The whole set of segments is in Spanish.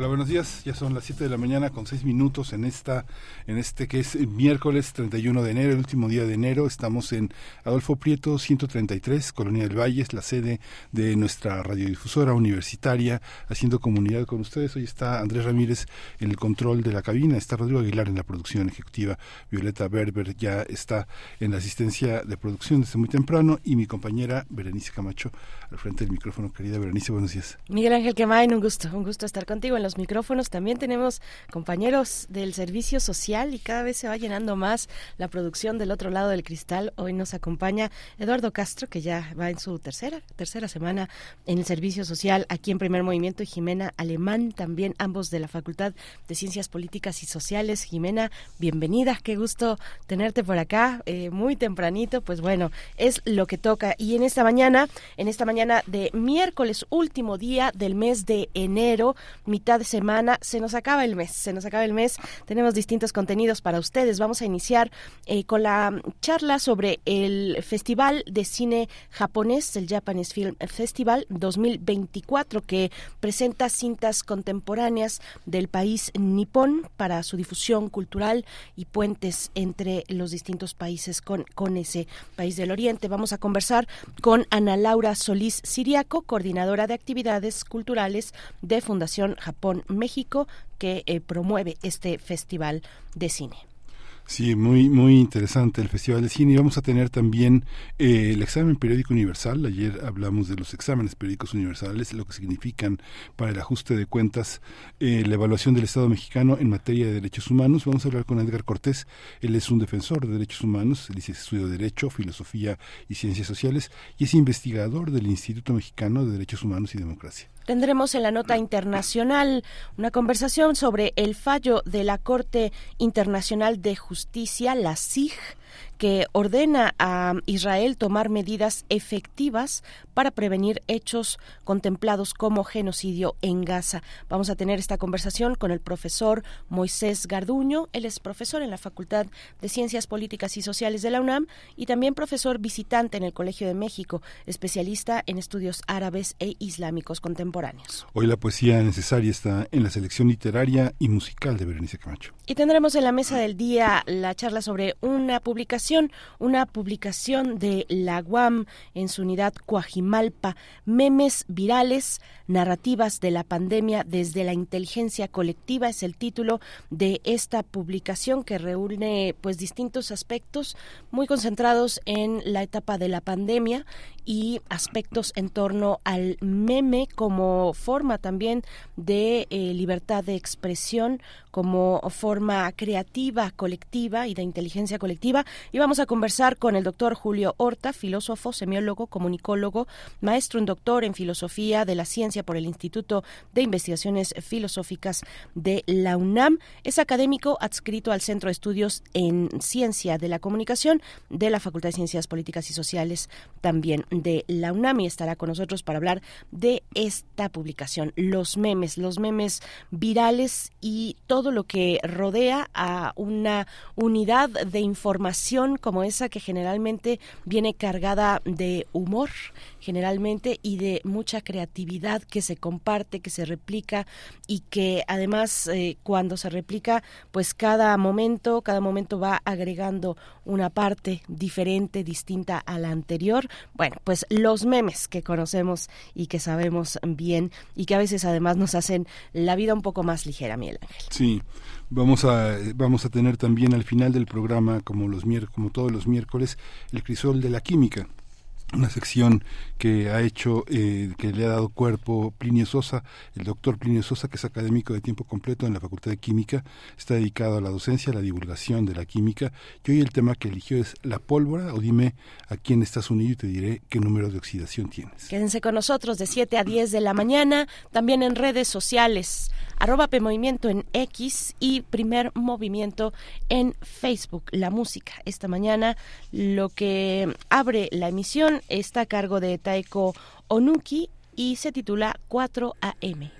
Hola, buenos días. Ya son las 7 de la mañana con 6 minutos en esta en este que es miércoles 31 de enero, el último día de enero. Estamos en Adolfo Prieto 133, Colonia del Valle, es la sede de nuestra radiodifusora universitaria, haciendo comunidad con ustedes. Hoy está Andrés Ramírez en el control de la cabina, está Rodrigo Aguilar en la producción ejecutiva, Violeta Berber ya está en la asistencia de producción desde muy temprano y mi compañera Berenice Camacho al frente del micrófono. Querida Berenice, buenos días. Miguel Ángel Quemain, un gusto, un gusto estar contigo en los micrófonos. También tenemos compañeros del servicio social y cada vez se va llenando más la producción del otro lado del cristal. Hoy nos acompaña Eduardo Castro, que ya va en su tercera, tercera semana en el servicio social aquí en Primer Movimiento, y Jimena Alemán, también ambos de la Facultad de Ciencias Políticas y Sociales. Jimena, bienvenida, qué gusto tenerte por acá, eh, muy tempranito, pues bueno, es lo que toca. Y en esta mañana, en esta mañana de miércoles, último día del mes de enero, mitad de semana, se nos acaba el mes, se nos acaba el mes, tenemos distintos contenidos para ustedes. Vamos a iniciar eh, con la charla sobre el Festival de Cine Japonés, el Japanese Film Festival 2024, que presenta cintas contemporáneas del país nipón para su difusión cultural y puentes entre los distintos países con, con ese país del Oriente. Vamos a conversar con Ana Laura Solís Siriaco, coordinadora de actividades culturales de Fundación Japón México, que eh, promueve este festival de cine. Sí, muy muy interesante el Festival de Cine. Y vamos a tener también eh, el examen periódico universal. Ayer hablamos de los exámenes periódicos universales, lo que significan para el ajuste de cuentas, eh, la evaluación del Estado mexicano en materia de derechos humanos. Vamos a hablar con Edgar Cortés. Él es un defensor de derechos humanos, él dice estudio de Derecho, Filosofía y Ciencias Sociales y es investigador del Instituto Mexicano de Derechos Humanos y Democracia. Tendremos en la nota internacional una conversación sobre el fallo de la Corte Internacional de Justicia, la CIG, que ordena a Israel tomar medidas efectivas para prevenir hechos contemplados como genocidio en Gaza. Vamos a tener esta conversación con el profesor Moisés Garduño. Él es profesor en la Facultad de Ciencias Políticas y Sociales de la UNAM y también profesor visitante en el Colegio de México, especialista en estudios árabes e islámicos contemporáneos. Hoy la poesía necesaria está en la selección literaria y musical de Berenice Camacho. Y tendremos en la mesa del día la charla sobre una publicación una publicación de la UAM en su unidad Coajimalpa, memes virales, narrativas de la pandemia desde la inteligencia colectiva es el título de esta publicación que reúne pues distintos aspectos muy concentrados en la etapa de la pandemia y aspectos en torno al meme como forma también de eh, libertad de expresión, como forma creativa, colectiva y de inteligencia colectiva. Y vamos a conversar con el doctor Julio Horta, filósofo, semiólogo, comunicólogo, maestro en doctor en filosofía de la ciencia por el Instituto de Investigaciones Filosóficas de la UNAM. Es académico adscrito al Centro de Estudios en Ciencia de la Comunicación de la Facultad de Ciencias Políticas y Sociales también de la UNAM estará con nosotros para hablar de esta publicación, los memes, los memes virales y todo lo que rodea a una unidad de información como esa que generalmente viene cargada de humor, generalmente, y de mucha creatividad que se comparte, que se replica y que además eh, cuando se replica, pues cada momento, cada momento va agregando una parte diferente, distinta a la anterior. Bueno, pues los memes que conocemos y que sabemos bien y que a veces además nos hacen la vida un poco más ligera, Miguel Ángel. Sí, vamos a vamos a tener también al final del programa, como los como todos los miércoles, el crisol de la química una sección que ha hecho, eh, que le ha dado cuerpo Plinio Sosa, el doctor Plinio Sosa, que es académico de tiempo completo en la Facultad de Química, está dedicado a la docencia, a la divulgación de la química, y hoy el tema que eligió es la pólvora, o dime a quién estás unido y te diré qué número de oxidación tienes. Quédense con nosotros de 7 a 10 de la mañana, también en redes sociales, arroba Movimiento en X y Primer Movimiento en Facebook. La música esta mañana, lo que abre la emisión está a cargo de Taeko Onuki y se titula 4 AM.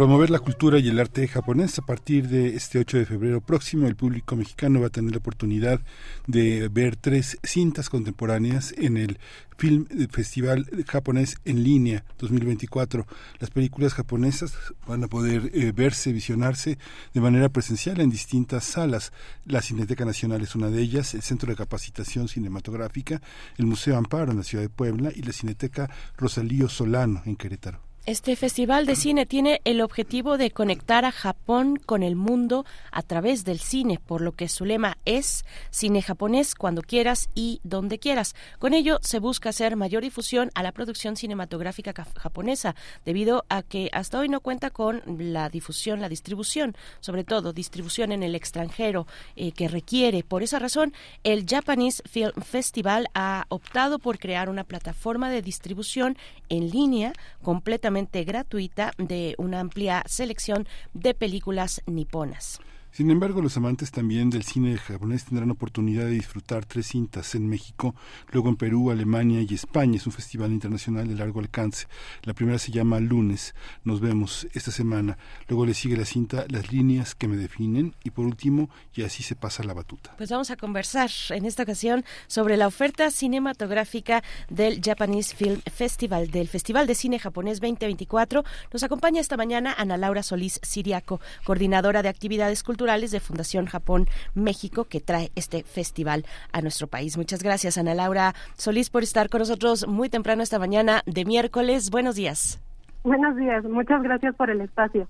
promover la cultura y el arte japonés, a partir de este 8 de febrero próximo, el público mexicano va a tener la oportunidad de ver tres cintas contemporáneas en el Film Festival Japonés en Línea 2024. Las películas japonesas van a poder eh, verse, visionarse de manera presencial en distintas salas. La Cineteca Nacional es una de ellas, el Centro de Capacitación Cinematográfica, el Museo Amparo en la ciudad de Puebla y la Cineteca Rosalío Solano en Querétaro. Este festival de cine tiene el objetivo de conectar a Japón con el mundo a través del cine, por lo que su lema es cine japonés cuando quieras y donde quieras. Con ello se busca hacer mayor difusión a la producción cinematográfica japonesa, debido a que hasta hoy no cuenta con la difusión, la distribución, sobre todo distribución en el extranjero eh, que requiere. Por esa razón, el Japanese Film Festival ha optado por crear una plataforma de distribución en línea completamente gratuita de una amplia selección de películas niponas. Sin embargo, los amantes también del cine japonés tendrán oportunidad de disfrutar tres cintas en México, luego en Perú, Alemania y España. Es un festival internacional de largo alcance. La primera se llama Lunes. Nos vemos esta semana. Luego le sigue la cinta Las líneas que me definen y por último, y así se pasa la batuta. Pues vamos a conversar en esta ocasión sobre la oferta cinematográfica del Japanese Film Festival, del Festival de Cine Japonés 2024. Nos acompaña esta mañana Ana Laura Solís Siriaco, coordinadora de actividades culturales de Fundación Japón México que trae este festival a nuestro país. Muchas gracias, Ana Laura Solís, por estar con nosotros muy temprano esta mañana de miércoles. Buenos días. Buenos días, muchas gracias por el espacio.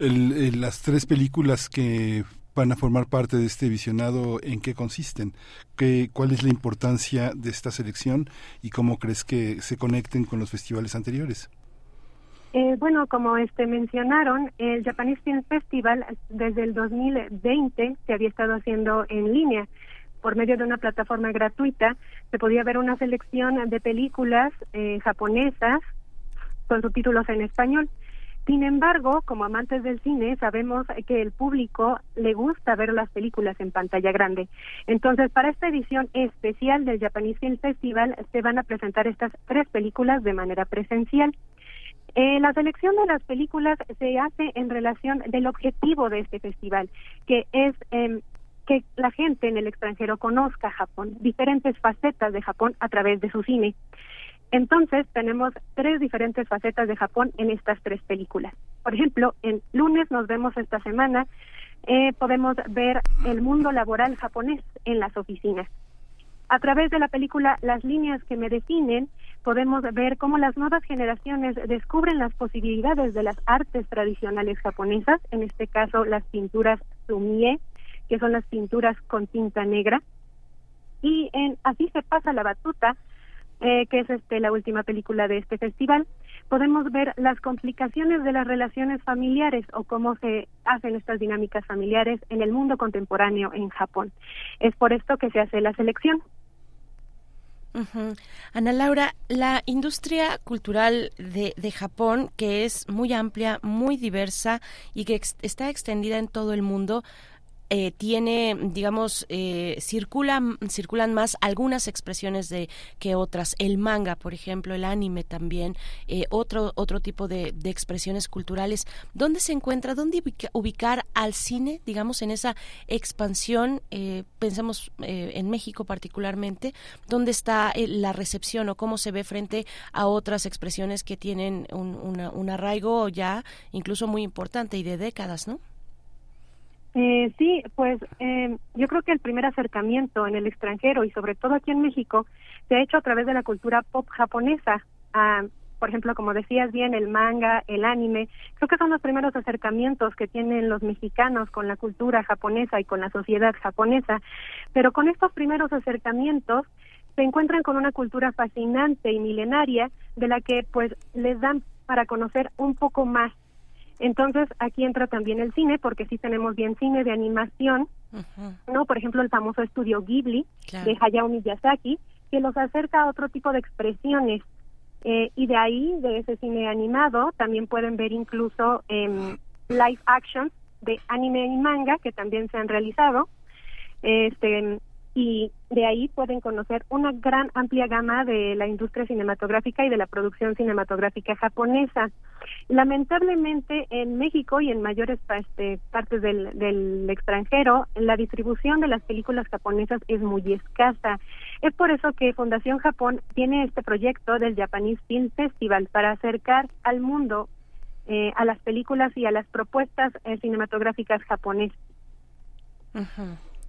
las tres películas que van a formar parte de este visionado, ¿en qué consisten? ¿Qué, ¿Cuál es la importancia de esta selección y cómo crees que se conecten con los festivales anteriores? Eh, bueno, como este mencionaron, el Japanese Film Festival desde el 2020 se había estado haciendo en línea por medio de una plataforma gratuita. Se podía ver una selección de películas eh, japonesas con subtítulos en español. Sin embargo, como amantes del cine, sabemos que el público le gusta ver las películas en pantalla grande. Entonces, para esta edición especial del Japanese Film Festival, se van a presentar estas tres películas de manera presencial. Eh, la selección de las películas se hace en relación del objetivo de este festival, que es em, que la gente en el extranjero conozca Japón, diferentes facetas de Japón a través de su cine. Entonces, tenemos tres diferentes facetas de Japón en estas tres películas. Por ejemplo, en lunes nos vemos esta semana, eh, podemos ver el mundo laboral japonés en las oficinas. A través de la película Las líneas que me definen, podemos ver cómo las nuevas generaciones descubren las posibilidades de las artes tradicionales japonesas, en este caso las pinturas sumie, que son las pinturas con tinta negra. Y en Así se pasa la batuta, eh, que es este la última película de este festival, podemos ver las complicaciones de las relaciones familiares o cómo se hacen estas dinámicas familiares en el mundo contemporáneo en Japón. Es por esto que se hace la selección. Ana Laura, la industria cultural de, de, Japón, que es muy amplia, muy diversa y que está extendida en todo el mundo, eh, tiene, digamos, eh, circulan, circulan más algunas expresiones de que otras. El manga, por ejemplo, el anime también, eh, otro, otro tipo de, expresiones culturales. ¿Dónde se encuentra, dónde ubicar al cine, digamos, en esa expansión? pensemos en México particularmente, ¿dónde está la recepción o cómo se ve frente a otras expresiones que tienen un, un arraigo ya incluso muy importante y de décadas, ¿no? Eh, sí, pues eh, yo creo que el primer acercamiento en el extranjero y sobre todo aquí en México se ha hecho a través de la cultura pop japonesa. Ah, por ejemplo, como decías bien, el manga, el anime, creo que son los primeros acercamientos que tienen los mexicanos con la cultura japonesa y con la sociedad japonesa. Pero con estos primeros acercamientos se encuentran con una cultura fascinante y milenaria de la que pues les dan para conocer un poco más Entonces, aquí entra también el cine, porque sí tenemos bien cine de animación, ¿no? Por ejemplo, el famoso estudio Ghibli de Hayao Miyazaki, que los acerca a otro tipo de expresiones. Eh, y de ahí, de ese cine animado, también pueden ver incluso eh, live actions de anime y manga que también se han realizado. Este, y de ahí pueden conocer una gran amplia gama de la industria cinematográfica y de la producción cinematográfica japonesa. Lamentablemente en México y en mayores este, partes del, del extranjero, la distribución de las películas japonesas es muy escasa. Es por eso que Fundación Japón tiene este proyecto del Japanese Film Festival para acercar al mundo eh, a las películas y a las propuestas eh, cinematográficas japonesas.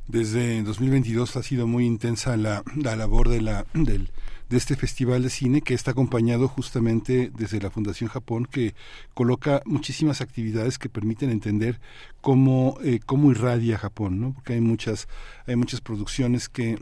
Desde 2022 ha sido muy intensa la, la labor de, la, del, de este festival de cine que está acompañado justamente desde la Fundación Japón que coloca muchísimas actividades que permiten entender cómo, eh, cómo irradia Japón, ¿no? porque hay muchas, hay muchas producciones que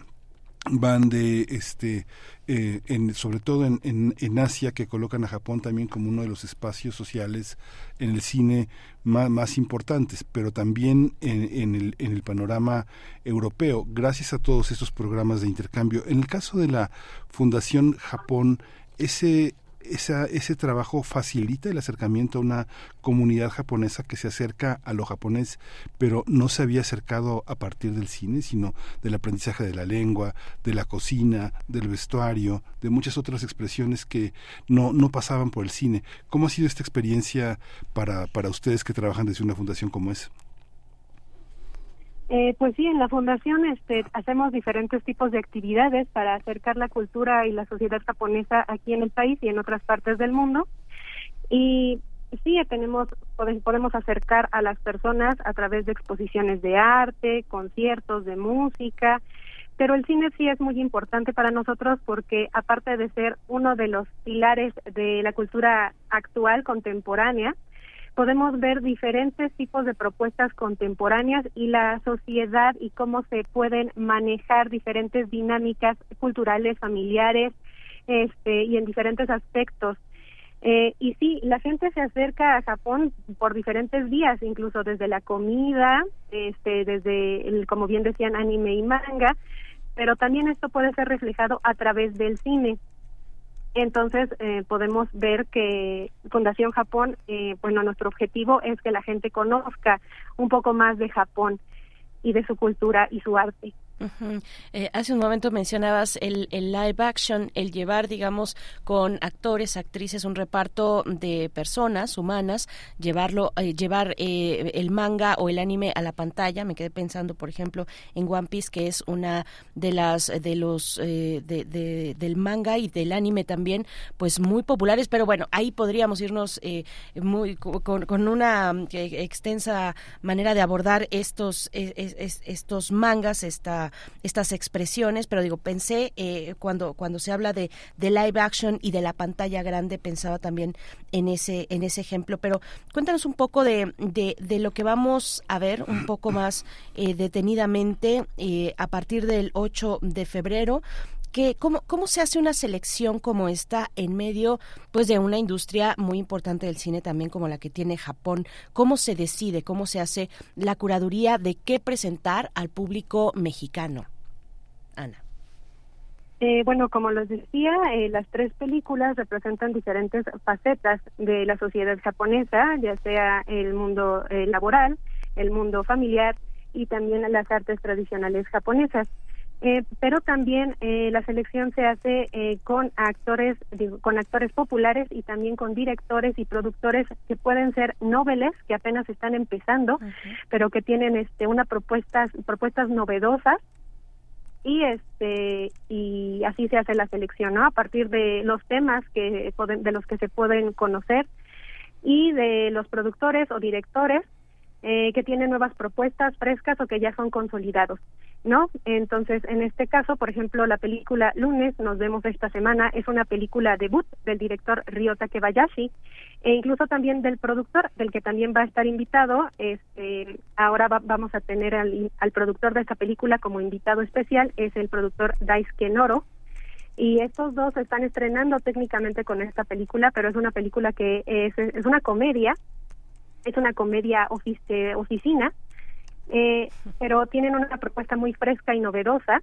van de este eh, en, sobre todo en, en, Asia que colocan a Japón también como uno de los espacios sociales en el cine más, más importantes pero también en, el, en el panorama europeo gracias a todos estos programas de intercambio. En el caso de la Fundación Japón ese esa, ese trabajo facilita el acercamiento a una comunidad japonesa que se acerca a lo japonés, pero no se había acercado a partir del cine, sino del aprendizaje de la lengua, de la cocina, del vestuario, de muchas otras expresiones que no, no pasaban por el cine. ¿Cómo ha sido esta experiencia para, para ustedes que trabajan desde una fundación como esa? Eh, pues sí, en la fundación este, hacemos diferentes tipos de actividades para acercar la cultura y la sociedad japonesa aquí en el país y en otras partes del mundo. Y sí, tenemos podemos acercar a las personas a través de exposiciones de arte, conciertos de música, pero el cine sí es muy importante para nosotros porque aparte de ser uno de los pilares de la cultura actual contemporánea, podemos ver diferentes tipos de propuestas contemporáneas y la sociedad y cómo se pueden manejar diferentes dinámicas culturales, familiares, este, y en diferentes aspectos. Eh, y sí, la gente se acerca a Japón por diferentes vías, incluso desde la comida, este, desde, el, como bien decían, anime y manga, pero también esto puede ser reflejado a través del cine. Entonces eh, podemos ver que Fundación Japón, eh, bueno, nuestro objetivo es que la gente conozca un poco más de Japón y de su cultura y su arte. Eh, hace un momento mencionabas el, live action, el llevar, digamos, con actores, actrices, un reparto de personas humanas, llevarlo, eh, llevar eh, el manga o el anime a la pantalla. Me quedé pensando, por ejemplo, en One Piece, que es una de las de los de, del manga y del anime también, pues muy populares. Pero bueno, ahí podríamos irnos muy con, con una extensa manera de abordar estos estos mangas, esta estas expresiones, pero digo, pensé eh, cuando, cuando se habla de, de live action y de la pantalla grande, pensaba también en ese, en ese ejemplo, pero cuéntanos un poco de, de, lo que vamos a ver un poco más eh, detenidamente eh, a partir del 8 de febrero que cómo, cómo se hace una selección como esta en medio pues de una industria muy importante del cine también como la que tiene Japón cómo se decide cómo se hace la curaduría de qué presentar al público mexicano Ana. Eh, bueno, como les decía, eh, las tres películas representan diferentes facetas de la sociedad japonesa, ya sea el mundo eh, laboral, el mundo familiar y también las artes tradicionales japonesas. Eh, pero también eh, la selección se hace eh, con actores con actores populares y también con directores y productores que pueden ser noveles que apenas están empezando pero que tienen este una propuestas propuestas novedosas. Y este y así se hace la selección ¿no? a partir de los temas que de los que se pueden conocer y de los productores o directores eh, que tienen nuevas propuestas frescas o que ya son consolidados, ¿no? Entonces, en este caso, por ejemplo, la película Lunes, nos vemos esta semana, es una película debut del director Ryota Kebayashi e incluso también del productor, del que también va a estar invitado. Este, ahora vamos a tener al, al productor de esta película como invitado especial, es el productor Daisuke Noro, y estos dos están estrenando técnicamente con esta película, pero es una película que es, es una comedia Es una comedia oficina, eh, pero tienen una propuesta muy fresca y novedosa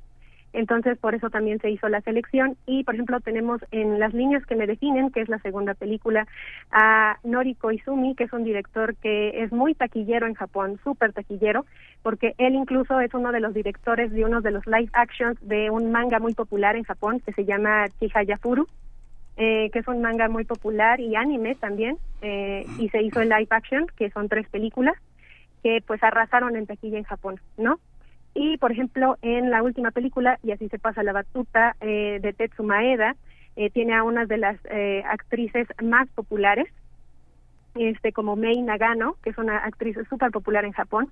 entonces, por eso también se hizo la selección. Y, por ejemplo, tenemos en Las líneas que me definen, que es la segunda película, a Noriko Izumi, que es un director que es muy taquillero en Japón, súper taquillero, porque él incluso es uno de los directores de uno de los live actions de un manga muy popular en Japón que se llama Chihayafuru. Eh, que es un manga muy popular y anime también, eh, y se hizo el live action, que son tres películas, que pues arrasaron en taquilla en Japón, ¿no? Y, por ejemplo, en la última película, y así se pasa la batuta eh, de Tetsu Maeda, eh, tiene a una de las eh, actrices más populares, este como Mei Nagano, que es una actriz súper popular en Japón.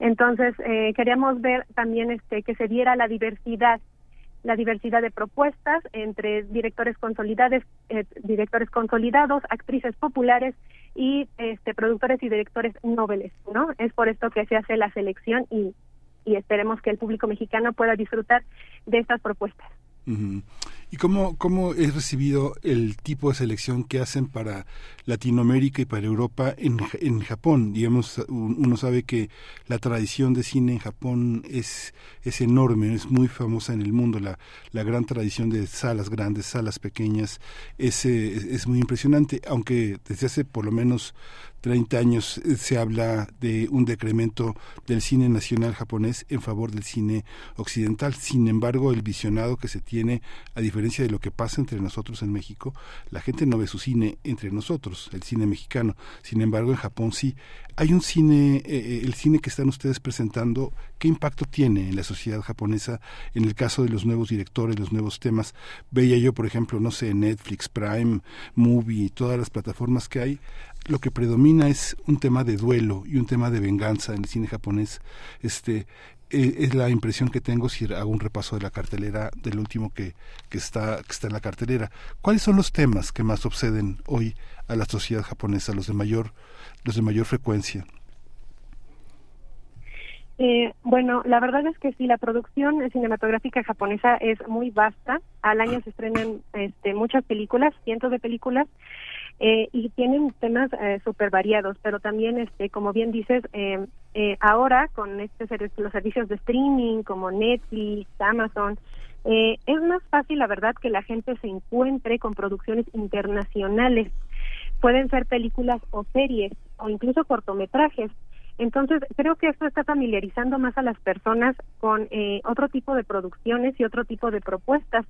Entonces, queríamos ver también este que se diera la diversidad la diversidad de propuestas entre directores consolidados, directores consolidados, actrices populares y este, productores y directores nobles, ¿no? Es por esto que se hace la selección y y esperemos que el público mexicano pueda disfrutar de estas propuestas. ¿Y cómo, cómo es recibido el tipo de selección que hacen para Latinoamérica y para Europa en, en Japón? Digamos, uno sabe que la tradición de cine en Japón es, es enorme, es muy famosa en el mundo. La, la gran tradición de salas grandes, salas pequeñas, es, es muy impresionante, aunque desde hace por lo menos 30 años eh, se habla de un decremento del cine nacional japonés en favor del cine occidental. Sin embargo, el visionado que se tiene, a diferencia de lo que pasa entre nosotros en México, la gente no ve su cine entre nosotros, el cine mexicano. Sin embargo, en Japón sí. Hay un cine, eh, eh, el cine que están ustedes presentando, ¿qué impacto tiene en la sociedad japonesa en el caso de los nuevos directores, los nuevos temas? Veía yo, por ejemplo, no sé, Netflix, Prime, Movie, todas las plataformas que hay lo que predomina es un tema de duelo y un tema de venganza en el cine japonés. Este es la impresión que tengo si hago un repaso de la cartelera del último que, que está que está en la cartelera. ¿Cuáles son los temas que más obseden hoy a la sociedad japonesa, los de mayor los de mayor frecuencia? Eh, bueno, la verdad es que sí, la producción cinematográfica japonesa es muy vasta. Al año se estrenan este, muchas películas, cientos de películas, eh, y tienen temas eh, súper variados, pero también, este, como bien dices, eh, ahora con este los servicios de streaming como Netflix, Amazon, eh, es más fácil, la verdad, que la gente se encuentre con producciones internacionales. Pueden ser películas o series o incluso cortometrajes entonces, creo que esto está familiarizando más a las personas con eh, otro tipo de producciones y otro tipo de propuestas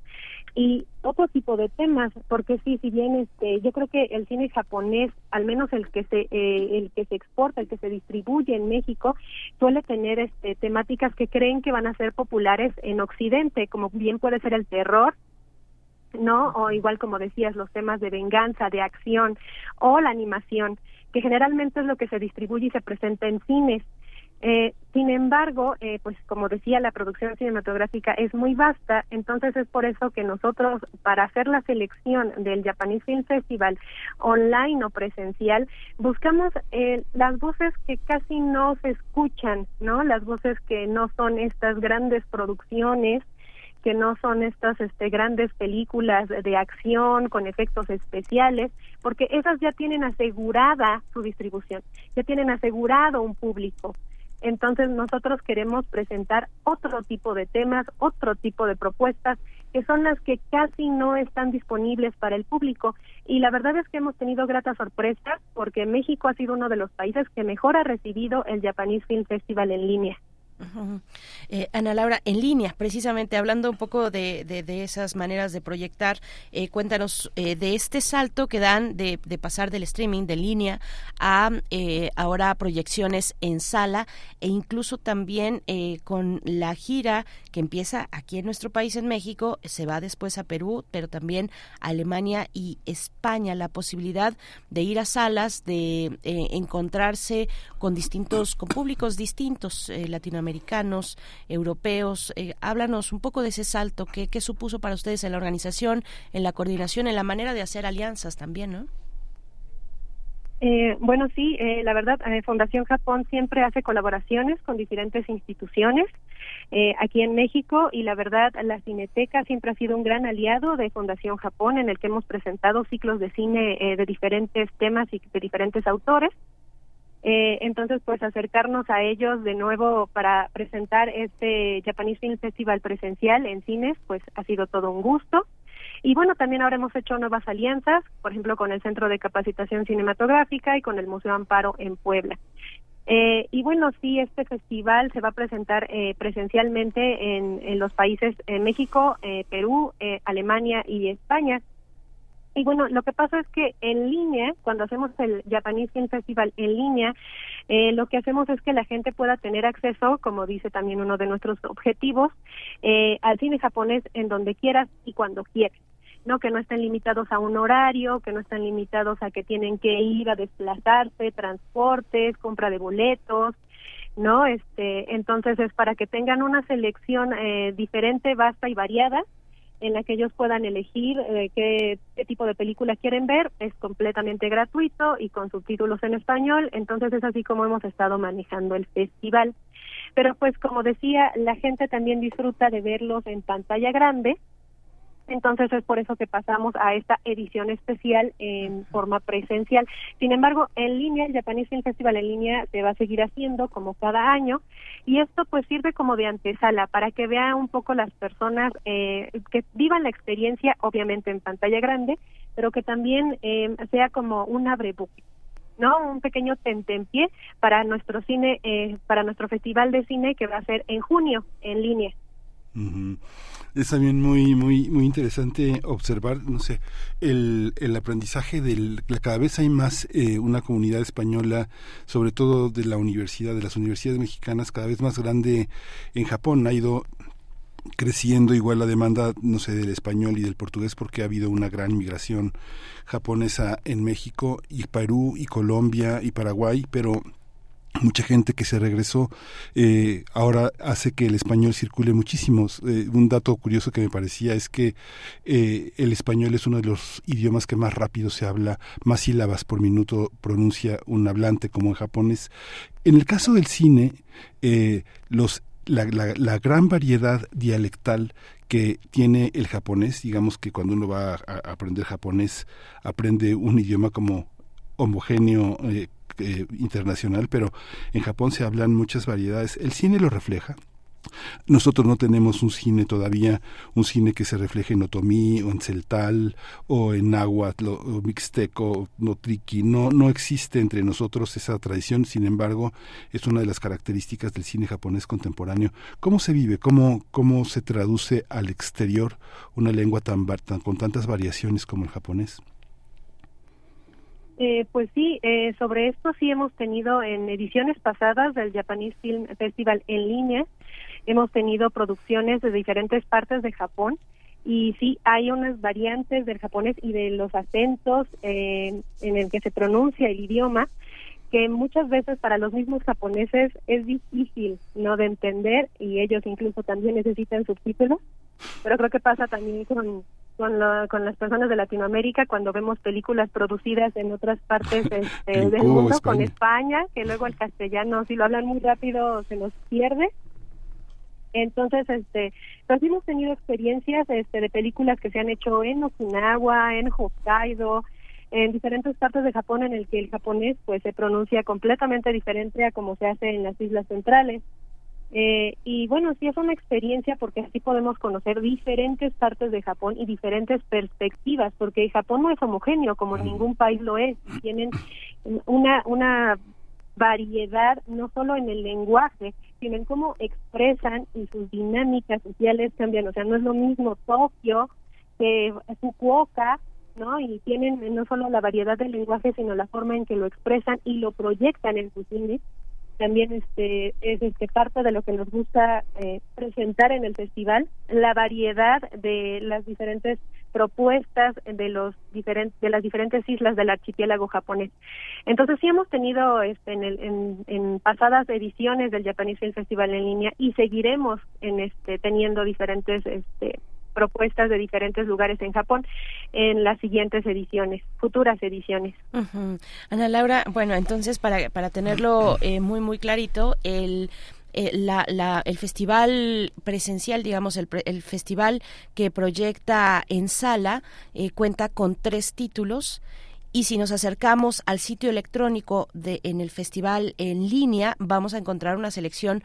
y otro tipo de temas, porque sí, si bien este, yo creo que el cine japonés, al menos el que se eh, el que se exporta, el que se distribuye en México, suele tener este, temáticas que creen que van a ser populares en Occidente, como bien puede ser el terror, ¿no? O igual como decías, los temas de venganza, de acción o la animación que generalmente es lo que se distribuye y se presenta en cines. Eh, sin embargo, eh, pues como decía, la producción cinematográfica es muy vasta, entonces es por eso que nosotros, para hacer la selección del Japanese Film Festival online o presencial, buscamos eh, las voces que casi no se escuchan, ¿no? Las voces que no son estas grandes producciones que no son estas este, grandes películas de acción con efectos especiales, porque esas ya tienen asegurada su distribución, ya tienen asegurado un público. Entonces nosotros queremos presentar otro tipo de temas, otro tipo de propuestas que son las que casi no están disponibles para el público. Y la verdad es que hemos tenido gratas sorpresas porque México ha sido uno de los países que mejor ha recibido el Japanese Film Festival en línea. Eh, Ana Laura, en línea, precisamente hablando un poco de, de, esas maneras de proyectar, eh, cuéntanos eh, de este salto que dan de, de, pasar del streaming de línea a ahora proyecciones en sala e incluso también con la gira que empieza aquí en nuestro país, en México, se va después a Perú, pero también a Alemania y España, la posibilidad de ir a salas, de encontrarse con distintos, con públicos distintos latinoamericanos americanos, europeos. Eh, háblanos un poco de ese salto, ¿qué, ¿qué supuso para ustedes en la organización, en la coordinación, en la manera de hacer alianzas también, ¿no? Eh, bueno, sí, eh, la verdad, eh, Fundación Japón siempre hace colaboraciones con diferentes instituciones eh, aquí en México y la verdad, la Cineteca siempre ha sido un gran aliado de Fundación Japón en el que hemos presentado ciclos de cine de diferentes temas y de diferentes autores. Eh, entonces, pues acercarnos a ellos de nuevo para presentar este Japanese Film Festival presencial en cines, pues ha sido todo un gusto. Y bueno, también ahora hemos hecho nuevas alianzas, por ejemplo, con el Centro de Capacitación Cinematográfica y con el Museo Amparo en Puebla. Eh, y bueno, sí, este festival se va a presentar eh, presencialmente en, en, los países en México, eh, Perú, eh, Alemania y España. Y bueno, lo que pasa es que en línea, cuando hacemos el Japanese Film Festival en línea, eh, lo que hacemos es que la gente pueda tener acceso, como dice también uno de nuestros objetivos, eh, al cine japonés en donde quieras y cuando quieras. ¿no? Que no estén limitados a un horario, que no están limitados a que tienen que ir a desplazarse, transportes, compra de boletos, ¿no? Este, entonces es para que tengan una selección eh, diferente, vasta y variada en la que ellos puedan elegir eh, qué, tipo de película quieren ver, es completamente gratuito y con subtítulos en español, entonces es así como hemos estado manejando el festival. Pero pues como decía, la gente también disfruta de verlos en pantalla grande, entonces es por eso que pasamos a esta edición especial en forma presencial. Sin embargo, en línea, el Japanese Film Festival en línea se va a seguir haciendo como cada año y esto pues sirve como de antesala para que vean un poco las personas eh, que vivan la experiencia, obviamente en pantalla grande, pero que también eh, sea como un abrebuque. ¿no? Un pequeño tentempié para nuestro cine, eh, para nuestro festival de cine que va a ser en junio en línea. Uh -huh. Es también muy muy muy interesante observar, no sé, el, el aprendizaje del cada vez hay más eh, una comunidad española, sobre todo de la universidad, de las universidades mexicanas, cada vez más grande en Japón. Ha ido creciendo igual la demanda, no sé, del español y del portugués porque ha habido una gran migración japonesa en México y Perú y Colombia y Paraguay, pero mucha gente que se regresó eh, ahora hace que el español circule muchísimo. Eh, un dato curioso que me parecía es que eh, el español es uno de los idiomas que más rápido se habla, más sílabas por minuto pronuncia un hablante como en japonés. En el caso del cine, los la, la, gran variedad dialectal que tiene el japonés, digamos que cuando uno va a, a aprender japonés, aprende un idioma como homogéneo, eh, eh, internacional, pero en Japón se hablan muchas variedades. El cine lo refleja. Nosotros no tenemos un cine todavía, un cine que se refleje en otomí o en celtal o en náhuatl o mixteco, no triqui. No, no existe entre nosotros esa tradición, sin embargo, es una de las características del cine japonés contemporáneo. ¿Cómo se vive? ¿Cómo, cómo se traduce al exterior una lengua tan, tan con tantas variaciones como el japonés? Eh, pues sí, eh, sobre esto sí hemos tenido en ediciones pasadas del Japanese Film Festival en línea, hemos tenido producciones de diferentes partes de Japón y sí hay unas variantes del japonés y de los acentos eh, en el que se pronuncia el idioma que muchas veces para los mismos japoneses es difícil no de entender y ellos incluso también necesitan subtítulos pero creo que pasa también con con, lo, con las personas de Latinoamérica cuando vemos películas producidas en otras partes este, del mundo, España. con España, que luego el castellano, si lo hablan muy rápido, se nos pierde. Entonces, este, pues hemos tenido experiencias este, de películas que se han hecho en Okinawa, en Hokkaido, en diferentes partes de Japón en el que el japonés pues se pronuncia completamente diferente a como se hace en las islas centrales. Eh, y bueno, sí es una experiencia porque así podemos conocer diferentes partes de Japón y diferentes perspectivas, porque Japón no es homogéneo como ningún país lo es. Tienen una, una variedad no solo en el lenguaje, sino en cómo expresan y sus dinámicas sociales cambian. O sea, no es lo mismo Tokio que Fukuoka, ¿no? Y tienen no solo la variedad del lenguaje, sino la forma en que lo expresan y lo proyectan en sus cines también este es este parte de lo que nos gusta eh, presentar en el festival la variedad de las diferentes propuestas de los diferentes de las diferentes islas del archipiélago japonés. Entonces sí hemos tenido este en, el, en, en pasadas ediciones del Japanese Film Festival en línea y seguiremos en este teniendo diferentes este propuestas de diferentes lugares en Japón en las siguientes ediciones, futuras ediciones. Ana Laura, bueno, entonces para, para tenerlo eh, muy, muy clarito, el eh, la, el festival presencial, digamos, el, el, festival que proyecta en sala, eh, cuenta con tres títulos Y si nos acercamos al sitio electrónico de en el festival en línea, vamos a encontrar una selección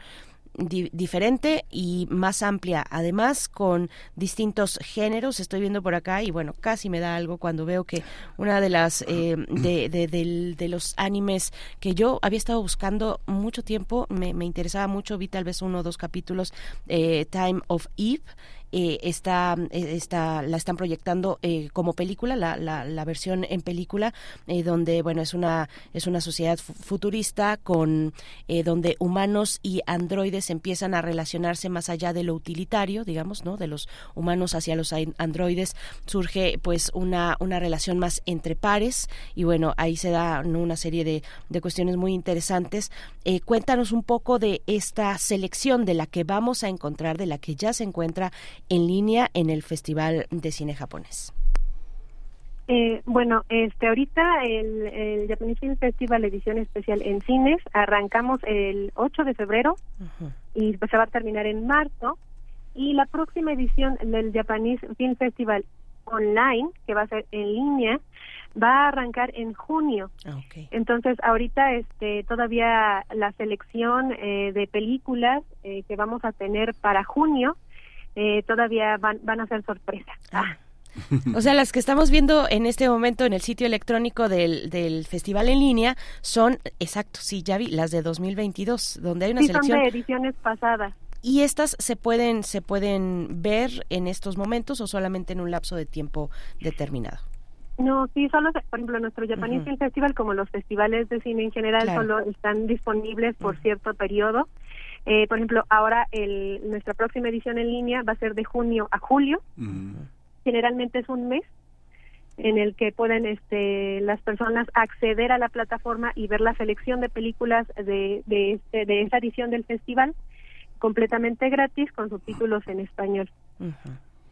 diferente y más amplia, además con distintos géneros. Estoy viendo por acá y bueno, casi me da algo cuando veo que una de las eh, de, de, los animes que yo había estado buscando mucho tiempo, me, me interesaba mucho, vi tal vez uno o dos capítulos, eh, Time of Eve eh, está, eh, está, la están proyectando eh, como película, la, la, versión en película, eh, donde bueno es una es una sociedad futurista con donde humanos y androides empiezan a relacionarse más allá de lo utilitario, digamos, ¿no? De los humanos hacia los androides surge pues una una relación más entre pares y bueno ahí se da una serie de, de cuestiones muy interesantes. cuéntanos un poco de esta selección de la que vamos a encontrar, de la que ya se encuentra en línea en el Festival de Cine Japonés? Eh, bueno, este ahorita el, Japanese Film Festival edición especial en cines arrancamos el 8 de febrero y pues se va a terminar en marzo y la próxima edición del Japanese Film Festival online que va a ser en línea va a arrancar en junio. Ah, Entonces, ahorita este todavía la selección eh, de películas eh, que vamos a tener para junio eh, todavía van, van a ser sorpresa. Ah. O sea, las que estamos viendo en este momento en el sitio electrónico del, del festival en línea son, exacto, sí, ya vi, las de 2022, donde hay una selección. Son de ediciones pasadas. ¿Y estas se pueden, se pueden ver en estos momentos o solamente en un lapso de tiempo determinado? No, sí, solo, por ejemplo, nuestro Japanese Film Festival, como los festivales de cine en general, solo están disponibles por cierto periodo. Eh, por ejemplo, ahora el, nuestra próxima edición en línea va a ser de junio a julio. Generalmente es un mes en el que pueden este, las personas acceder a la plataforma y ver la selección de películas de, de, este, de esa edición del festival completamente gratis con subtítulos en español.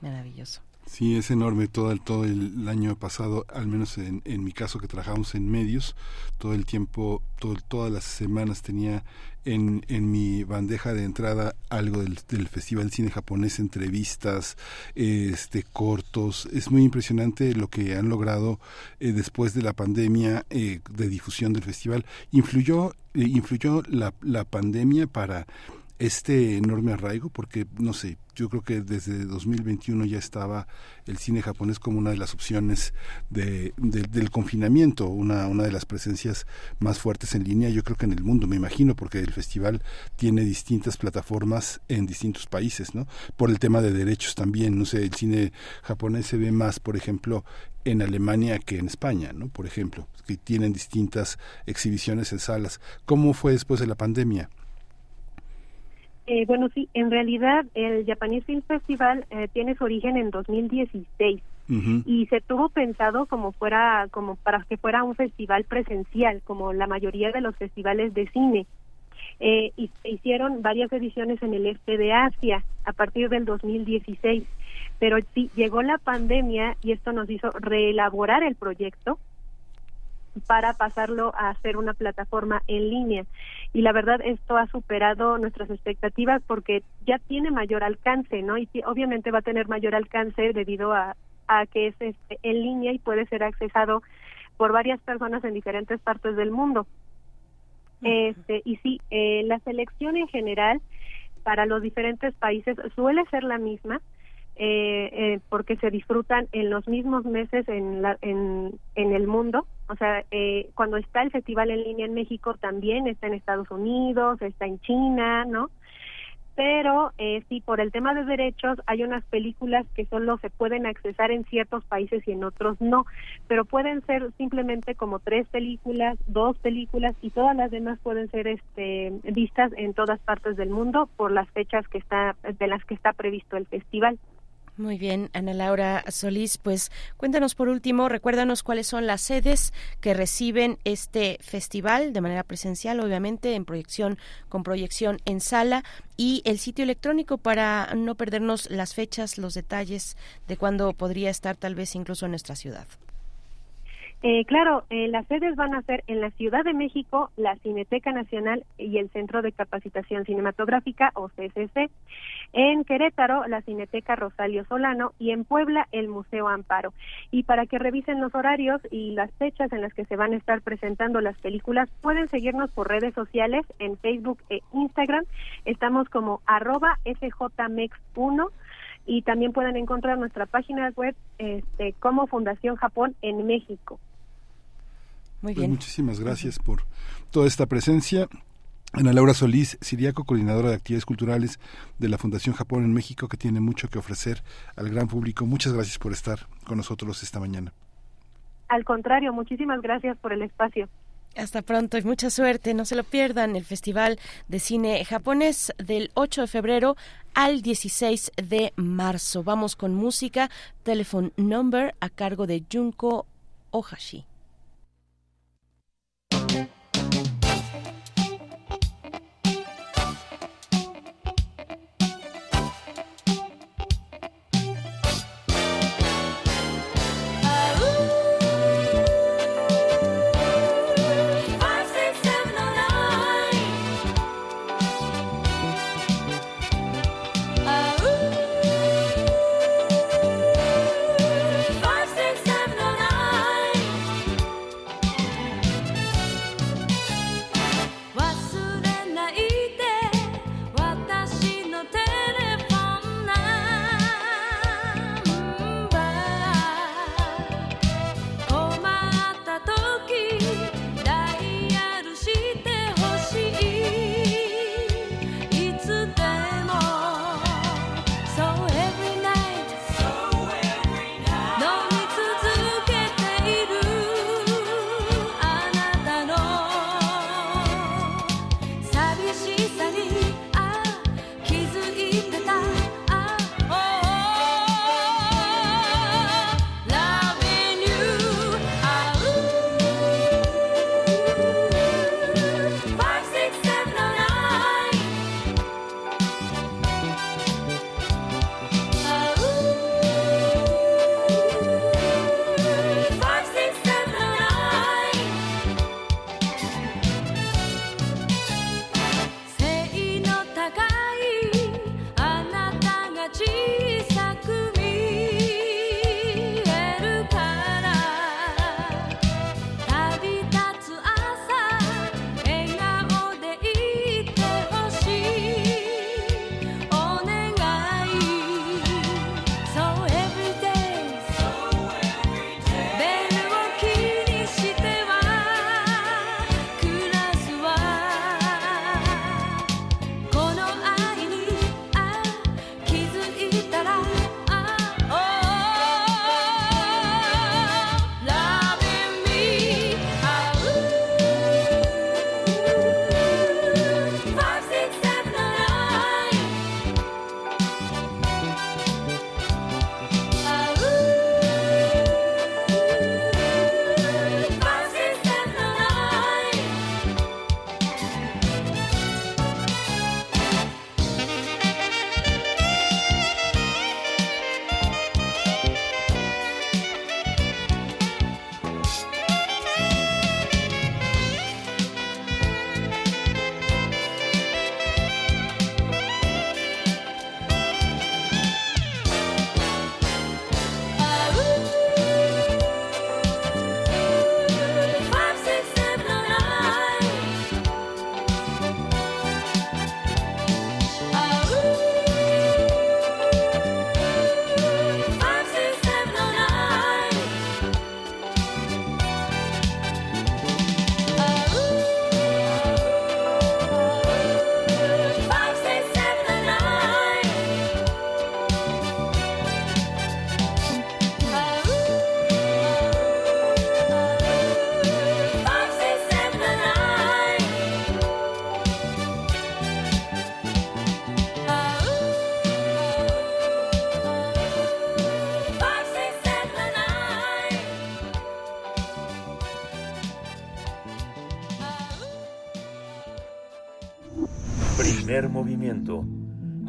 Maravilloso. Sí, es enorme todo el, todo el año pasado, al menos en, en mi caso que trabajamos en medios, todo el tiempo, todo, todas las semanas tenía en, en mi bandeja de entrada algo del, del Festival Cine Japonés, entrevistas, este, cortos. Es muy impresionante lo que han logrado eh, después de la pandemia eh, de difusión del festival. Influyó, eh, influyó la, la pandemia para este enorme arraigo porque no sé yo creo que desde 2021 ya estaba el cine japonés como una de las opciones de, del confinamiento una una de las presencias más fuertes en línea yo creo que en el mundo me imagino porque el festival tiene distintas plataformas en distintos países no por el tema de derechos también no sé el cine japonés se ve más por ejemplo en Alemania que en España, ¿no? Por ejemplo, que tienen distintas exhibiciones en salas. ¿Cómo fue después de la pandemia? Eh, bueno, sí, en realidad el Japanese Film Festival eh, tiene su origen en 2016 y se tuvo pensado como fuera como para que fuera un festival presencial, como la mayoría de los festivales de cine. Eh, y se hicieron varias ediciones en el este de Asia a partir del 2016, pero sí llegó la pandemia y esto nos hizo reelaborar el proyecto para pasarlo a hacer una plataforma en línea. Y la verdad esto ha superado nuestras expectativas porque ya tiene mayor alcance, ¿no? Y obviamente va a tener mayor alcance debido a, a que es este, en línea y puede ser accesado por varias personas en diferentes partes del mundo. Este, y sí, eh, la selección en general para los diferentes países suele ser la misma, eh, eh, porque se disfrutan en los mismos meses en, la, en, en el mundo. O sea, eh, cuando está el festival en línea en México también está en Estados Unidos, está en China, ¿no? Pero eh, sí, por el tema de derechos hay unas películas que solo se pueden accesar en ciertos países y en otros no, pero pueden ser simplemente como tres películas, dos películas y todas las demás pueden ser este, vistas en todas partes del mundo por las fechas que está de las que está previsto el festival. Muy bien, Ana Laura Solís, pues cuéntanos por último, recuérdanos cuáles son las sedes que reciben este festival de manera presencial, obviamente, en proyección, con proyección en sala, y el sitio electrónico para no perdernos las fechas, los detalles de cuándo podría estar tal vez incluso en nuestra ciudad. Eh, claro, eh, las sedes van a ser en la Ciudad de México, la Cineteca Nacional y el Centro de Capacitación Cinematográfica, o CCC. En Querétaro, la Cineteca Rosalio Solano y en Puebla, el Museo Amparo. Y para que revisen los horarios y las fechas en las que se van a estar presentando las películas, pueden seguirnos por redes sociales en Facebook e Instagram. Estamos como arroba FJMEX1 y también pueden encontrar nuestra página web este, como Fundación Japón en México. Muy pues bien. muchísimas gracias por toda esta presencia. Ana Laura Solís, Siriaco, coordinadora de actividades culturales de la Fundación Japón en México, que tiene mucho que ofrecer al gran público. Muchas gracias por estar con nosotros esta mañana. Al contrario, muchísimas gracias por el espacio. Hasta pronto y mucha suerte. No se lo pierdan el Festival de Cine Japonés del 8 de febrero al 16 de marzo. Vamos con música. Telephone Number a cargo de Junko Ohashi.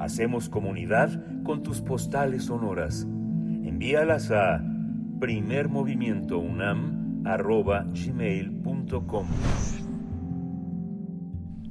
Hacemos comunidad con tus postales sonoras. Envíalas a primermovimientounam gmail.com.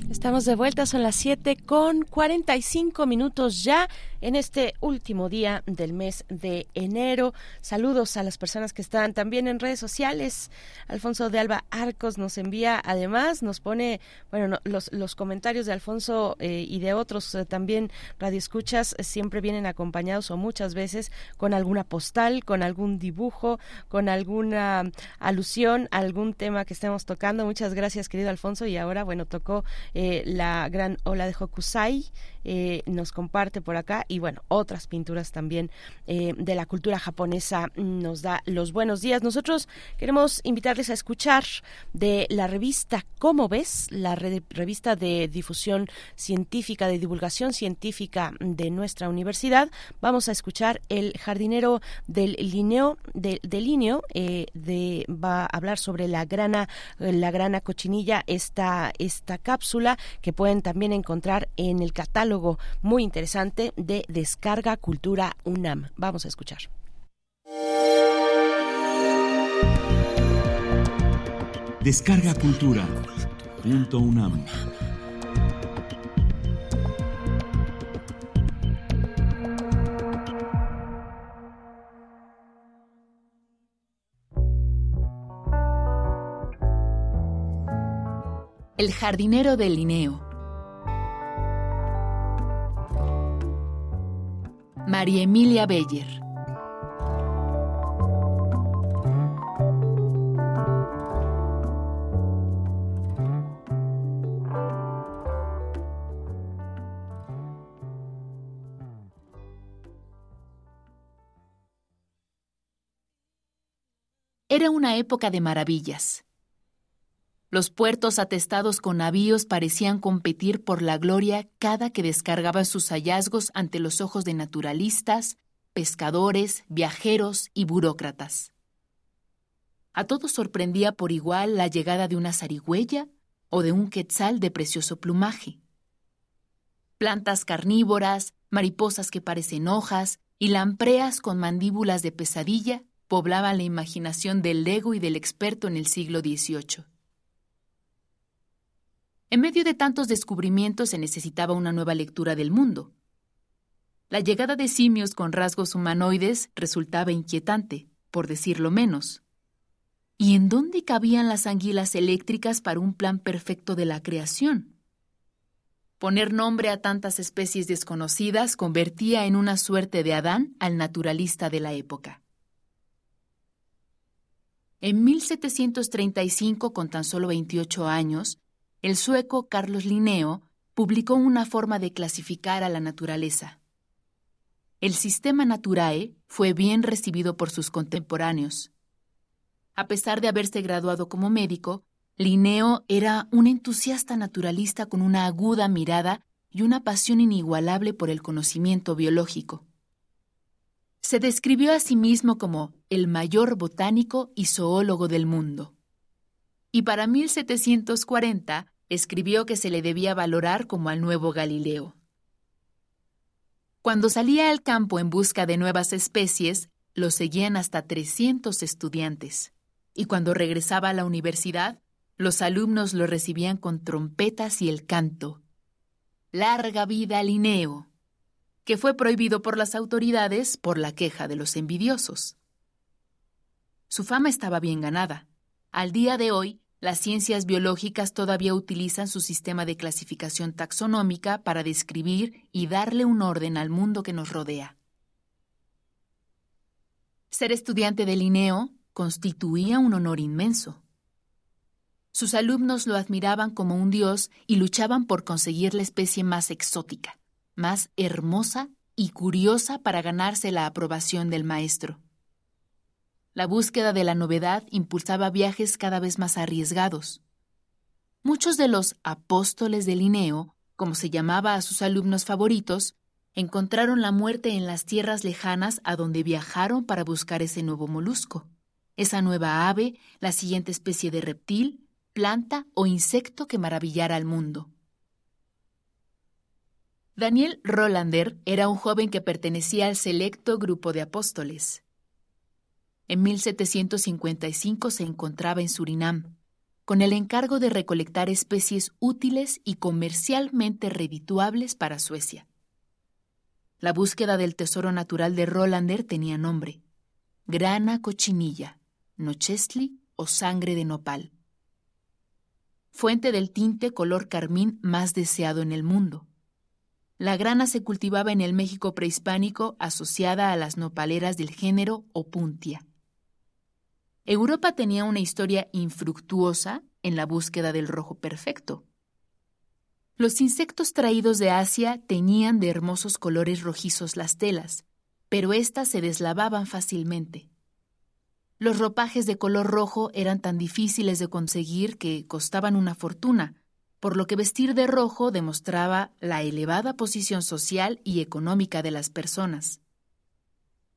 Estamos de vuelta, son las 7 con 45 minutos ya en este último día del mes de enero. Saludos a las personas que están también en redes sociales. Alfonso de Alba Arcos nos envía, además, nos pone, bueno, los, los comentarios de Alfonso eh, y de otros eh, también radioescuchas siempre vienen acompañados o muchas veces con alguna postal, con algún dibujo, con alguna alusión a algún tema que estemos tocando. Muchas gracias, querido Alfonso. Y ahora, bueno, tocó eh, la gran ola de Hokusai, eh, nos comparte por acá y bueno, otras pinturas también eh, de la cultura japonesa nos da los buenos días. Nosotros queremos invitarles a escuchar de la revista ¿Cómo ves? La revista de difusión científica, de divulgación científica de nuestra universidad. Vamos a escuchar el jardinero del lineo, de, lineo, de, va a hablar sobre la grana, la grana cochinilla, esta, esta cápsula que pueden también encontrar en el catálogo muy interesante de Descarga Cultura UNAM. Vamos a escuchar. Descarga Cultura. UNAM. El jardinero de Linneo. María Emilia Beller. Era una época de maravillas. Los puertos atestados con navíos parecían competir por la gloria cada que descargaba sus hallazgos ante los ojos de naturalistas, pescadores, viajeros y burócratas. A todos sorprendía por igual la llegada de una zarigüeya o de un quetzal de precioso plumaje. Plantas carnívoras, mariposas que parecen hojas y lampreas con mandíbulas de pesadilla poblaban la imaginación del lego y del experto en el siglo XVIII. En medio de tantos descubrimientos se necesitaba una nueva lectura del mundo. La llegada de simios con rasgos humanoides resultaba inquietante, por decirlo menos. ¿Y en dónde cabían las anguilas eléctricas para un plan perfecto de la creación? Poner nombre a tantas especies desconocidas convertía en una suerte de Adán al naturalista de la época. En 1735, con tan solo 28 años, el sueco Carlos Linneo publicó una forma de clasificar a la naturaleza. El sistema Naturae fue bien recibido por sus contemporáneos. A pesar de haberse graduado como médico, Linneo era un entusiasta naturalista con una aguda mirada y una pasión inigualable por el conocimiento biológico. Se describió a sí mismo como el mayor botánico y zoólogo del mundo y para 1740 escribió que se le debía valorar como al nuevo Galileo. Cuando salía al campo en busca de nuevas especies, lo seguían hasta 300 estudiantes, y cuando regresaba a la universidad, los alumnos lo recibían con trompetas y el canto. Larga vida Linneo, que fue prohibido por las autoridades por la queja de los envidiosos. Su fama estaba bien ganada. Al día de hoy, las ciencias biológicas todavía utilizan su sistema de clasificación taxonómica para describir y darle un orden al mundo que nos rodea. Ser estudiante de Linneo constituía un honor inmenso. Sus alumnos lo admiraban como un dios y luchaban por conseguir la especie más exótica, más hermosa y curiosa para ganarse la aprobación del maestro. La búsqueda de la novedad impulsaba viajes cada vez más arriesgados. Muchos de los apóstoles de Linneo, como se llamaba a sus alumnos favoritos, encontraron la muerte en las tierras lejanas a donde viajaron para buscar ese nuevo molusco, esa nueva ave, la siguiente especie de reptil, planta o insecto que maravillara al mundo. Daniel Rolander era un joven que pertenecía al selecto grupo de apóstoles. En 1755 se encontraba en Surinam, con el encargo de recolectar especies útiles y comercialmente redituables para Suecia. La búsqueda del tesoro natural de Rolander tenía nombre: grana cochinilla, nochesli o sangre de nopal. Fuente del tinte color carmín más deseado en el mundo. La grana se cultivaba en el México prehispánico asociada a las nopaleras del género Opuntia. Europa tenía una historia infructuosa en la búsqueda del rojo perfecto. Los insectos traídos de Asia teñían de hermosos colores rojizos las telas, pero éstas se deslavaban fácilmente. Los ropajes de color rojo eran tan difíciles de conseguir que costaban una fortuna, por lo que vestir de rojo demostraba la elevada posición social y económica de las personas.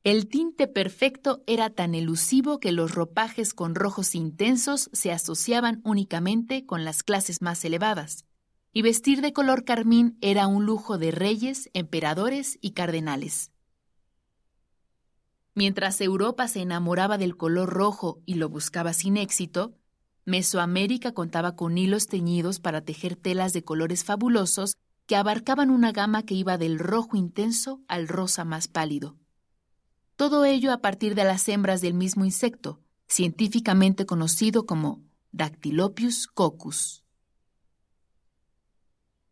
El tinte perfecto era tan elusivo que los ropajes con rojos intensos se asociaban únicamente con las clases más elevadas, y vestir de color carmín era un lujo de reyes, emperadores y cardenales. Mientras Europa se enamoraba del color rojo y lo buscaba sin éxito, Mesoamérica contaba con hilos teñidos para tejer telas de colores fabulosos que abarcaban una gama que iba del rojo intenso al rosa más pálido. Todo ello a partir de las hembras del mismo insecto, científicamente conocido como Dactylopius coccus.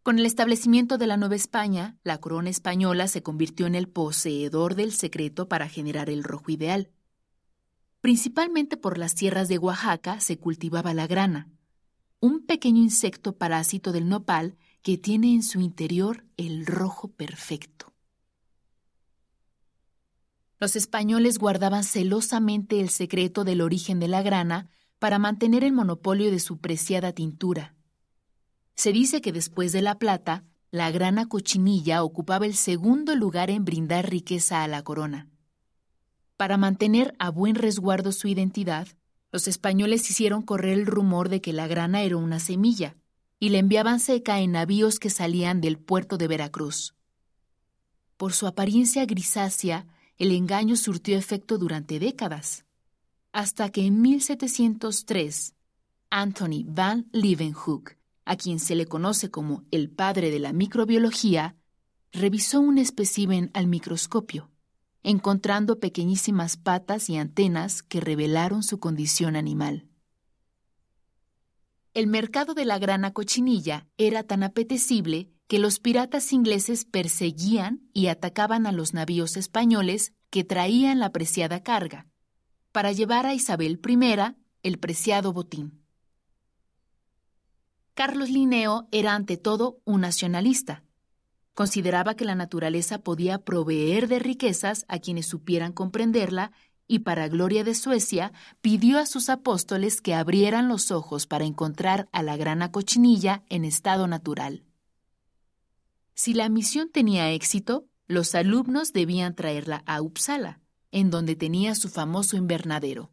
Con el establecimiento de la Nueva España, la corona española se convirtió en el poseedor del secreto para generar el rojo ideal. Principalmente por las tierras de Oaxaca se cultivaba la grana, un pequeño insecto parásito del nopal que tiene en su interior el rojo perfecto. Los españoles guardaban celosamente el secreto del origen de la grana para mantener el monopolio de su preciada tintura. Se dice que después de la plata, la grana cochinilla ocupaba el segundo lugar en brindar riqueza a la corona. Para mantener a buen resguardo su identidad, los españoles hicieron correr el rumor de que la grana era una semilla y la enviaban seca en navíos que salían del puerto de Veracruz. Por su apariencia grisácea, el engaño surtió efecto durante décadas, hasta que en 1703 Anthony van Leeuwenhoek, a quien se le conoce como el padre de la microbiología, revisó un espécimen al microscopio, encontrando pequeñísimas patas y antenas que revelaron su condición animal. El mercado de la grana cochinilla era tan apetecible que los piratas ingleses perseguían y atacaban a los navíos españoles que traían la preciada carga, para llevar a Isabel I el preciado botín. Carlos Linneo era ante todo un nacionalista. Consideraba que la naturaleza podía proveer de riquezas a quienes supieran comprenderla y para gloria de Suecia pidió a sus apóstoles que abrieran los ojos para encontrar a la grana cochinilla en estado natural. Si la misión tenía éxito, los alumnos debían traerla a Uppsala, en donde tenía su famoso invernadero.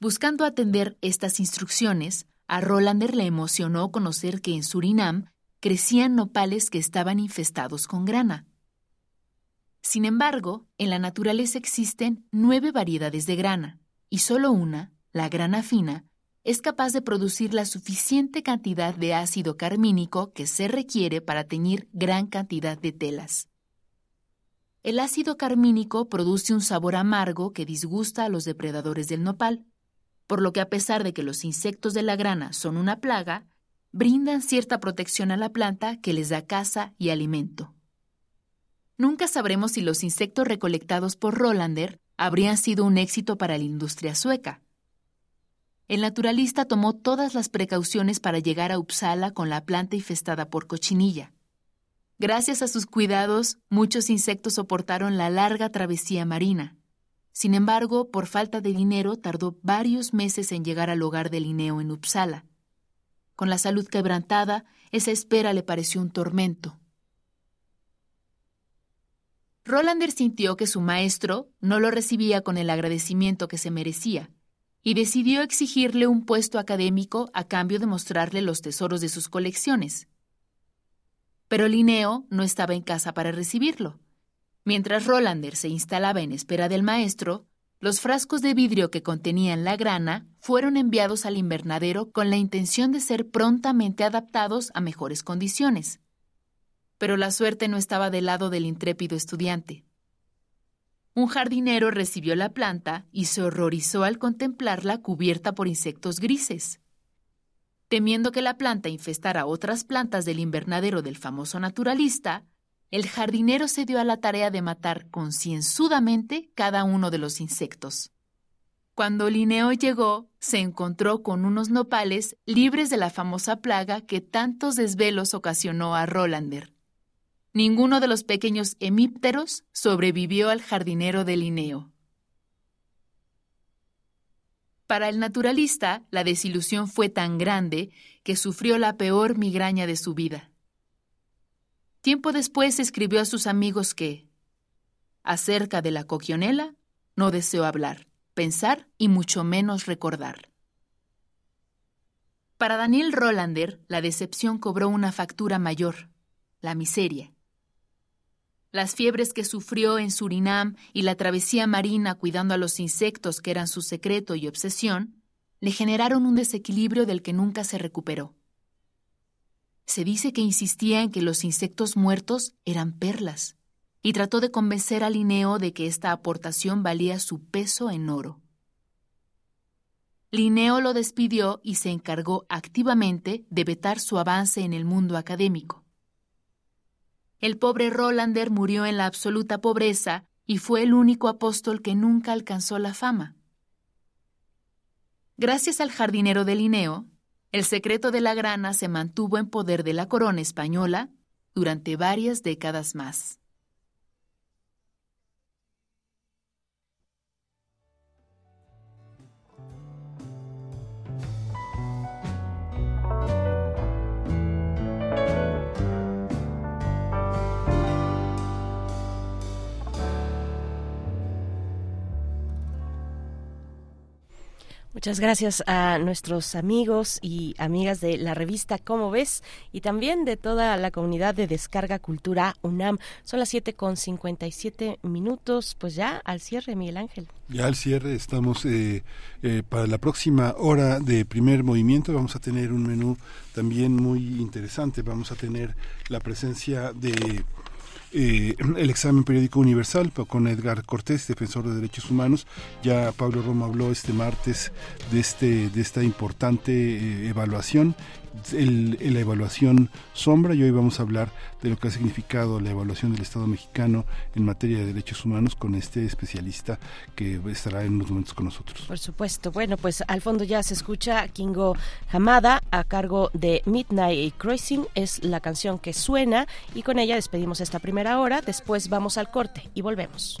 Buscando atender estas instrucciones, a Rolander le emocionó conocer que en Surinam crecían nopales que estaban infestados con grana. Sin embargo, en la naturaleza existen nueve variedades de grana, y solo una, la grana fina, es capaz de producir la suficiente cantidad de ácido carmínico que se requiere para teñir gran cantidad de telas. El ácido carmínico produce un sabor amargo que disgusta a los depredadores del nopal, por lo que a pesar de que los insectos de la grana son una plaga, brindan cierta protección a la planta que les da caza y alimento. Nunca sabremos si los insectos recolectados por Rolander habrían sido un éxito para la industria sueca, el naturalista tomó todas las precauciones para llegar a Uppsala con la planta infestada por cochinilla. Gracias a sus cuidados, muchos insectos soportaron la larga travesía marina. Sin embargo, por falta de dinero, tardó varios meses en llegar al hogar de Linneo en Uppsala. Con la salud quebrantada, esa espera le pareció un tormento. Rolander sintió que su maestro no lo recibía con el agradecimiento que se merecía y decidió exigirle un puesto académico a cambio de mostrarle los tesoros de sus colecciones. Pero Linneo no estaba en casa para recibirlo. Mientras Rolander se instalaba en espera del maestro, los frascos de vidrio que contenían la grana fueron enviados al invernadero con la intención de ser prontamente adaptados a mejores condiciones. Pero la suerte no estaba del lado del intrépido estudiante. Un jardinero recibió la planta y se horrorizó al contemplarla cubierta por insectos grises. Temiendo que la planta infestara otras plantas del invernadero del famoso naturalista, el jardinero se dio a la tarea de matar concienzudamente cada uno de los insectos. Cuando Linneo llegó, se encontró con unos nopales libres de la famosa plaga que tantos desvelos ocasionó a Rolander. Ninguno de los pequeños hemípteros sobrevivió al jardinero de Linneo. Para el naturalista, la desilusión fue tan grande que sufrió la peor migraña de su vida. Tiempo después escribió a sus amigos que, acerca de la coquionela, no deseó hablar, pensar y mucho menos recordar. Para Daniel Rolander, la decepción cobró una factura mayor, la miseria. Las fiebres que sufrió en Surinam y la travesía marina cuidando a los insectos que eran su secreto y obsesión, le generaron un desequilibrio del que nunca se recuperó. Se dice que insistía en que los insectos muertos eran perlas y trató de convencer a Linneo de que esta aportación valía su peso en oro. Linneo lo despidió y se encargó activamente de vetar su avance en el mundo académico. El pobre Rolander murió en la absoluta pobreza y fue el único apóstol que nunca alcanzó la fama. Gracias al jardinero de Linneo, el secreto de la grana se mantuvo en poder de la corona española durante varias décadas más. Muchas gracias a nuestros amigos y amigas de la revista Cómo ves y también de toda la comunidad de Descarga Cultura UNAM. Son las 7 con 57 minutos, pues ya al cierre, Miguel Ángel. Ya al cierre estamos eh, eh, para la próxima hora de primer movimiento. Vamos a tener un menú también muy interesante. Vamos a tener la presencia de eh, el examen periódico universal con Edgar Cortés, defensor de derechos humanos. Ya Pablo Roma habló este martes de, este, de esta importante eh, evaluación el, la evaluación sombra y hoy vamos a hablar de lo que ha significado la evaluación del Estado mexicano en materia de derechos humanos con este especialista que estará en unos momentos con nosotros. Por supuesto. Bueno, pues al fondo ya se escucha Kingo Hamada a cargo de Midnight Crossing. Es la canción que suena y con ella despedimos esta primera hora. Después vamos al corte y volvemos.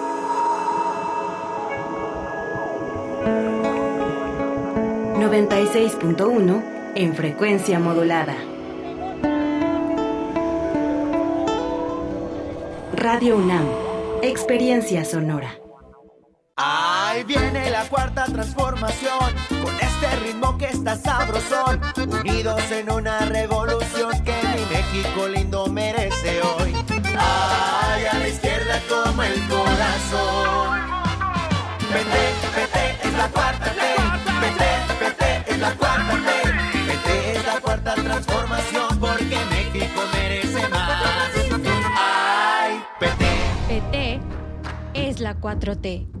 ...96.1 en frecuencia modulada. Radio UNAM, Experiencia Sonora. Ahí viene la cuarta transformación, con este ritmo que está sabrosón, unidos en una revolución que mi México lindo merece hoy. Ay, a la izquierda como el corazón. Vete, vete, es la cuarta ley. Vete, la cuarta. Vete, es la cuarta transformación porque México merece más. Ay, PT. PT es la 4T.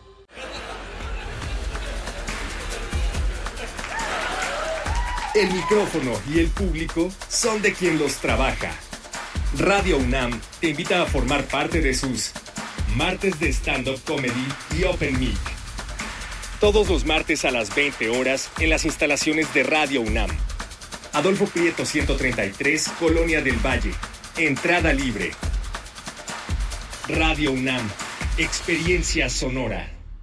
El micrófono y el público son de quien los trabaja. Radio UNAM te invita a formar parte de sus martes de stand-up comedy y open mic. Todos los martes a las 20 horas en las instalaciones de Radio UNAM. Adolfo Prieto 133, Colonia del Valle. Entrada libre. Radio UNAM. Experiencia sonora.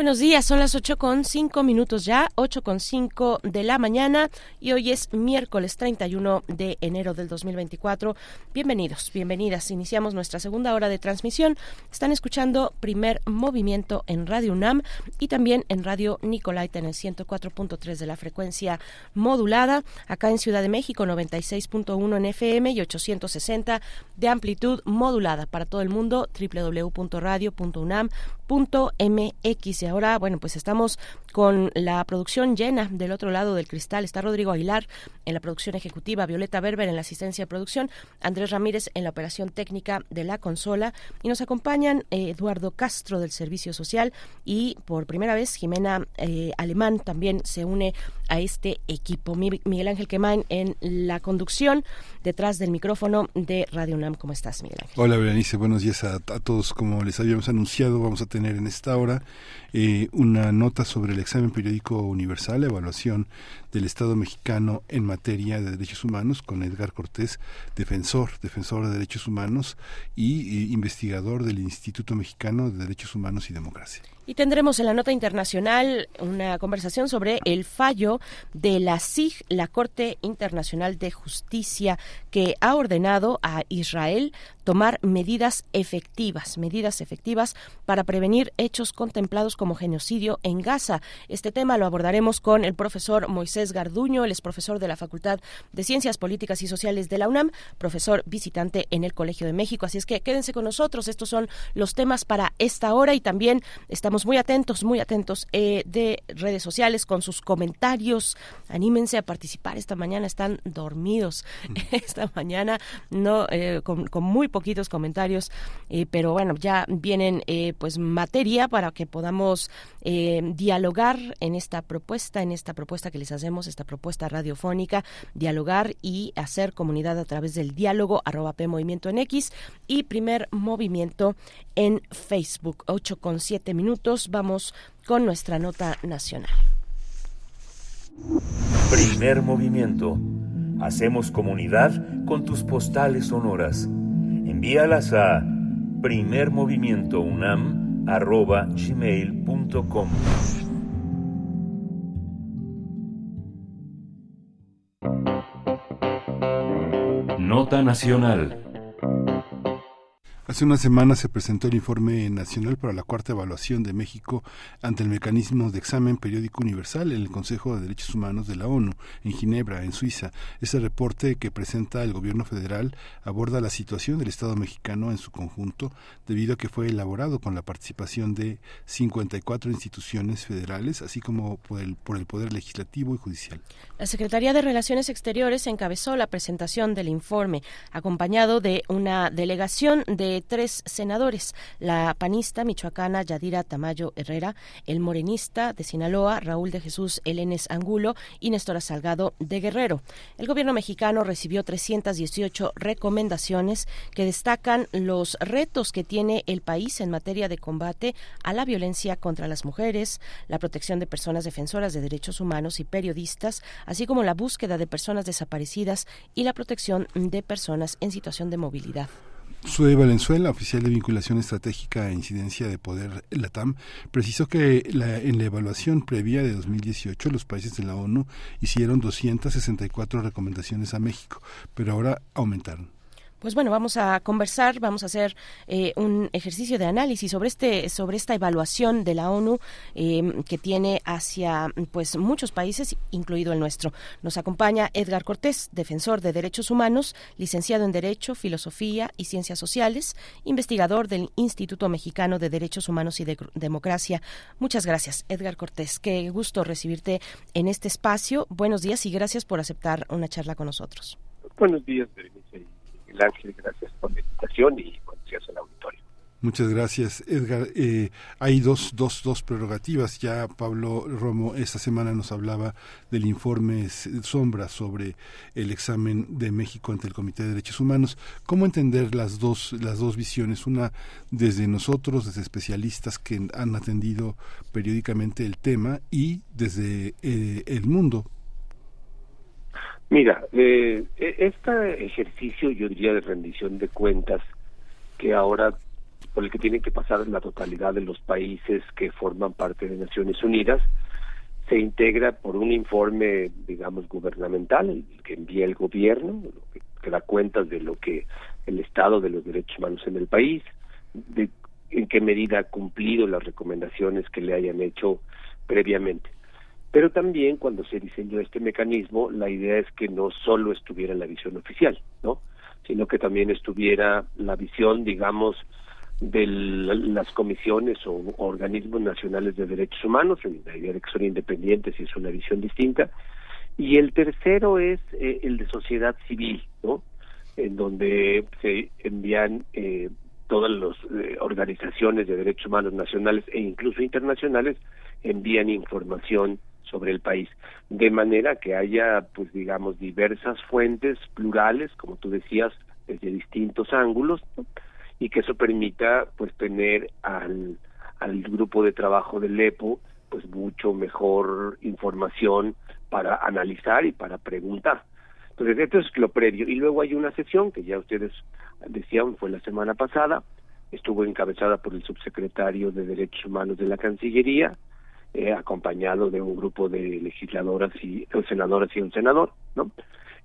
Buenos días, son las ocho con cinco minutos ya, ocho con cinco de la mañana y hoy es miércoles 31 de enero del 2024. Bienvenidos, bienvenidas. Iniciamos nuestra segunda hora de transmisión. Están escuchando primer movimiento en Radio UNAM y también en Radio Nicolaita en el 104.3 de la frecuencia modulada. Acá en Ciudad de México 96.1 en FM y 860 de amplitud modulada para todo el mundo www.radio.unam.mx ahora, bueno, pues estamos con la producción llena del otro lado del cristal. Está Rodrigo Aguilar en la producción ejecutiva, Violeta Berber en la asistencia de producción, Andrés Ramírez en la operación técnica de la consola y nos acompañan eh, Eduardo Castro del Servicio Social y por primera vez Jimena eh, Alemán también se une a este equipo. Miguel Ángel Quemain en la conducción detrás del micrófono de Radio UNAM. ¿Cómo estás, Miguel Ángel? Hola, Berenice. Buenos días a, a todos. Como les habíamos anunciado, vamos a tener en esta hora eh, una nota sobre el examen periódico universal, evaluación del Estado mexicano en materia de derechos humanos con Edgar Cortés, defensor, defensor de derechos humanos y investigador del Instituto Mexicano de Derechos Humanos y Democracia. Y tendremos en la nota internacional una conversación sobre el fallo de la CIG, la Corte Internacional de Justicia, que ha ordenado a Israel tomar medidas efectivas, medidas efectivas para prevenir hechos contemplados como genocidio en Gaza. Este tema lo abordaremos con el profesor Moisés Garduño, él es profesor de la Facultad de Ciencias Políticas y Sociales de la UNAM, profesor visitante en el Colegio de México. Así es que quédense con nosotros, estos son los temas para esta hora y también estamos muy atentos, muy atentos eh, de redes sociales con sus comentarios. Anímense a participar esta mañana, están dormidos esta mañana, no eh, con, muy poquitos comentarios, eh, pero bueno, ya vienen pues materia para que podamos dialogar en esta propuesta, en esta propuesta que les hacemos, esta propuesta radiofónica, dialogar y hacer comunidad a través del diálogo arroba P Movimiento en X y primer movimiento en Facebook. 8 con 7 minutos. Vamos con nuestra nota nacional. Primer movimiento. Hacemos comunidad con tus postales sonoras. Envíalas a primermovimientounam.gmail.com Nota Nacional Hace una semana se presentó el informe nacional para la cuarta evaluación de México ante el mecanismo de examen periódico universal en el Consejo de Derechos Humanos de la ONU en Ginebra, en Suiza. Ese reporte que presenta el gobierno federal aborda la situación del Estado mexicano en su conjunto debido a que fue elaborado con la participación de 54 instituciones federales, así como por el, por el Poder Legislativo y Judicial. La Secretaría de Relaciones Exteriores encabezó la presentación del informe, acompañado de una delegación de tres senadores, la panista michoacana Yadira Tamayo Herrera, el morenista de Sinaloa Raúl de Jesús Elenes Angulo y Néstor Salgado de Guerrero. El gobierno mexicano recibió 318 recomendaciones que destacan los retos que tiene el país en materia de combate a la violencia contra las mujeres, la protección de personas defensoras de derechos humanos y periodistas, así como la búsqueda de personas desaparecidas y la protección de personas en situación de movilidad. Sue Valenzuela, oficial de vinculación estratégica e incidencia de poder LATAM, precisó que la, en la evaluación previa de 2018 los países de la ONU hicieron 264 recomendaciones a México, pero ahora aumentaron. Pues bueno, vamos a conversar, vamos a hacer eh, un ejercicio de análisis sobre este, sobre esta evaluación de la ONU em, que tiene hacia pues muchos países, incluido el nuestro. Nos acompaña Edgar Cortés, defensor de derechos humanos, licenciado en Derecho, Filosofía y Ciencias Sociales, investigador del Instituto Mexicano de Derechos Humanos y de Democracia. Muchas gracias, Edgar Cortés. Qué gusto recibirte en este espacio. Buenos días y gracias por aceptar una charla con nosotros. Buenos días, Berenice Ángel, gracias por la invitación y buenos días al auditorio. Muchas gracias, Edgar. Eh, hay dos, dos, dos prerrogativas. Ya Pablo Romo esta semana nos hablaba del informe Sombra sobre el examen de México ante el Comité de Derechos Humanos. ¿Cómo entender las dos, las dos visiones? Una desde nosotros, desde especialistas que han atendido periódicamente el tema y desde eh, el mundo. Mira, eh, e, este ejercicio, yo diría, de rendición de cuentas que ahora por el que tienen que pasar la totalidad de los países que forman parte de Naciones Unidas, se integra por un informe, digamos, gubernamental, que envía el gobierno, que, da cuentas de lo que el estado de los derechos humanos en el país, de en qué medida ha cumplido las recomendaciones que le hayan hecho previamente. Pero también cuando se diseñó este mecanismo, la idea es que no solo estuviera la visión oficial, ¿no? sino que también estuviera la visión, digamos, de las comisiones o organismos nacionales de derechos humanos, la idea de que son independientes y es una visión distinta. Y el tercero es eh, el de sociedad civil, ¿no? En donde se envían eh, todas las eh, organizaciones de derechos humanos nacionales e incluso internacionales envían información sobre el país, de manera que haya, pues digamos, diversas fuentes plurales, como tú decías, desde distintos ángulos, y que eso permita pues tener al, al grupo de trabajo del EPO pues mucho mejor información para analizar y para preguntar. Entonces, esto es lo previo. Y luego hay una sesión que ya ustedes decían, fue la semana pasada, estuvo encabezada por el subsecretario de Derechos Humanos de la Cancillería, eh, acompañado de un grupo de legisladoras y senadoras y un senador, ¿no?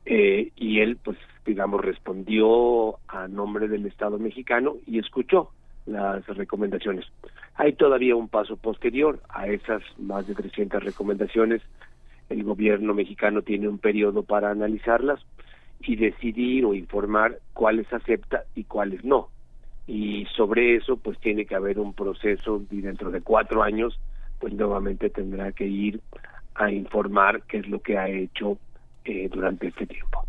Eh, y él, pues, digamos, respondió a nombre del Estado mexicano y escuchó las recomendaciones. Hay todavía un paso posterior a esas más de 300 recomendaciones. El gobierno mexicano tiene un periodo para analizarlas y decidir o informar cuáles acepta y cuáles no. Y sobre eso, pues tiene que haber un proceso y dentro de cuatro años, pues nuevamente tendrá que ir a informar qué es lo que ha hecho eh, durante este tiempo.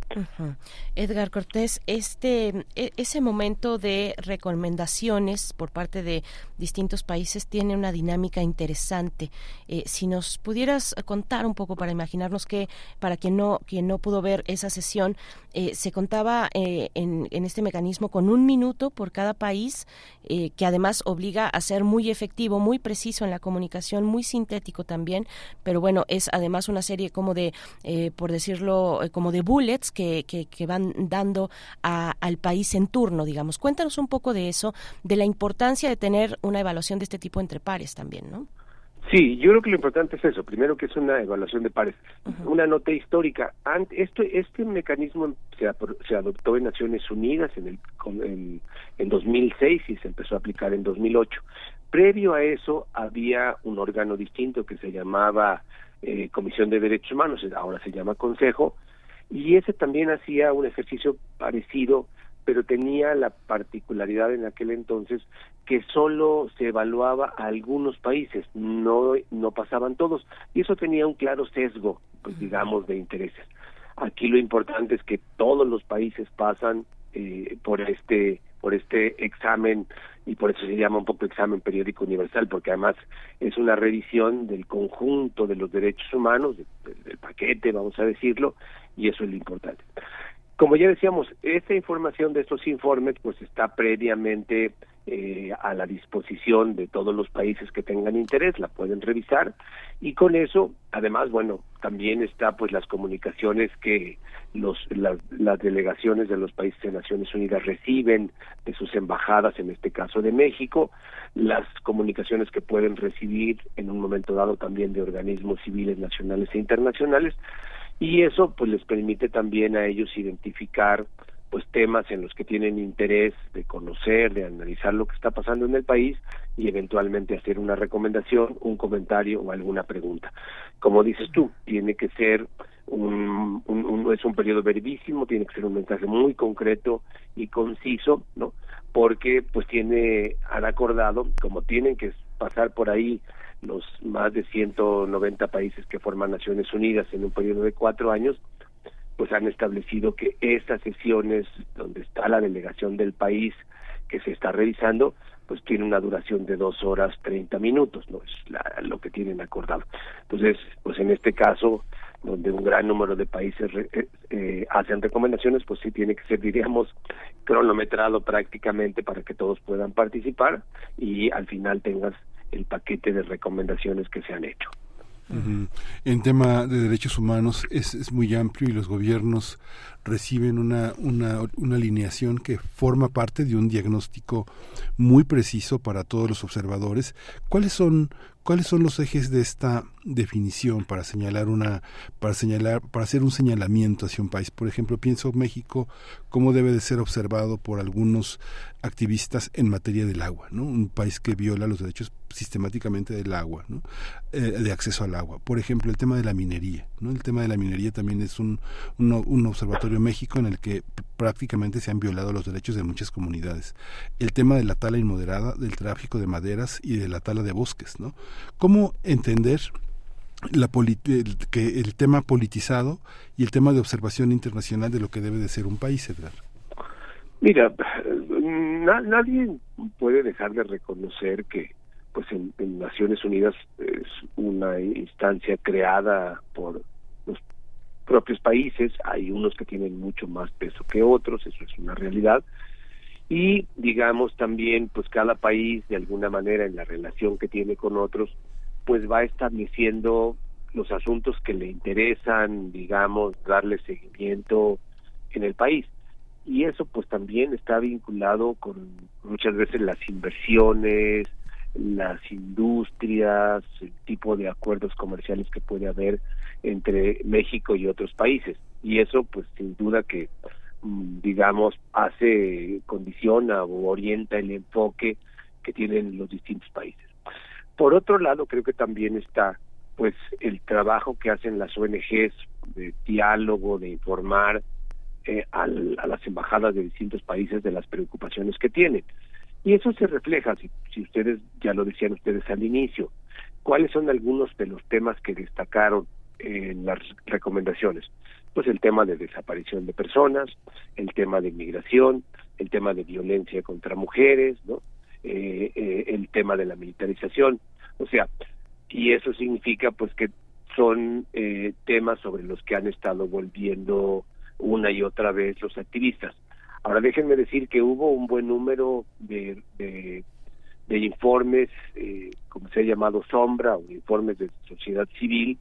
Edgar Cortés, este e, ese momento de recomendaciones por parte de distintos países tiene una dinámica interesante. Eh, si nos pudieras contar un poco para imaginarnos que para quien no quien no pudo ver esa sesión eh, se contaba en, en, este mecanismo con un minuto por cada país que además obliga a ser muy efectivo, muy preciso en la comunicación, muy sintético también. Pero bueno es además una serie como de por decirlo como de bullets que, que, van dando al país en turno, digamos. Cuéntanos un poco de eso, de la importancia de tener una evaluación de este tipo entre pares también, ¿no? Sí, yo creo que lo importante es eso. Primero que es una evaluación de pares. Una nota histórica. Este, este mecanismo se, se adoptó en Naciones Unidas en, el, en, en 2006 y se empezó a aplicar en 2008. Previo a eso había un órgano distinto que se llamaba eh, Comisión de Derechos Humanos, ahora se llama Consejo, y ese también hacía un ejercicio parecido, pero tenía la particularidad en aquel entonces que solo se evaluaba a algunos países, no, no pasaban todos, y eso tenía un claro sesgo, pues digamos, de intereses. Aquí lo importante es que todos los países pasan eh, por este por este examen y por eso se llama un poco examen periódico universal porque además es una revisión del conjunto de los derechos humanos del paquete vamos a decirlo y eso es lo importante. Como ya decíamos, esta información de estos informes pues está previamente eh, a la disposición de todos los países que tengan interés, la pueden revisar. Y con eso, además, bueno, también está pues las comunicaciones que los las, las delegaciones de los países de Naciones Unidas reciben de sus embajadas, en este caso de México, las comunicaciones que pueden recibir en un momento dado también de organismos civiles nacionales e internacionales. Y eso pues les permite también a ellos identificar pues temas en los que tienen interés de conocer, de analizar lo que está pasando en el país y eventualmente hacer una recomendación, un comentario o alguna pregunta. Como dices tú, tiene que ser un, un, es un periodo brevísimo, tiene que ser un mensaje muy concreto y conciso, ¿no? Porque pues tiene han acordado, como tienen que pasar por ahí los más de 190 países que forman Naciones Unidas en un periodo de cuatro años, pues han establecido que estas sesiones donde está la delegación del país que se está revisando, pues tiene una duración de dos horas treinta minutos, no es la, lo que tienen acordado. Entonces, pues en este caso, donde un gran número de países eh, eh, hacen recomendaciones, pues sí tiene que ser, diríamos, cronometrado prácticamente para que todos puedan participar y al final tengas el paquete de recomendaciones que se han hecho. En tema de derechos humanos es, es, muy amplio y los gobiernos reciben una, una, una, alineación que forma parte de un diagnóstico muy preciso para todos los observadores. ¿Cuáles son, cuáles son los ejes de esta definición para señalar una para señalar para hacer un señalamiento hacia un país por ejemplo pienso México cómo debe de ser observado por algunos activistas en materia del agua no un país que viola los derechos sistemáticamente del agua ¿no? eh, de acceso al agua por ejemplo el tema de la minería no el tema de la minería también es un, un, un observatorio México en el que prácticamente se han violado los derechos de muchas comunidades el tema de la tala inmoderada del tráfico de maderas y de la tala de bosques no cómo entender la el, tema politizado y el tema de observación internacional de lo que debe de ser un país, Edgar. Mira, nadie puede dejar de reconocer que pues en, Naciones Unidas es una instancia creada por propios países, hay unos que tienen mucho más peso que otros, eso es una realidad, y digamos también pues cada país de alguna manera en la relación que tiene con otros pues va estableciendo los asuntos que le interesan, digamos, darle seguimiento en el país. Y eso pues también está vinculado con muchas veces las inversiones, las industrias, el tipo de acuerdos comerciales que puede haber entre México y otros países. Y eso pues sin duda que mm, digamos hace condiciona o orienta el enfoque que tienen los distintos países. Por otro lado, creo que también está pues el trabajo que hacen las ONGs de diálogo, de informar eh, al, a las embajadas de distintos países de las preocupaciones que tienen. Y eso se refleja, si, ustedes ya lo decían ustedes al inicio, cuáles son algunos de los temas que destacaron en las recomendaciones. Pues el tema de desaparición de personas, el tema de inmigración, el tema de violencia contra mujeres, ¿no? Eh, eh, el tema de la militarización. O sea, y eso significa pues que son eh, temas sobre los que han estado volviendo una y otra vez los activistas. Ahora déjenme decir que hubo un buen número de, informes, eh, como se ha llamado sombra, o informes de sociedad civil,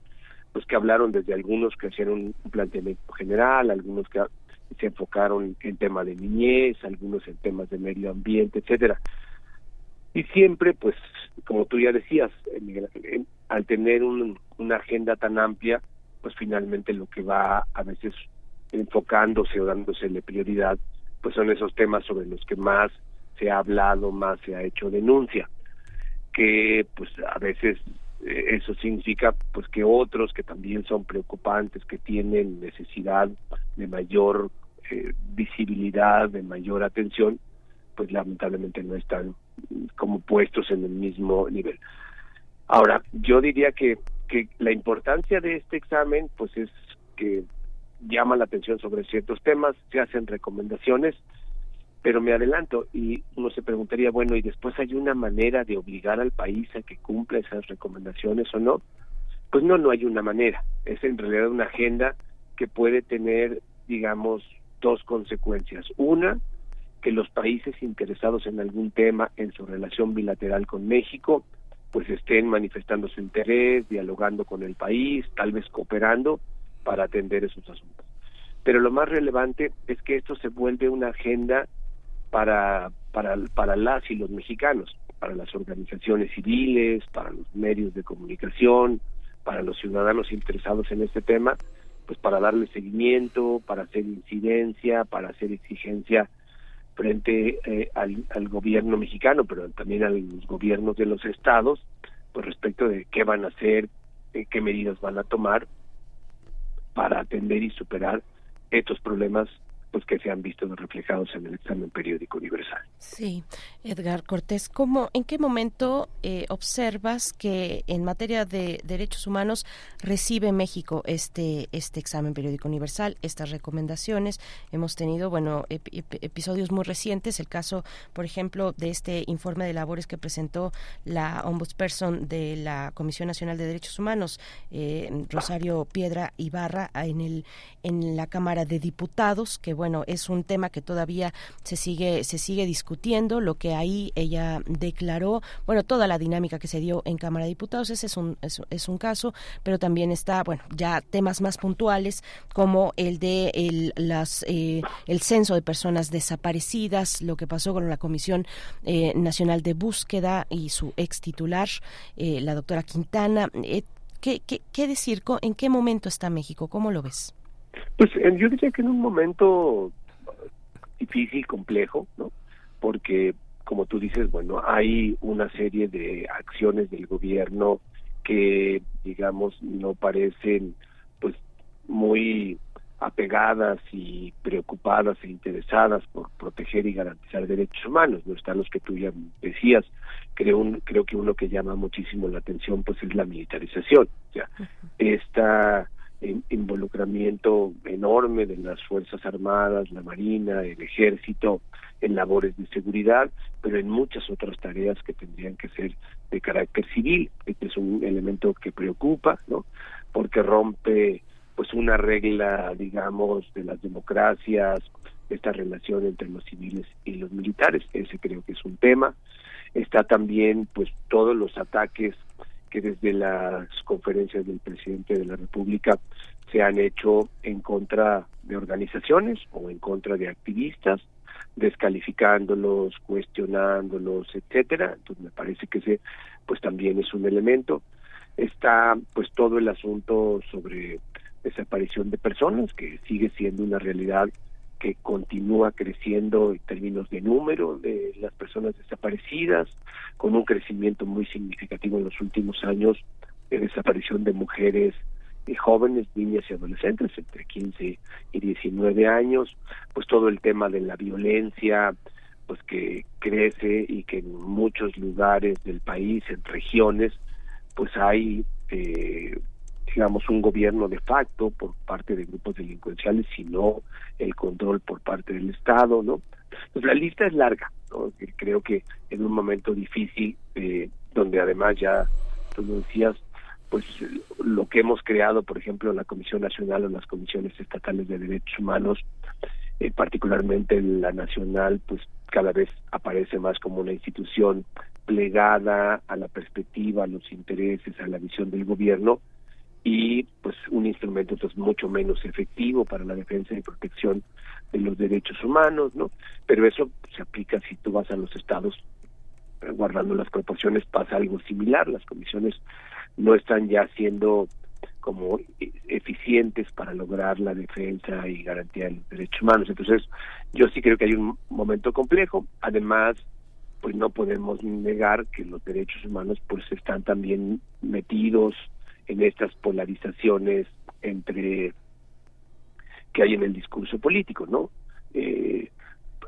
pues que hablaron desde algunos que hacían un, un planteamiento general, algunos que se enfocaron en tema de niñez, algunos en temas de medio ambiente, etcétera. Y siempre pues como tú ya decías al tener una agenda tan amplia pues finalmente lo que va a veces enfocándose o dándosele prioridad pues son esos temas sobre los que más se ha hablado más se ha hecho denuncia que pues a veces eh, eso significa pues que otros que también son preocupantes que tienen necesidad de mayor eh, visibilidad de mayor atención pues lamentablemente no están como puestos en el mismo nivel. Ahora, yo diría que, que la importancia de este examen, pues es que llama la atención sobre ciertos temas, se hacen recomendaciones, pero me adelanto y uno se preguntaría, bueno, ¿y después hay una manera de obligar al país a que cumpla esas recomendaciones o no? Pues no, no hay una manera. Es en realidad una agenda que puede tener, digamos, dos consecuencias. Una, que los países interesados en algún tema en su relación bilateral con México pues estén manifestando su interés, dialogando con el país, tal vez cooperando para atender esos asuntos. Pero lo más relevante es que esto se vuelve una agenda para, para, para las y los mexicanos, para las organizaciones civiles, para los medios de comunicación, para los ciudadanos interesados en este tema, pues para darle seguimiento, para hacer incidencia, para hacer exigencia frente eh, al, gobierno mexicano, pero también a los gobiernos de los estados, pues respecto de qué van a hacer, eh, qué medidas van a tomar para atender y superar estos problemas pues que se han visto reflejados en el examen periódico universal. Sí, Edgar Cortés, ¿cómo, ¿en qué momento eh, observas que en materia de derechos humanos recibe México este este examen periódico universal, estas recomendaciones? Hemos tenido, bueno, episodios muy recientes, el caso, por ejemplo, de este informe de labores que presentó la ombudsperson de la Comisión Nacional de Derechos Humanos, eh, Rosario Piedra Ibarra, en el en la Cámara de Diputados, que bueno, es un tema que todavía se sigue se sigue discutiendo, lo que ahí ella declaró, bueno, toda la dinámica que se dio en Cámara de Diputados, ese es un es, un caso, pero también está, bueno, ya temas más puntuales como el de el las eh, el censo de personas desaparecidas, lo que pasó con la Comisión eh, Nacional de Búsqueda y su ex titular, eh, la doctora Quintana. ¿qué, qué, qué decir? ¿En qué momento está México? ¿Cómo lo ves? Pues yo diría que en un momento difícil, complejo, ¿no? Porque, como tú dices, bueno, hay una serie de acciones del gobierno que, digamos, no parecen, pues, muy apegadas y preocupadas e interesadas por proteger y garantizar derechos humanos. No están los que tú ya decías. Creo, un, creo que uno que llama muchísimo la atención, pues, es la militarización. O sea, esta involucramiento enorme de las Fuerzas Armadas, la Marina, el Ejército, en labores de seguridad, pero en muchas otras tareas que tendrían que ser de carácter civil. Este es un elemento que preocupa, ¿no? Porque rompe pues una regla, digamos, de las democracias, esta relación entre los civiles y los militares. Ese creo que es un tema. Está también pues todos los ataques que desde las conferencias del presidente de la República se han hecho en contra de organizaciones o en contra de activistas, descalificándolos, cuestionándolos, etcétera. Entonces me parece que ese pues también es un elemento. Está pues todo el asunto sobre desaparición de personas que sigue siendo una realidad que continúa creciendo en términos de número de las personas desaparecidas, con un crecimiento muy significativo en los últimos años de desaparición de mujeres y jóvenes, niñas y adolescentes entre 15 y 19 años, pues todo el tema de la violencia, pues que crece y que en muchos lugares del país, en regiones, pues hay eh, digamos, un gobierno de facto por parte de grupos delincuenciales, sino el control por parte del Estado, ¿no? Pues la lista es larga, ¿no? Creo que en un momento difícil, eh, donde además ya, tú lo decías, pues lo que hemos creado, por ejemplo, la Comisión Nacional o las comisiones estatales de derechos humanos, eh, particularmente la nacional, pues cada vez aparece más como una institución plegada a la perspectiva, a los intereses, a la visión del gobierno, y pues un instrumento entonces mucho menos efectivo para la defensa y protección de los derechos humanos, ¿no? Pero eso se aplica si tú vas a los estados guardando las proporciones pasa algo similar, las comisiones no están ya siendo como eficientes para lograr la defensa y garantía de los derechos humanos. Entonces, yo sí creo que hay un momento complejo. Además, pues no podemos negar que los derechos humanos pues están también metidos en estas polarizaciones entre que hay en el discurso político, ¿no? Eh,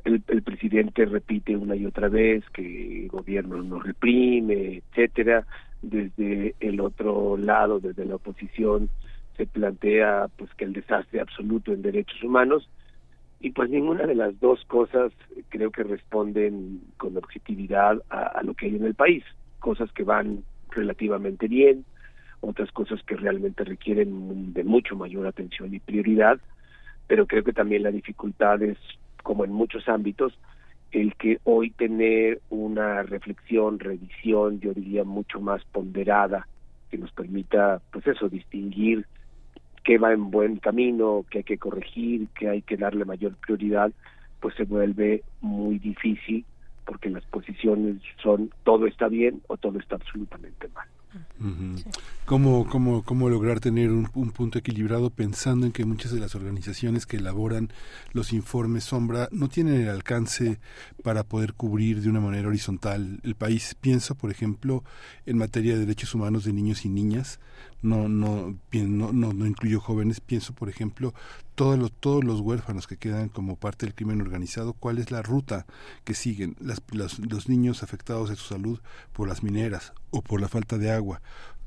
el, presidente repite una y otra vez que el gobierno no reprime, etcétera. Desde el otro lado, desde la oposición, se plantea pues que el desastre absoluto en derechos humanos y pues ninguna de las dos cosas creo que responden con objetividad a lo que hay en el país. Cosas que van relativamente bien, otras cosas que realmente requieren de mucho mayor atención y prioridad, pero creo que también la dificultad es, como en muchos ámbitos, el que hoy tener una reflexión, revisión, yo diría mucho más ponderada, que nos permita, pues eso, distinguir qué va en buen camino, qué hay que corregir, qué hay que darle mayor prioridad, pues se vuelve muy difícil porque las posiciones son todo está bien o todo está absolutamente mal. ¿Cómo, cómo, cómo lograr tener un, punto equilibrado pensando en que muchas de las organizaciones que elaboran los informes sombra no tienen el alcance para poder cubrir de una manera horizontal el país? Pienso, por ejemplo, en materia de derechos humanos de niños y niñas, no, no, no, no, no incluyo jóvenes, pienso, por ejemplo, todos los, todos los huérfanos que quedan como parte del crimen organizado, cuál es la ruta que siguen las, los niños afectados de su salud por las mineras o por la falta de agua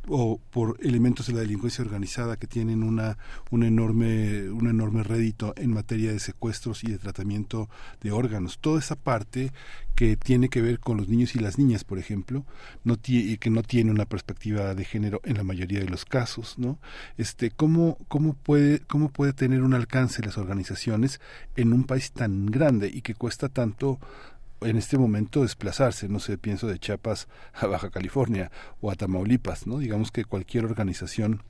o por elementos de la delincuencia organizada que tienen una un enorme un enorme rédito en materia de secuestros y de tratamiento de órganos. Toda esa parte que tiene que ver con los niños y las niñas por ejemplo no y que no tiene una perspectiva de género en la mayoría de los casos no este cómo cómo puede cómo puede tener un alcance las organizaciones en un país tan grande y que cuesta tanto en este momento desplazarse, no sé, pienso de Chiapas a Baja California o a Tamaulipas, ¿no? Digamos que cualquier organización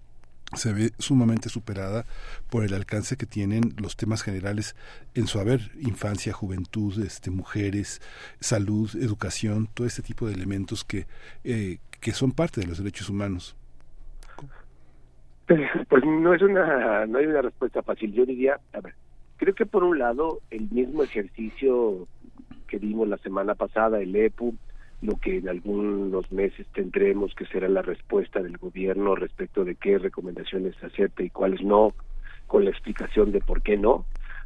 se ve sumamente superada por el alcance que tienen los temas generales en su haber, infancia, juventud, este, mujeres, salud, educación, todo este tipo de elementos que, eh, que son parte de los derechos humanos. Pues no es una, no hay una respuesta fácil. Yo diría, a ver, creo que por un lado el mismo ejercicio que vimos la semana pasada, el EPU, lo que en algunos meses tendremos que será la respuesta del gobierno respecto de qué recomendaciones acepta y cuáles no, con la explicación de por qué no,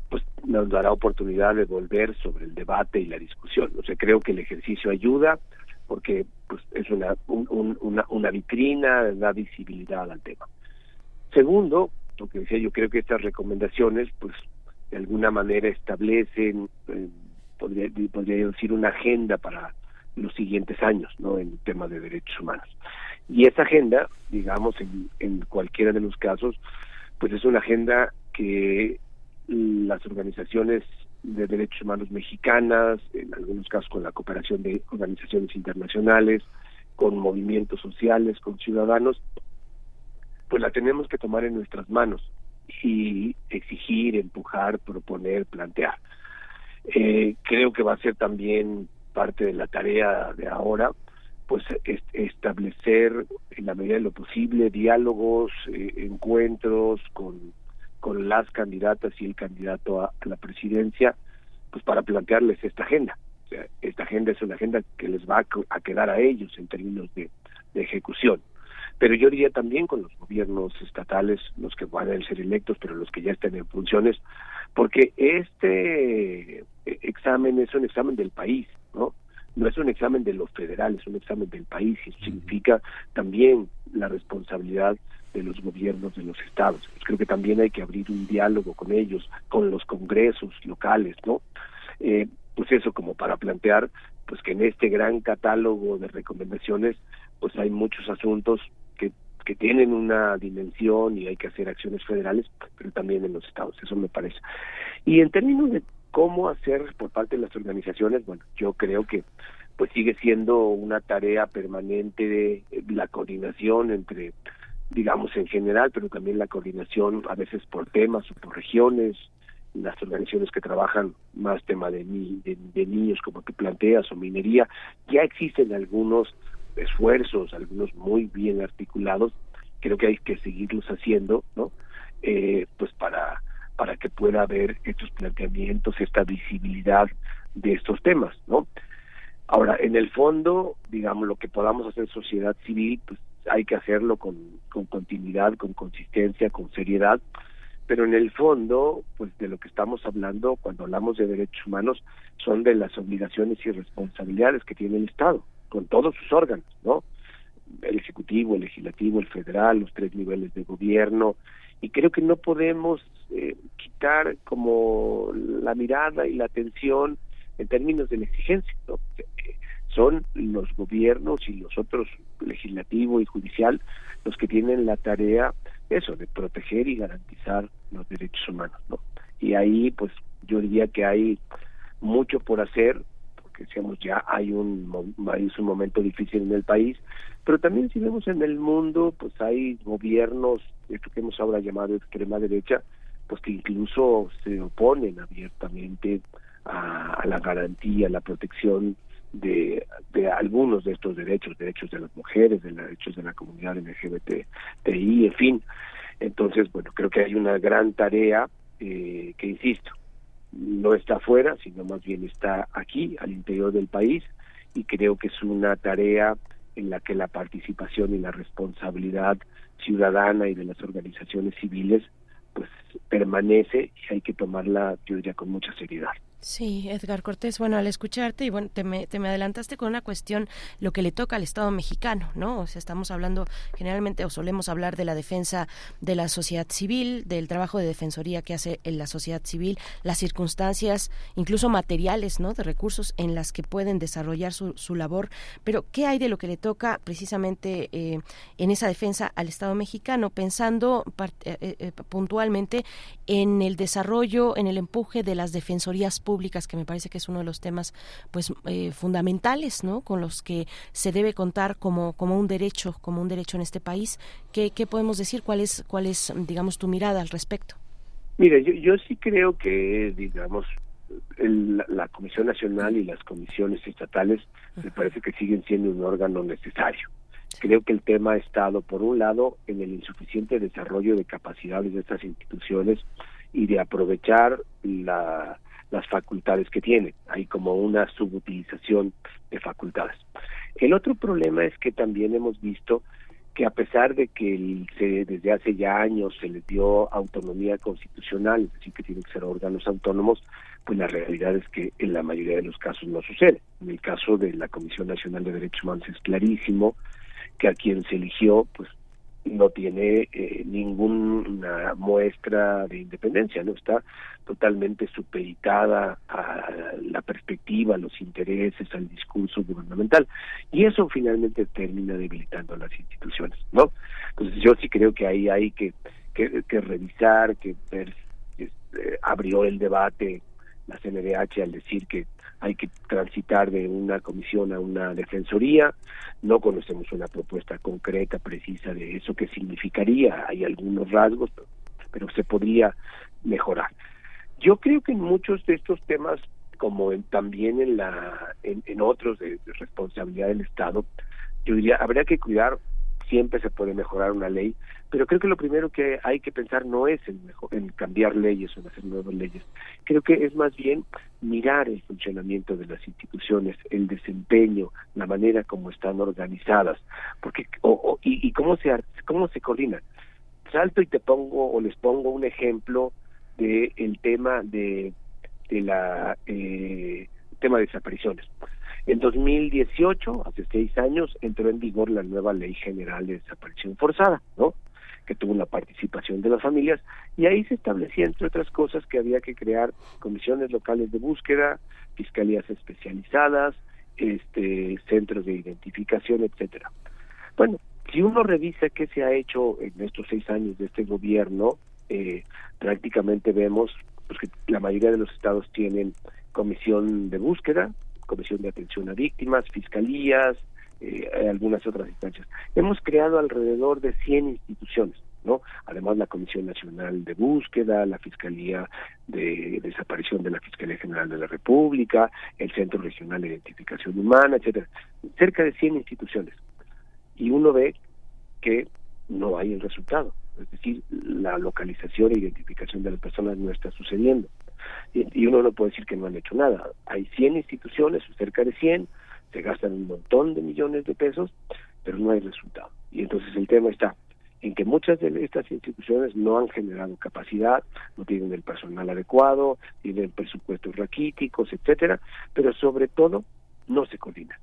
pues nos dará oportunidad de volver sobre el debate y la discusión. O sea, creo que el ejercicio ayuda porque pues es una, una, una vitrina, da visibilidad al tema. Segundo, lo que decía, yo creo que estas recomendaciones, pues de alguna manera establecen eh, podría, podría decir, una agenda para los siguientes años, ¿no? En temas de derechos humanos. Y esa agenda, digamos, en, en cualquiera de los casos, pues es una agenda que las organizaciones de derechos humanos mexicanas, en algunos casos con la cooperación de organizaciones internacionales, con movimientos sociales, con ciudadanos, pues la tenemos que tomar en nuestras manos y exigir, empujar, proponer, plantear. Eh, creo que va a ser también parte de la tarea de ahora, pues establecer en la medida de lo posible diálogos, eh, encuentros con, con las candidatas y el candidato a, la presidencia, pues para plantearles esta agenda. O sea, esta agenda es una agenda que les va a, quedar a ellos en términos de ejecución pero yo diría también con los gobiernos estatales, los que van a ser electos, pero los que ya estén en funciones, porque este eh, examen es un examen del país, ¿no? No es un examen de lo federal, es un examen del país y eso significa también la responsabilidad de los gobiernos de los estados. Pues creo que también hay que abrir un diálogo con ellos, con los congresos locales, ¿no? Eh, pues eso como para plantear pues que en este gran catálogo de recomendaciones pues hay muchos asuntos que que tienen una dimensión y hay que hacer acciones federales, pero también en los estados, eso me parece. Y en términos de cómo hacer por parte de las organizaciones, bueno, yo creo que pues sigue siendo una tarea permanente de la coordinación entre digamos en general, pero también la coordinación a veces por temas o por regiones, las organizaciones que trabajan más tema de, de, de niños como tú planteas o minería, ya existen algunos esfuerzos, algunos muy bien articulados, creo que hay que seguirlos haciendo, ¿no? Eh, pues para para que pueda haber estos planteamientos, esta visibilidad de estos temas, ¿no? Ahora, en el fondo, digamos, lo que podamos hacer sociedad civil, pues hay que hacerlo con, con continuidad, con consistencia, con seriedad, pero en el fondo, pues de lo que estamos hablando cuando hablamos de derechos humanos son de las obligaciones y responsabilidades que tiene el Estado con todos sus órganos, ¿no? El Ejecutivo, el Legislativo, el Federal, los tres niveles de gobierno, y creo que no podemos eh, quitar como la mirada y la atención en términos de la exigencia, ¿no? Son los gobiernos y los otros, legislativo y judicial, los que tienen la tarea, eso, de proteger y garantizar los derechos humanos, ¿no? Y ahí, pues, yo diría que hay mucho por hacer, que decíamos ya hay un, hay un momento difícil en el país, pero también si vemos en el mundo, pues hay gobiernos, esto que hemos ahora llamado extrema derecha, pues que incluso se oponen abiertamente a, la garantía, a la protección de, de algunos de estos derechos, derechos de las mujeres, de los derechos de la comunidad LGBTI, en fin. Entonces, bueno, creo que hay una gran tarea eh, que, insisto, no está afuera, sino más bien está aquí, al interior del país, y creo que es una tarea en la que la participación y la responsabilidad ciudadana y de las organizaciones civiles pues permanece y hay que tomarla, yo diría, con mucha seriedad. Sí, Edgar Cortés, bueno, al escucharte y bueno, te me, te me adelantaste con una cuestión, lo que le toca al Estado mexicano, ¿no? O sea, estamos hablando generalmente o solemos hablar de la defensa de la sociedad civil, del trabajo de defensoría que hace en la sociedad civil, las circunstancias, incluso materiales, ¿no? De recursos en las que pueden desarrollar su, su labor, pero ¿qué hay de lo que le toca precisamente eh, en esa defensa al Estado mexicano? Pensando eh, eh, puntualmente en el desarrollo, en el empuje de las defensorías públicas públicas, que me parece que es uno de los temas pues eh, fundamentales, ¿no? Con los que se debe contar como, como un derecho, como un derecho en este país. ¿Qué, qué podemos decir? ¿Cuál es, cuál es, digamos, tu mirada al respecto? Mire, yo, yo sí creo que, digamos, el, la Comisión Nacional y las comisiones estatales me parece que siguen siendo un órgano necesario. Creo que el tema ha estado, por un lado, en el insuficiente desarrollo de capacidades de estas instituciones y de aprovechar la las facultades que tiene. Hay como una subutilización de facultades. El otro problema es que también hemos visto que a pesar de que se, desde hace ya años se les dio autonomía constitucional, es decir, que tienen que ser órganos autónomos, pues la realidad es que en la mayoría de los casos no sucede. En el caso de la Comisión Nacional de Derechos Humanos es clarísimo que a quien se eligió, pues no tiene eh, ninguna muestra de independencia, no está totalmente supeditada a la perspectiva, a los intereses, al discurso gubernamental y eso finalmente termina debilitando las instituciones, ¿no? Entonces yo sí creo que ahí hay que que, revisar, que este, abrió el debate la CNDH al decir que hay que transitar de una comisión a una defensoría. No conocemos una propuesta concreta, precisa de eso que significaría. Hay algunos rasgos, pero se podría mejorar. Yo creo que en muchos de estos temas, como también en, la, en, otros de, de responsabilidad del Estado, yo diría, habría que cuidar siempre se puede mejorar una ley, pero creo que lo primero que hay que pensar no es en, en cambiar leyes o en hacer nuevas leyes. Creo que es más bien mirar el funcionamiento de las instituciones, el desempeño, la manera como están organizadas, porque o, y, cómo se cómo se coordinan. Salto y te pongo o les pongo un ejemplo de el tema de de la eh, tema de desapariciones. En 2018, hace seis años, entró en vigor la nueva Ley General de Desaparición Forzada, ¿no? Que tuvo una participación de las familias, y ahí se establecía, entre otras cosas, que había que crear comisiones locales de búsqueda, fiscalías especializadas, este, centros de identificación, etcétera. Bueno, si uno revisa qué se ha hecho en estos seis años de este gobierno, eh, prácticamente vemos pues, que la mayoría de los estados tienen comisión de búsqueda, Comisión de Atención a Víctimas, Fiscalías, eh, algunas otras instancias. Hemos creado alrededor de 100 instituciones, ¿no? Además la Comisión Nacional de Búsqueda, la Fiscalía de Desaparición de la Fiscalía General de la República, el Centro Regional de Identificación Humana, etcétera. Cerca de 100 instituciones. Y uno ve que no hay el resultado. Es decir, la localización e identificación de las personas no está sucediendo y, uno no puede decir que no han hecho nada. Hay 100 instituciones, cerca de 100, se gastan un montón de millones de pesos, pero no hay resultado. Y entonces el tema está en que muchas de estas instituciones no han generado capacidad, no tienen el personal adecuado, tienen presupuestos raquíticos, etcétera, pero sobre todo no se coordinan.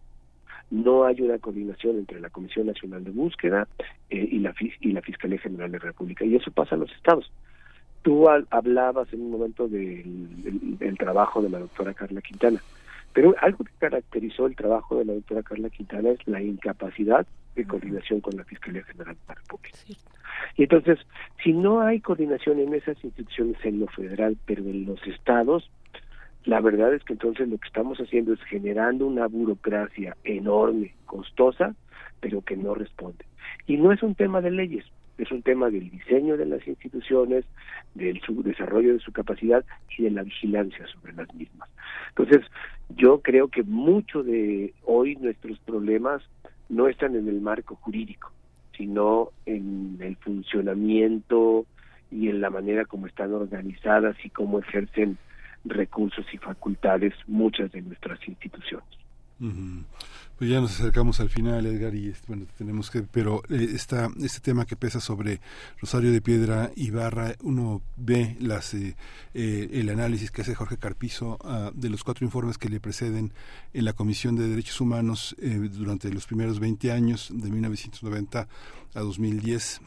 No hay una coordinación entre la Comisión Nacional de Búsqueda eh, y, la, y la Fiscalía General de la República. Y eso pasa en los estados. Tú hablabas en un momento del, trabajo de la doctora Carla Quintana, pero algo que caracterizó el trabajo de la doctora Carla Quintana es la incapacidad de coordinación con la Fiscalía General de la República. Y entonces, si no hay coordinación en esas instituciones en lo federal, pero en los estados, la verdad es que entonces lo que estamos haciendo es generando una burocracia enorme, costosa, pero que no responde. Y no es un tema de leyes, es un tema del diseño de las instituciones, del desarrollo de su capacidad y de la vigilancia sobre las mismas. Entonces, yo creo que mucho de hoy nuestros problemas no están en el marco jurídico, sino en el funcionamiento y en la manera como están organizadas y cómo ejercen recursos y facultades muchas de nuestras instituciones. Ujú. Pues ya nos acercamos al final, Edgar, y bueno, tenemos que, pero eh, está este tema que pesa sobre Rosario de Piedra y Barra, uno ve las eh, eh, el análisis que hace Jorge Carpizo ah, de los cuatro informes que le preceden en la Comisión de Derechos Humanos eh, durante los primeros 20 años, de 1990 a 2010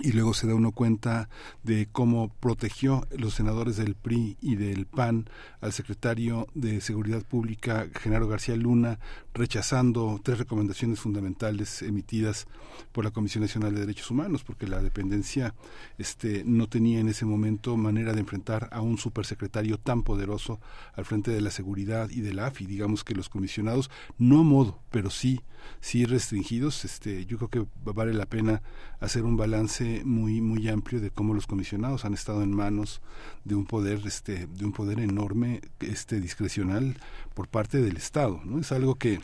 y luego se da uno cuenta de cómo protegió los senadores del PRI y del PAN al secretario de Seguridad Pública, Genaro García Luna, rechazando tres recomendaciones fundamentales emitidas por la Comisión Nacional de Derechos Humanos, porque la dependencia este, no tenía en ese momento manera de enfrentar a un supersecretario tan poderoso al frente de la seguridad y de la AFI. Digamos que los comisionados, no a modo, pero sí, sí restringidos, este, yo creo que vale la pena hacer un balance muy muy amplio de cómo los comisionados han estado en manos de un poder este de un poder enorme este discrecional por parte del Estado, ¿no? Es algo que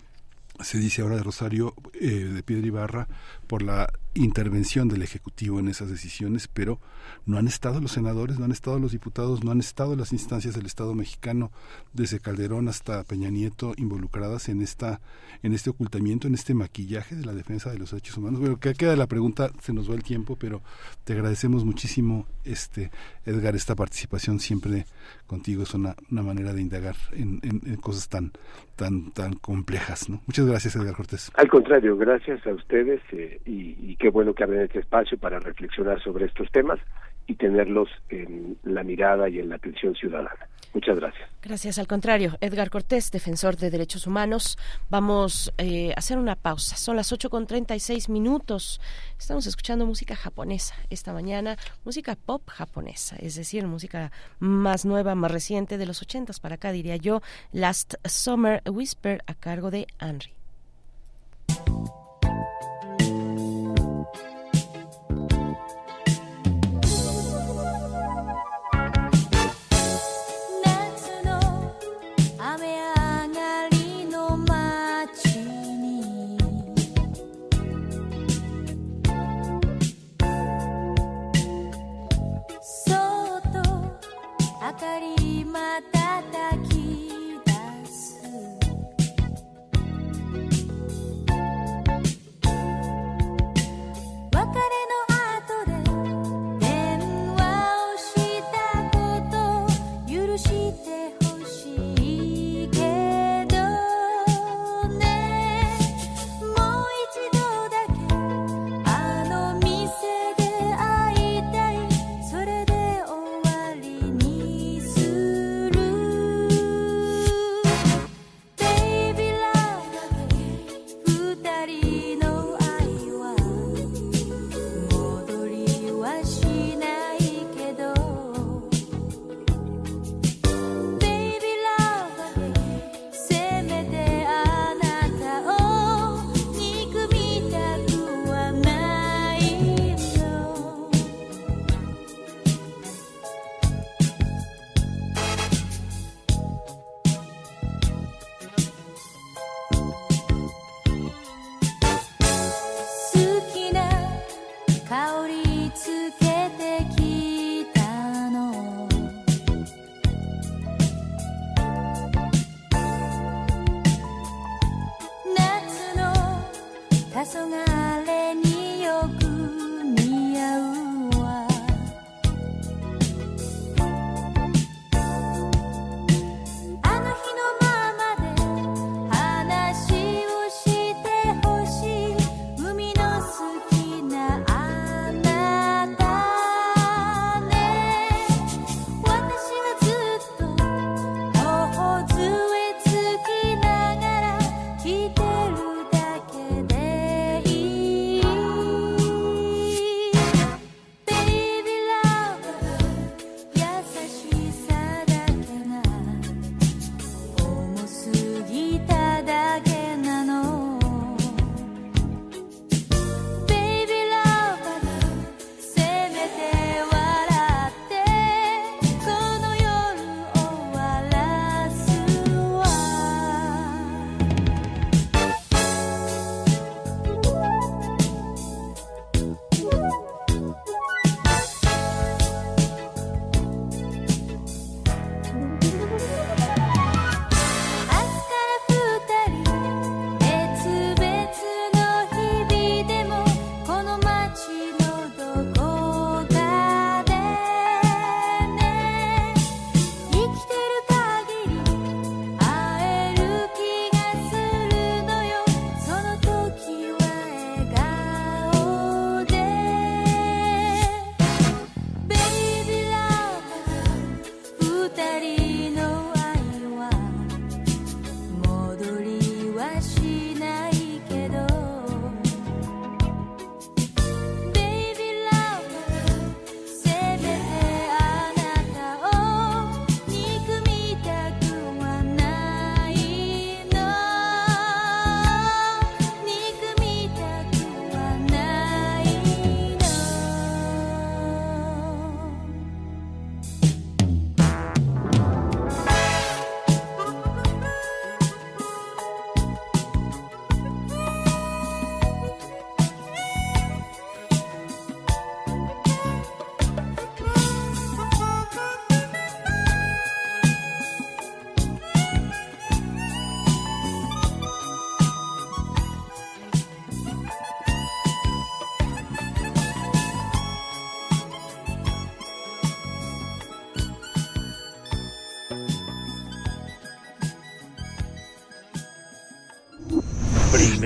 se dice ahora de Rosario eh, de Piedra Ibarra por la intervención del Ejecutivo en esas decisiones, pero no han estado los senadores, no han estado los diputados, no han estado las instancias del Estado mexicano, desde Calderón hasta Peña Nieto, involucradas en esta, en este ocultamiento, en este maquillaje de la defensa de los derechos humanos. Bueno, que queda la pregunta, se nos va el tiempo, pero te agradecemos muchísimo, este Edgar, esta participación siempre contigo es una, una manera de indagar en, en- en cosas tan, tan, tan complejas, ¿no? Muchas gracias, Edgar Cortés. Al contrario, gracias a ustedes eh, y, qué bueno que abren este espacio para reflexionar sobre estos temas y tenerlos en la mirada y en la atención ciudadana. Muchas gracias. Gracias, al contrario. Edgar Cortés, defensor de derechos humanos. Vamos eh, a hacer una pausa. Son las 8 con 36 minutos. Estamos escuchando música japonesa esta mañana, música pop japonesa, es decir, música más nueva, más reciente, de los 80 para acá, diría yo. Last Summer Whisper a cargo de Henry. 黄昏に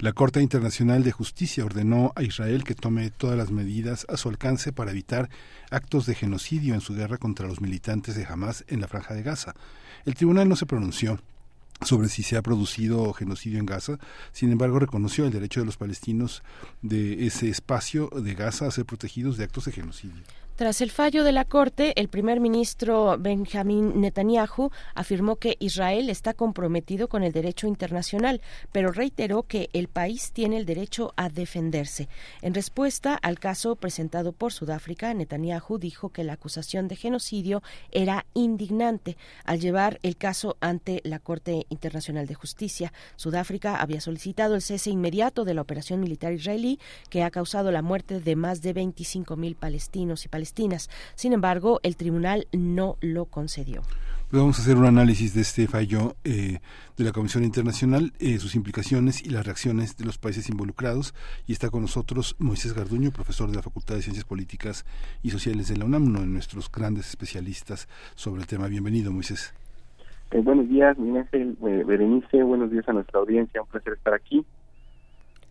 La Corte Internacional de Justicia ordenó a Israel que tome todas las medidas a su alcance para evitar actos de genocidio en su guerra contra los militantes de Hamas en la franja de Gaza. El tribunal no se pronunció sobre si se ha producido genocidio en Gaza. Sin embargo, reconoció el derecho de los palestinos de ese espacio de Gaza a ser protegidos de actos de genocidio. Tras el fallo de la Corte, el primer ministro Benjamin Netanyahu afirmó que Israel está comprometido con el derecho internacional, pero reiteró que el país tiene el derecho a defenderse. En respuesta al caso presentado por Sudáfrica, Netanyahu dijo que la acusación de genocidio era indignante. Al llevar el caso ante la Corte Internacional de Justicia, Sudáfrica había solicitado el cese inmediato de la operación militar israelí que ha causado la muerte de más de 25.000 palestinos y palestinas sin embargo, el tribunal no lo concedió. Pues vamos a hacer un análisis de este fallo eh, de la Comisión Internacional, eh, sus implicaciones y las reacciones de los países involucrados. Y está con nosotros Moisés Garduño, profesor de la Facultad de Ciencias Políticas y Sociales de la UNAM, uno de nuestros grandes especialistas sobre el tema. Bienvenido, Moisés. Eh, buenos días, Miguel Berenice. Buenos días a nuestra audiencia. Un placer estar aquí.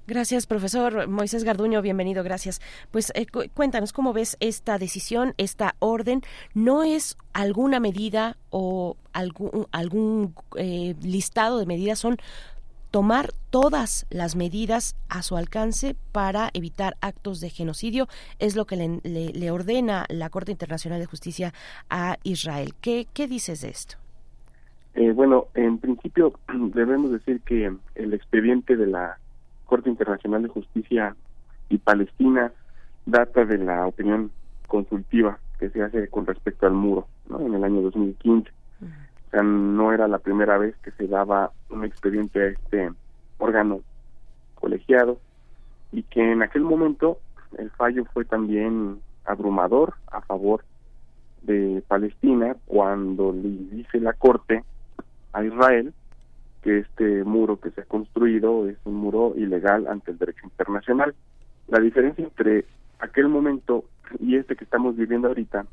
Gracias, profesor Moisés Garduño, bienvenido, gracias. Pues eh, cuéntanos cómo ves esta decisión, esta orden. ¿No es alguna medida o algún, algún eh, listado de medidas? Son tomar todas las medidas a su alcance para evitar actos de genocidio. Es lo que le, ordena la Corte Internacional de Justicia a Israel. ¿Qué, qué dices de esto? Eh, bueno, en principio debemos decir que el expediente de la Corte Internacional de Justicia y Palestina data de la opinión consultiva que se hace con respecto al muro ¿no? en el año 2015. O sea, no era la primera vez que se daba un expediente a este órgano colegiado y que en aquel momento el fallo fue también abrumador a favor de Palestina cuando le dice la Corte a Israel que este muro que se ha construido es un muro ilegal ante el derecho internacional. La diferencia entre aquel momento y este que estamos viviendo ahorita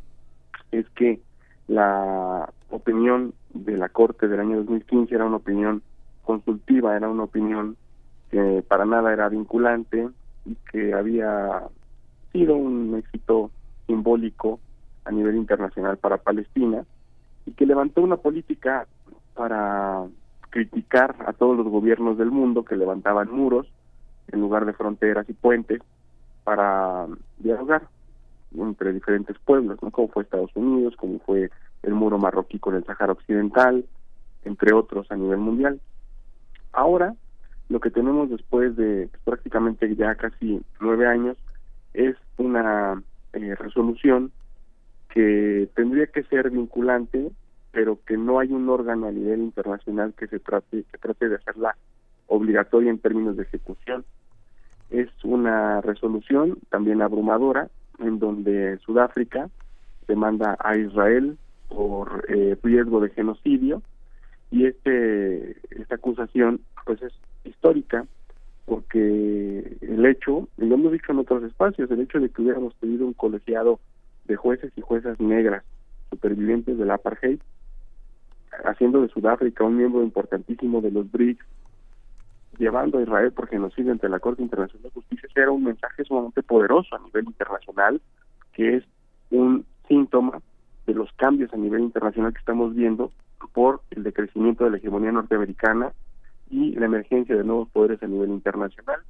es que la opinión de la Corte del año 2015 era una opinión consultiva, era una opinión que para nada era vinculante y que había sido un éxito simbólico a nivel internacional para Palestina y que levantó una política para criticar a todos los gobiernos del mundo que levantaban muros en lugar de fronteras y puentes para dialogar entre diferentes pueblos, ¿no? como fue Estados Unidos, como fue el muro marroquí con el Sahara Occidental, entre otros a nivel mundial. Ahora, lo que tenemos después de prácticamente ya casi nueve años es una eh, resolución que tendría que ser vinculante pero que no hay un órgano a nivel internacional que se trate, que trate de hacerla obligatoria en términos de ejecución. Es una resolución también abrumadora en donde Sudáfrica demanda a Israel por eh, riesgo de genocidio y este esta acusación pues es histórica porque el hecho, y lo hemos dicho en otros espacios, el hecho de que hubiéramos tenido un colegiado de jueces y juezas negras supervivientes del apartheid haciendo de Sudáfrica un miembro importantísimo de los BRICS, llevando a Israel por genocidio ante la Corte Internacional de Justicia, era un mensaje sumamente poderoso a nivel internacional, que es un síntoma de los cambios a nivel internacional que estamos viendo por el decrecimiento de la hegemonía norteamericana y la emergencia de nuevos poderes a nivel internacional.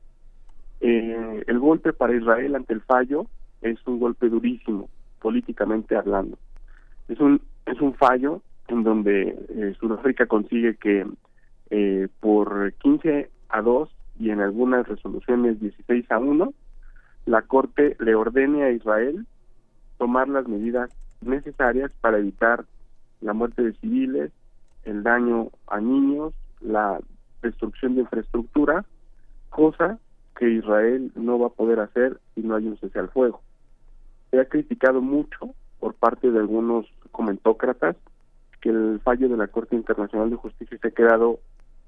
Eh, el golpe para Israel ante el fallo es un golpe durísimo, políticamente hablando. Es un, es un fallo en donde eh, Sudáfrica consigue que eh, por 15 a 2 y en algunas resoluciones 16 a 1, la Corte le ordene a Israel tomar las medidas necesarias para evitar la muerte de civiles, el daño a niños, la destrucción de infraestructura, cosa que Israel no va a poder hacer si no hay un cese al fuego. Se ha criticado mucho por parte de algunos comentócratas que el fallo de la Corte Internacional de Justicia se ha quedado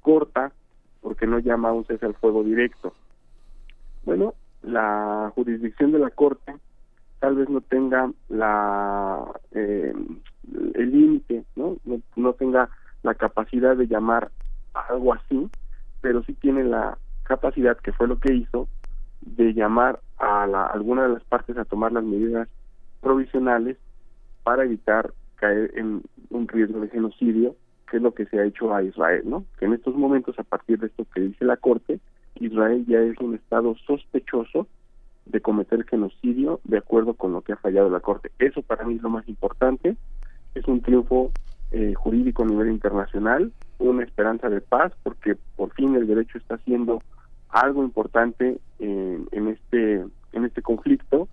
corta porque no llama a un cese al fuego directo. Bueno, la jurisdicción de la Corte tal vez no tenga la eh, el límite, ¿no? ¿no? no tenga la capacidad de llamar algo así, pero sí tiene la capacidad, que fue lo que hizo, de llamar a la, alguna de las partes a tomar las medidas provisionales para evitar caer en un riesgo de genocidio, que es lo que se ha hecho a Israel, ¿no? Que en estos momentos, a partir de esto que dice la Corte, Israel ya es un Estado sospechoso de cometer genocidio de acuerdo con lo que ha fallado la Corte. Eso para mí es lo más importante. Es un triunfo eh, jurídico a nivel internacional, una esperanza de paz, porque por fin el derecho está haciendo algo importante en, en este en este conflicto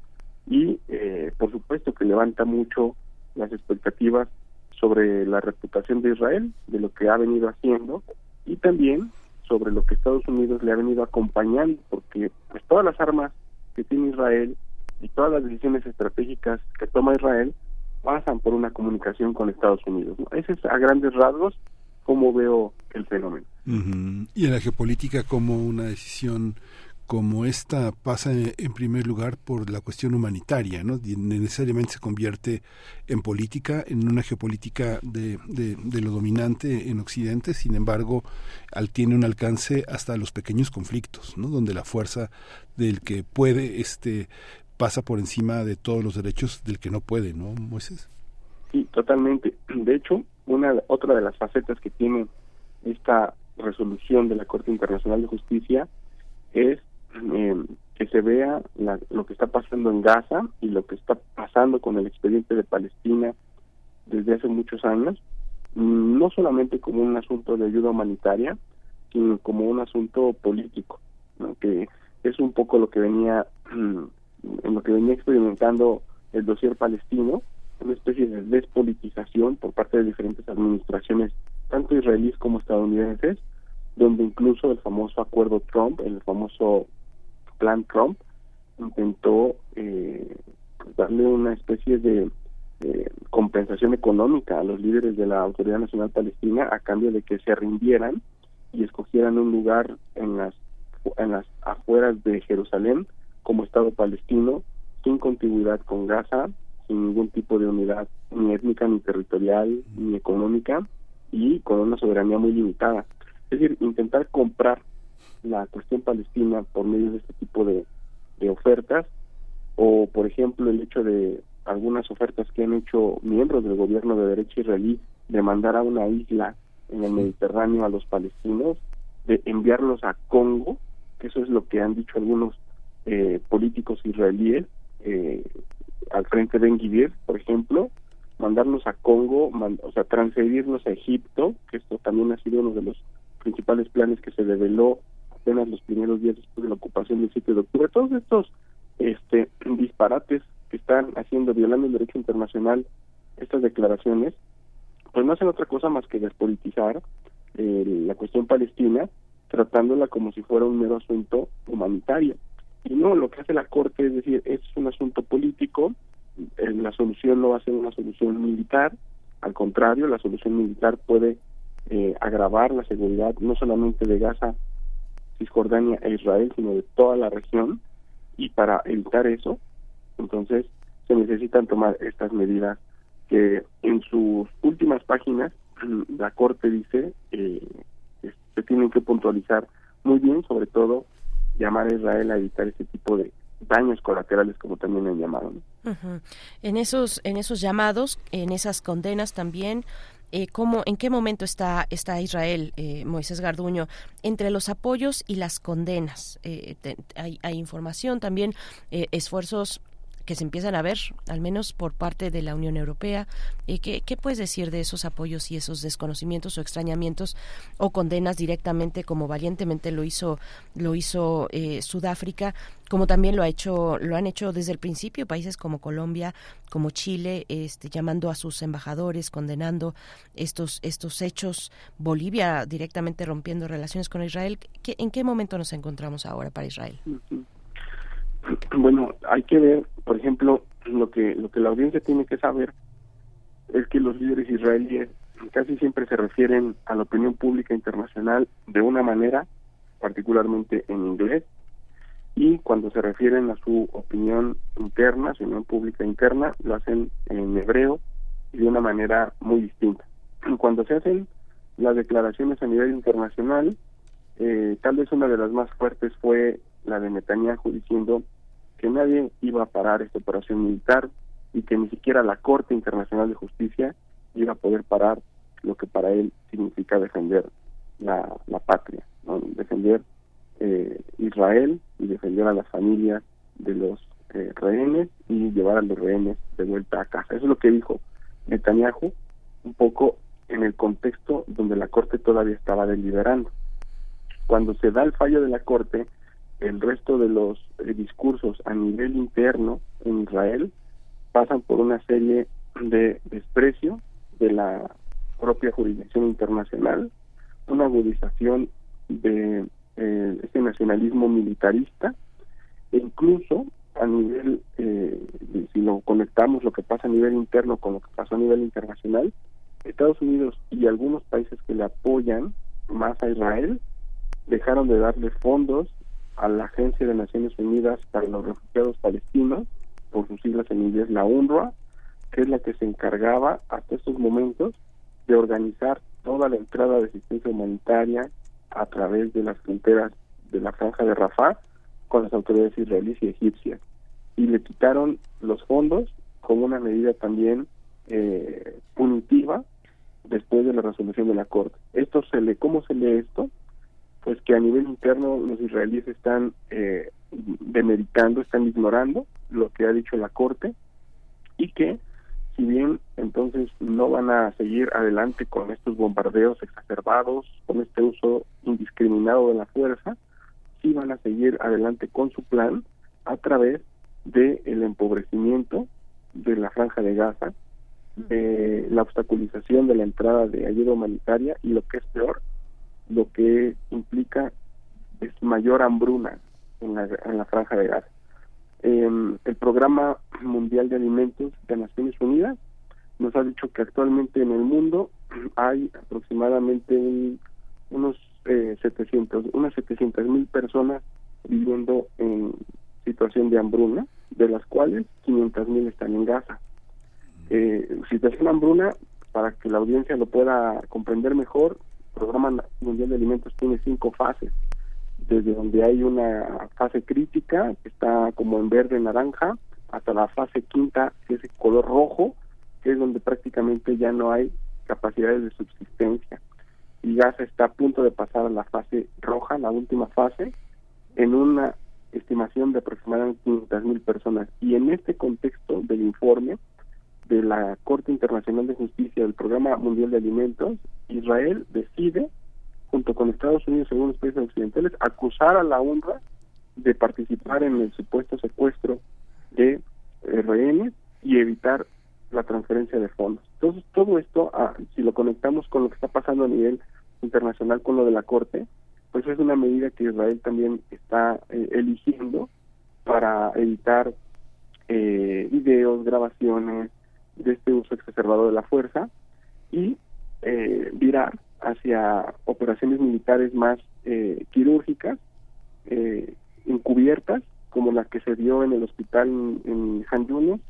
y eh, por supuesto que levanta mucho las expectativas sobre la reputación de Israel, de lo que ha venido haciendo y también sobre lo que Estados Unidos le ha venido acompañando, porque pues todas las armas que tiene Israel y todas las decisiones estratégicas que toma Israel pasan por una comunicación con Estados Unidos. Ese es a grandes rasgos cómo veo el fenómeno. Y en la geopolítica, como una decisión como esta pasa en, primer lugar por la cuestión humanitaria, ¿no? Necesariamente se convierte en política, en una geopolítica de, de, de lo dominante en Occidente, sin embargo, al, tiene un alcance hasta los pequeños conflictos, ¿no? Donde la fuerza del que puede este pasa por encima de todos los derechos del que no puede, ¿no, Moisés? Sí, totalmente. De hecho, una otra de las facetas que tiene esta resolución de la Corte Internacional de Justicia es eh, que se vea la- lo que está pasando en Gaza y lo que está pasando con el expediente de Palestina desde hace muchos años, mm, no solamente como un asunto de ayuda humanitaria, sino como un asunto político, ¿no? que es un poco lo que venía mm, en lo que venía experimentando el dossier palestino, una especie de despolitización por parte de diferentes administraciones, tanto israelíes como estadounidenses, donde incluso el famoso acuerdo Trump, el famoso plan Trump, intentó eh, pues, darle una especie de compensación económica a los líderes de la Autoridad Nacional Palestina a cambio de que se rindieran y escogieran un lugar en las en las afueras de Jerusalén como Estado palestino sin continuidad con Gaza, sin ningún tipo de unidad ni étnica ni territorial ni económica y con una soberanía muy limitada. Es decir, intentar comprar la cuestión palestina por medio de este tipo de, de ofertas o por ejemplo el hecho de algunas ofertas que han hecho miembros del gobierno de derecha israelí de mandar a una isla en el Mediterráneo a los palestinos, de enviarlos a Congo, que eso es lo que han dicho algunos eh, políticos israelíes, eh, al frente de Enguidir, por ejemplo, mandarlos a Congo, man- o sea, transferirlos a Egipto, que esto también ha sido uno de los principales planes que se develó apenas los primeros días después de la ocupación del 7 de octubre. Todos estos este, disparates que están haciendo, violando el derecho internacional, estas declaraciones, pues no hacen otra cosa más que despolitizar eh, la cuestión palestina, tratándola como si fuera un mero asunto humanitario. Y no, lo que hace la Corte es decir, es un asunto político, eh, la solución no va a ser una solución militar, al contrario, la solución militar puede eh, agravar la seguridad no solamente de Gaza, Cisjordania e Israel, sino de toda la región, y para evitar eso, entonces se necesitan tomar estas medidas que en sus últimas páginas la Corte dice eh, se tienen que puntualizar muy bien, sobre todo llamar a Israel a evitar este tipo de daños colaterales como también han llamado. En esos, en esos llamados, en esas condenas también, eh, ¿cómo, ¿en qué momento está, está Israel, eh, Moisés Garduño, entre los apoyos y las condenas? Eh, hay, hay información también, eh, esfuerzos que se empiezan a ver, al menos por parte de la Unión Europea. Eh, ¿qué, ¿Qué puedes decir de esos apoyos y esos desconocimientos o extrañamientos o condenas directamente, como valientemente lo hizo, lo hizo eh, Sudáfrica, como también lo ha hecho, lo han hecho desde el principio países como Colombia, como Chile, este, llamando a sus embajadores, condenando estos estos hechos. Bolivia directamente rompiendo relaciones con Israel. ¿Qué- ¿En qué momento nos encontramos ahora para Israel? Bueno, hay que ver, por ejemplo, lo que lo que la audiencia tiene que saber es que los líderes israelíes casi siempre se refieren a la opinión pública internacional de una manera, particularmente en inglés, y cuando se refieren a su opinión interna, su opinión pública interna, lo hacen en hebreo y de una manera muy distinta. Cuando se hacen las declaraciones a nivel internacional, eh, tal vez una de las más fuertes fue la de Netanyahu diciendo que nadie iba a parar esta operación militar y que ni siquiera la Corte Internacional de Justicia iba a poder parar lo que para él significa defender la, la patria, ¿no? defender eh, Israel y defender a las familias de los eh, rehenes y llevar a los rehenes de vuelta a casa. Eso es lo que dijo Netanyahu, un poco en el contexto donde la Corte todavía estaba deliberando. Cuando se da el fallo de la Corte, el resto de los eh, discursos a nivel interno en Israel pasan por una serie de desprecio de la propia jurisdicción internacional, una agudización de eh, este nacionalismo militarista e incluso a nivel, eh, si lo conectamos lo que pasa a nivel interno con lo que pasó a nivel internacional, Estados Unidos y algunos países que le apoyan más a Israel dejaron de darle fondos a la Agencia de Naciones Unidas para los Refugiados Palestinos, por sus siglas en inglés la UNRWA, que es la que se encargaba hasta estos momentos de organizar toda la entrada de asistencia humanitaria a través de las fronteras de la franja de Rafah con las autoridades israelíes y egipcias. Y le quitaron los fondos como una medida también eh, punitiva después de la resolución de la Corte. Esto se lee, ¿Cómo se lee esto? Pues que a nivel interno los israelíes están eh, demeritando, están ignorando lo que ha dicho la Corte y que si bien entonces no van a seguir adelante con estos bombardeos exacerbados, con este uso indiscriminado de la fuerza, sí van a seguir adelante con su plan a través del el empobrecimiento de la franja de Gaza, de la obstaculización de la entrada de ayuda humanitaria y lo que es peor, lo que implica es mayor hambruna en la, en la franja de Gaza. Eh, el Programa Mundial de Alimentos de Naciones Unidas nos ha dicho que actualmente en el mundo hay aproximadamente un, unos eh, 700, unas 700 mil personas viviendo en situación de hambruna, de las cuales 500 mil están en Gaza. Eh, situación hambruna, para que la audiencia lo pueda comprender mejor, Programa Mundial de Alimentos tiene cinco fases desde donde hay una fase crítica, que está como en verde naranja, hasta la fase quinta, que es el color rojo, que es donde prácticamente ya no hay capacidades de subsistencia. Y Gaza está a punto de pasar a la fase roja, la última fase, en una estimación de aproximadamente 500 mil personas. Y en este contexto del informe de la Corte Internacional de Justicia del Programa Mundial de Alimentos, Israel decide junto con Estados Unidos y algunos países occidentales, acusar a la UNRWA de participar en el supuesto secuestro de eh, rehenes y evitar la transferencia de fondos. Entonces, todo esto, ah, si lo conectamos con lo que está pasando a nivel internacional con lo de la Corte, pues es una medida que Israel también está eh, eligiendo para evitar eh, videos, grabaciones de este uso exacerbado de la fuerza y eh, virar hacia operaciones militares más eh, quirúrgicas, eh, encubiertas, como la que se dio en el hospital en, en Han Yunis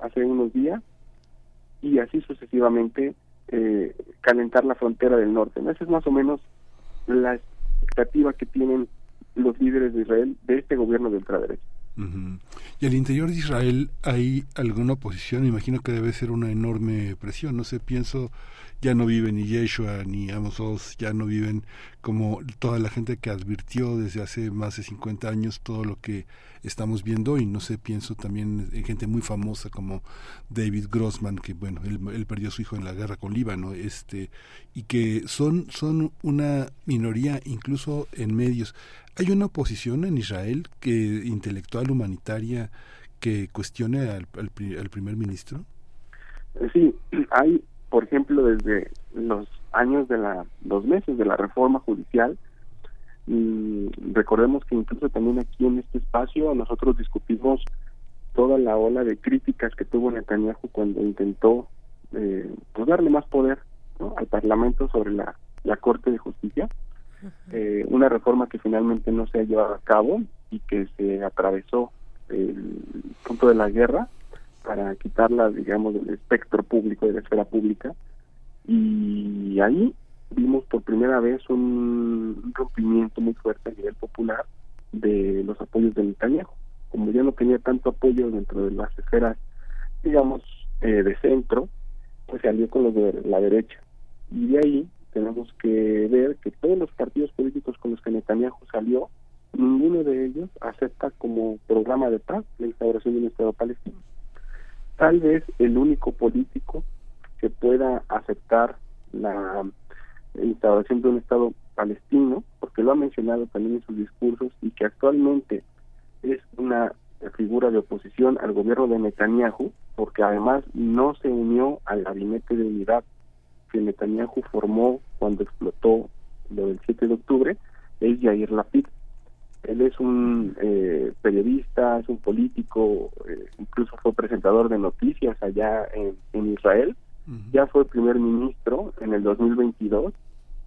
hace unos días, y así sucesivamente eh, calentar la frontera del norte. ¿no? Esa es más o menos la expectativa que tienen los líderes de Israel de este gobierno de ultraderecha. Ujú. Y al interior de Israel hay alguna oposición, me imagino que debe ser una enorme presión, no sé, pienso, ya no vive ni Yeshua ni Amos Oz, ya no viven como toda la gente que advirtió desde hace más de 50 años todo lo que estamos viendo y no sé, pienso también en gente muy famosa como David Grossman, que bueno, él, él perdió a su hijo en la guerra con Líbano, este, y que son, son una minoría incluso en medios. ¿Hay una oposición en Israel que intelectual, humanitaria, que cuestione al, al, pri- al primer ministro? Sí, hay, por ejemplo, desde los años de la, los meses de la reforma judicial, recordemos que incluso también aquí en este espacio nosotros discutimos toda la ola de críticas que tuvo Netanyahu cuando intentó eh, pues darle más poder al Parlamento sobre la, la Corte de Justicia, eh, una reforma que finalmente no se ha llevado a cabo y que se atravesó el punto de la guerra para quitarla, digamos, del espectro público, de la esfera pública. Y ahí vimos por primera vez un, rompimiento muy fuerte a nivel popular de los apoyos de Netanyahu. Como ya no tenía tanto apoyo dentro de las esferas, digamos, eh, de centro, pues salió con los de la derecha. Y de ahí tenemos que ver que todos los partidos políticos con los que Netanyahu salió, ninguno de ellos acepta como programa de paz la instauración de un Estado palestino. Tal vez el único político que pueda aceptar la instauración de un Estado palestino, porque lo ha mencionado también en sus discursos, y que actualmente es una figura de oposición al gobierno de Netanyahu, porque además no se unió al gabinete de unidad que Netanyahu formó cuando explotó lo del 7 de octubre, es Yair Lapid. Él es un eh, periodista, es un político, eh, incluso fue presentador de noticias allá en, en Israel, ya fue primer ministro en el 2022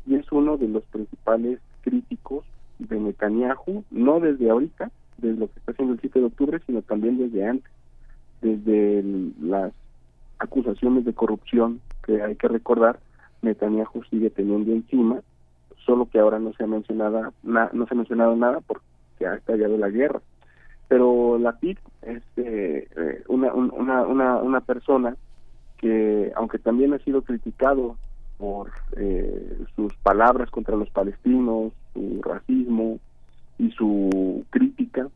y es uno de los principales críticos de Netanyahu, no desde ahorita, desde lo que está haciendo el 7 de octubre, sino también desde antes, desde el- las acusaciones de corrupción que hay que recordar, Netanyahu sigue teniendo encima, solo que ahora no se ha mencionado na- no se ha mencionado nada porque ha estallado la guerra. Pero la PIT es eh, eh, una, un- una, una, una persona que, aunque también ha sido criticado por eh, sus palabras contra los palestinos, su racismo y su crítica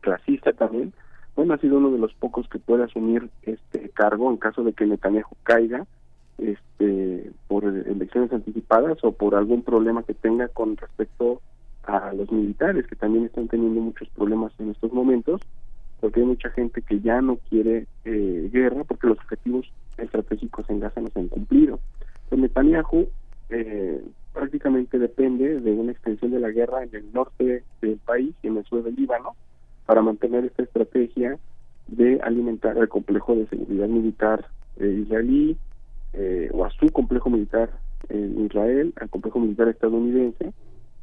clasista también, bueno, ha sido uno de los pocos que puede asumir este cargo en caso de que Netanyahu caiga este por elecciones anticipadas o por algún problema que tenga con respecto a los militares que también están teniendo muchos problemas en estos momentos porque hay mucha gente que ya no quiere eh, guerra porque los objetivos estratégicos en Gaza no se han cumplido. Pues Netanyahu eh, prácticamente depende de una extensión de la guerra en el norte del país y en el sur del Líbano para mantener esta estrategia de alimentar el complejo de seguridad militar eh, israelí eh, o a su complejo militar en Israel, al complejo militar estadounidense,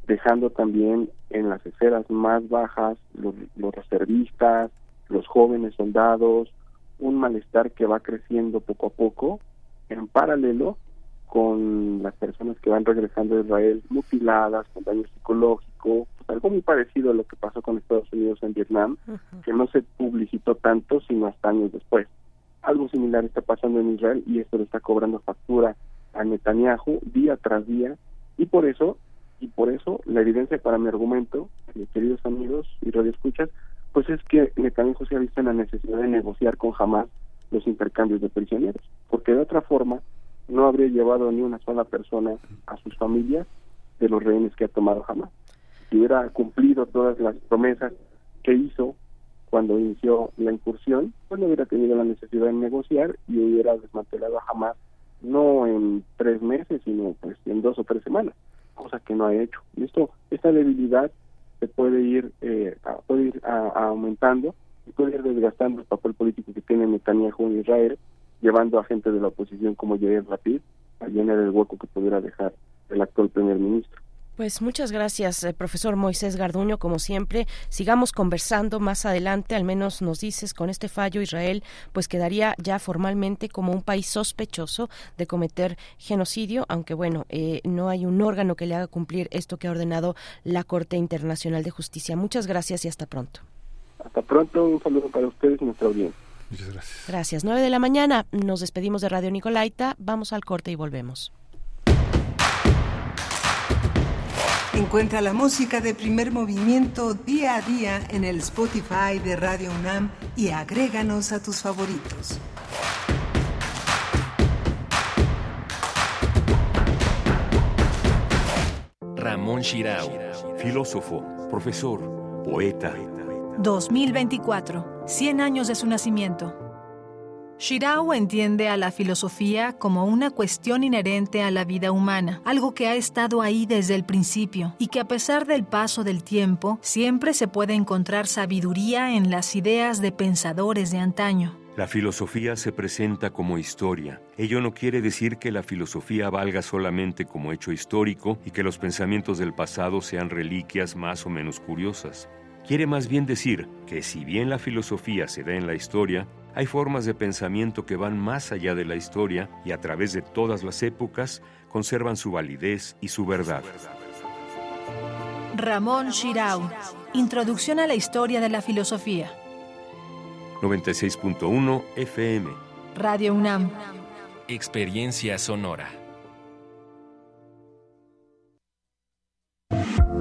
dejando también en las esferas más bajas los, los reservistas, los jóvenes soldados, un malestar que va creciendo poco a poco, en paralelo con las personas que van regresando a Israel mutiladas, con daño psicológico, pues algo muy parecido a lo que pasó con Estados Unidos en Vietnam, que no se publicitó tanto sino hasta años después. Algo similar está pasando en Israel y esto le está cobrando factura a Netanyahu día tras día. Y por eso y por eso la evidencia para mi argumento, eh, queridos amigos y radioescuchas, pues es que Netanyahu se ha visto en la necesidad de negociar con Hamas los intercambios de prisioneros, porque de otra forma no habría llevado ni una sola persona a sus familias de los rehenes que ha tomado Hamas. Si hubiera cumplido todas las promesas que hizo cuando inició la incursión, pues no hubiera tenido la necesidad de negociar y hubiera desmantelado a Hamas no en tres meses, sino pues en dos o tres semanas, cosa que no ha hecho. Y esto, esta debilidad se puede ir, eh, puede ir a aumentando y puede ir desgastando el papel político que tiene Netanyahu en Israel, llevando a gente de la oposición como Yair Lapid a llenar el hueco que pudiera dejar el actual primer ministro. Pues muchas gracias, eh, profesor Moisés Garduño, como siempre. Sigamos conversando más adelante, al menos nos dices, con este fallo Israel, pues quedaría ya formalmente como un país sospechoso de cometer genocidio, aunque bueno, eh, no hay un órgano que le haga cumplir esto que ha ordenado la Corte Internacional de Justicia. Muchas gracias y hasta pronto. Hasta pronto, un saludo para ustedes y nuestra audiencia. Muchas gracias. Gracias. 9 de la mañana, nos despedimos de Radio Nicolaita, vamos al corte y volvemos. Encuentra la música de primer movimiento día a día en el Spotify de Radio UNAM y agréganos a tus favoritos. Ramón Shirao, filósofo, profesor, poeta. 2024, 100 años de su nacimiento. Shirao entiende a la filosofía como una cuestión inherente a la vida humana, algo que ha estado ahí desde el principio y que a pesar del paso del tiempo siempre se puede encontrar sabiduría en las ideas de pensadores de antaño. La filosofía se presenta como historia. Ello no quiere decir que la filosofía valga solamente como hecho histórico y que los pensamientos del pasado sean reliquias más o menos curiosas. Quiere más bien decir que si bien la filosofía se da en la historia, hay formas de pensamiento que van más allá de la historia y a través de todas las épocas conservan su validez y su verdad. Ramón Shirau. Introducción a la historia de la filosofía. 96.1 FM. Radio UNAM. Experiencia sonora.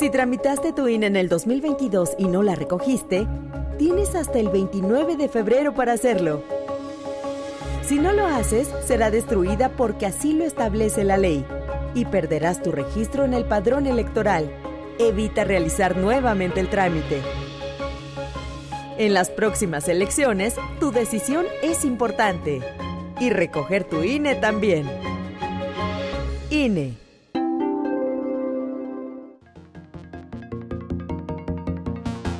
Si tramitaste tu INE en el 2022 y no la recogiste, tienes hasta el 29 de febrero para hacerlo. Si no lo haces, será destruida porque así lo establece la ley y perderás tu registro en el padrón electoral. Evita realizar nuevamente el trámite. En las próximas elecciones, tu decisión es importante. Y recoger tu INE también. INE.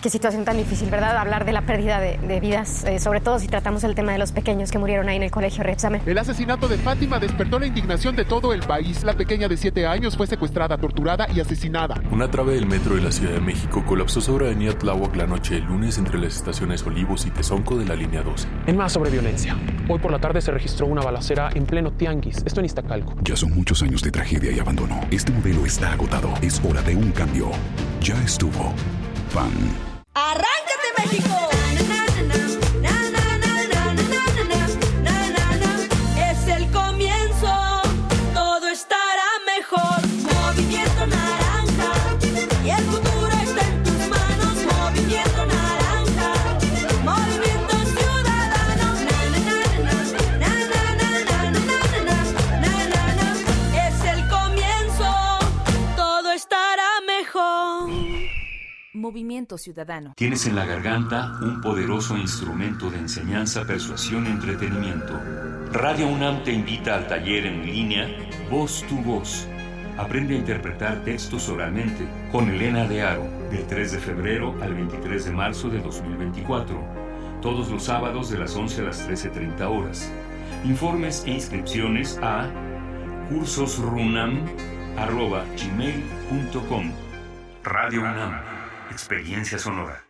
Qué situación tan difícil, ¿verdad? Hablar de la pérdida de, de vidas, eh, sobre todo si tratamos el tema de los pequeños que murieron ahí en el colegio Repsame. El asesinato de Fátima despertó la indignación de todo el país. La pequeña de 7 años fue secuestrada, torturada y asesinada. Una trave del metro de la Ciudad de México colapsó sobre Avenida Tláhuac la noche del lunes entre las estaciones Olivos y Tezonco de la línea 12. En más sobre violencia. Hoy por la tarde se registró una balacera en pleno Tianguis, esto en Iztacalco. Ya son muchos años de tragedia y abandono. Este modelo está agotado. Es hora de un cambio. Ya estuvo. Pan. ¡Arráncate, México! Movimiento Ciudadano. Tienes en la garganta un poderoso instrumento de enseñanza, persuasión entretenimiento. Radio UNAM te invita al taller en línea Voz tu Voz. Aprende a interpretar textos oralmente con Elena de Aro, del 3 de febrero al 23 de marzo de 2024. Todos los sábados de las 11 a las 13.30 horas. Informes e inscripciones a cursosrunam.gmail.com Radio UNAM. Experiencia sonora.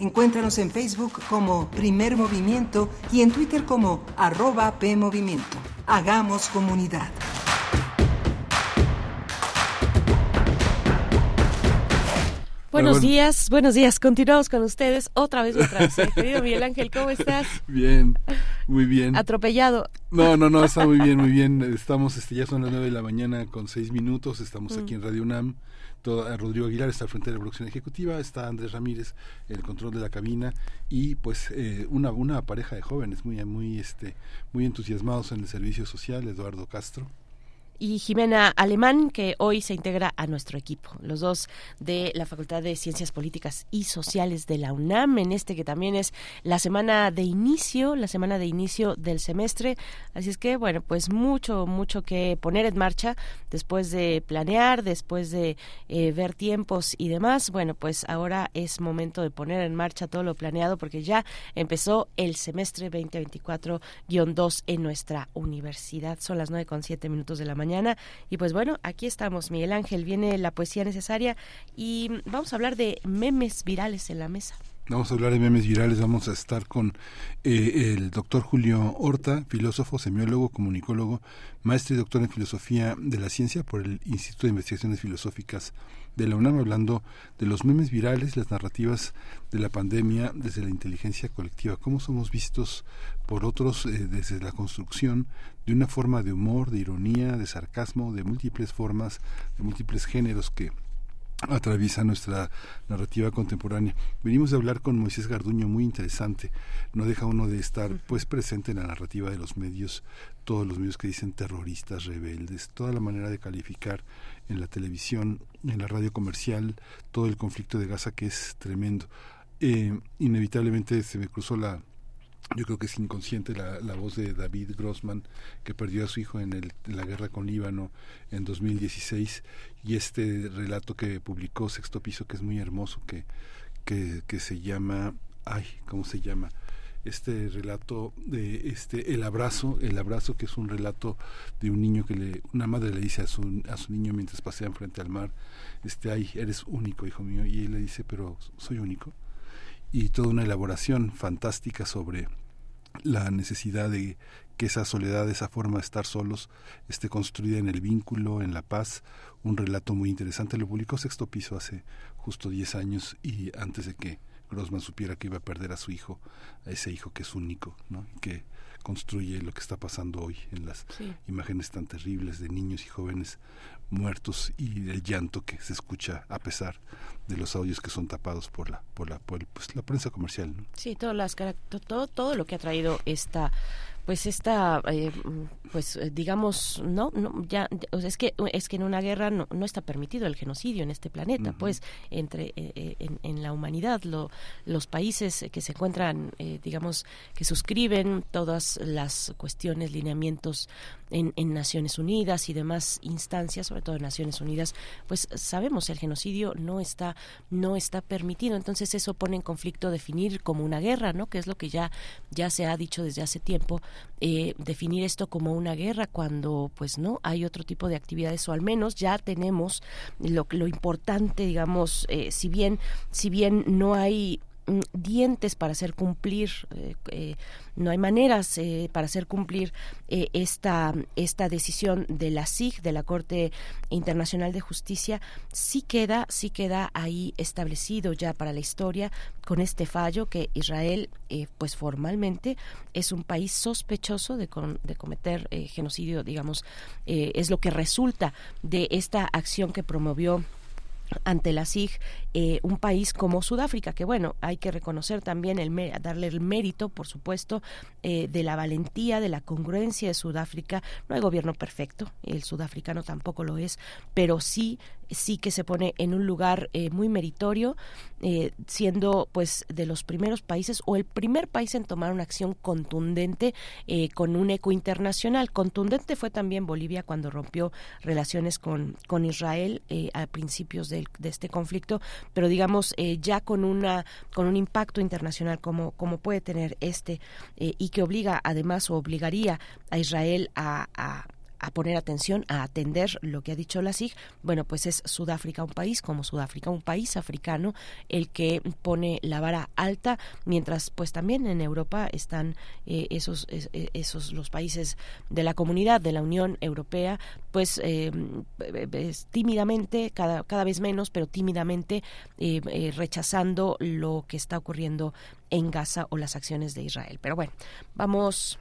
Encuéntranos en Facebook como Primer Movimiento y en Twitter como arroba PMovimiento. Hagamos comunidad. Buenos días, buenos días. Continuamos con ustedes otra vez, otra vez. Querido Miguel Ángel, ¿cómo estás? Bien, muy bien. Atropellado. No, no, no, está muy bien, muy bien. Estamos, este, ya son las nueve de la mañana con seis minutos. Estamos aquí en Radio UNAM. Todo, Rodrigo Aguilar está al frente de la producción ejecutiva, está Andrés Ramírez el control de la cabina y pues eh, una, una pareja de jóvenes muy, muy, este, muy entusiasmados en el servicio social, Eduardo Castro y Jimena Alemán, que hoy se integra a nuestro equipo, los dos de la Facultad de Ciencias Políticas y Sociales de la UNAM, en este que también es la semana de inicio, la semana de inicio del semestre. Así es que, bueno, pues mucho, mucho que poner en marcha después de planear, después de eh, ver tiempos y demás. Bueno, pues ahora es momento de poner en marcha todo lo planeado porque ya empezó el semestre 2024-2 en nuestra universidad. Son las nueve con siete minutos de la mañana y pues bueno, aquí estamos, Miguel Ángel, viene la poesía necesaria y vamos a hablar de memes virales en la mesa. Vamos a hablar de memes virales, vamos a estar con eh, el doctor Julio Horta, filósofo, semiólogo, comunicólogo, maestro y doctor en filosofía de la ciencia por el Instituto de Investigaciones Filosóficas de la UNAM, hablando de los memes virales, las narrativas de la pandemia desde la inteligencia colectiva, cómo somos vistos por otros eh, desde la construcción de una forma de humor, de ironía, de sarcasmo, de múltiples formas, de múltiples géneros que atraviesa nuestra narrativa contemporánea. Venimos de hablar con Moisés Garduño, muy interesante. No deja uno de estar pues presente en la narrativa de los medios, todos los medios que dicen terroristas, rebeldes, toda la manera de calificar en la televisión, en la radio comercial, todo el conflicto de Gaza que es tremendo. Eh, inevitablemente se me cruzó la, yo creo que es inconsciente la, la, voz de David Grossman, que perdió a su hijo en, el, la guerra con Líbano en 2016, y este relato que publicó Sexto Piso, que es muy hermoso, que, que, que se llama, ay, ¿cómo se llama? Este relato de este el abrazo, el abrazo que es un relato de un niño que le, una madre le dice a su, a su niño mientras pasean frente al mar, este, ay, eres único, hijo mío, y él le dice, pero soy único y toda una elaboración fantástica sobre la necesidad de que esa soledad, esa forma de estar solos, esté construida en el vínculo, en la paz, un relato muy interesante. Lo publicó Sexto Piso hace justo 10 años y antes de que Grossman supiera que iba a perder a su hijo, a ese hijo que es único, ¿no? Que construye lo que está pasando hoy en las sí. imágenes tan terribles de niños y jóvenes muertos y el llanto que se escucha a pesar de los audios que son tapados por la por la por, pues, la prensa comercial ¿no? sí todas las todo todo lo que ha traído esta pues esta eh, pues eh, digamos no, no ya o sea, es que es que en una guerra no, no, está permitido el genocidio en este planeta uh -huh. pues entre eh, en, en, la humanidad lo, los países que se encuentran eh, digamos que suscriben todas las cuestiones lineamientos en, en, Naciones Unidas y demás instancias sobre todo en Naciones Unidas pues sabemos el genocidio no está no está permitido. Entonces eso pone en conflicto definir como una guerra no que es lo que ya ya se ha dicho desde hace tiempo eh, definir esto como una guerra cuando pues no hay otro tipo de actividades o al menos ya tenemos lo, lo importante digamos eh, si bien si bien no hay dientes para hacer cumplir eh, eh, no hay maneras eh, para hacer cumplir esta, esta decisión de la SIG, de la Corte Internacional de Justicia, sí queda, sí queda ahí establecido ya para la historia con este fallo que Israel, pues formalmente, es un país sospechoso de, con, de cometer genocidio, digamos, es lo que resulta de esta acción que promovió ante la SIG eh, un país como Sudáfrica, que bueno, hay que reconocer también, el darle el mérito, por supuesto, eh, de la valentía, de la congruencia de Sudáfrica. No hay gobierno perfecto, el sudafricano tampoco lo es, pero sí sí que se pone en un lugar eh, muy meritorio, eh, siendo pues de los primeros países o el primer país en tomar una acción contundente eh, con un eco internacional. Contundente fue también Bolivia cuando rompió relaciones con, con Israel a principios de de este conflicto, pero digamos eh, ya con una con un impacto internacional como como puede tener este eh, y que obliga además o obligaría a Israel a a poner atención, a atender lo que ha dicho la SIG, bueno, pues es Sudáfrica, un país como Sudáfrica, un país africano, el que pone la vara alta, mientras pues también en Europa están eh, esos, eh, esos los países de la comunidad de la Unión Europea, pues eh, tímidamente, cada, cada vez menos, pero tímidamente rechazando lo que está ocurriendo en Gaza o las acciones de Israel. Pero bueno, vamos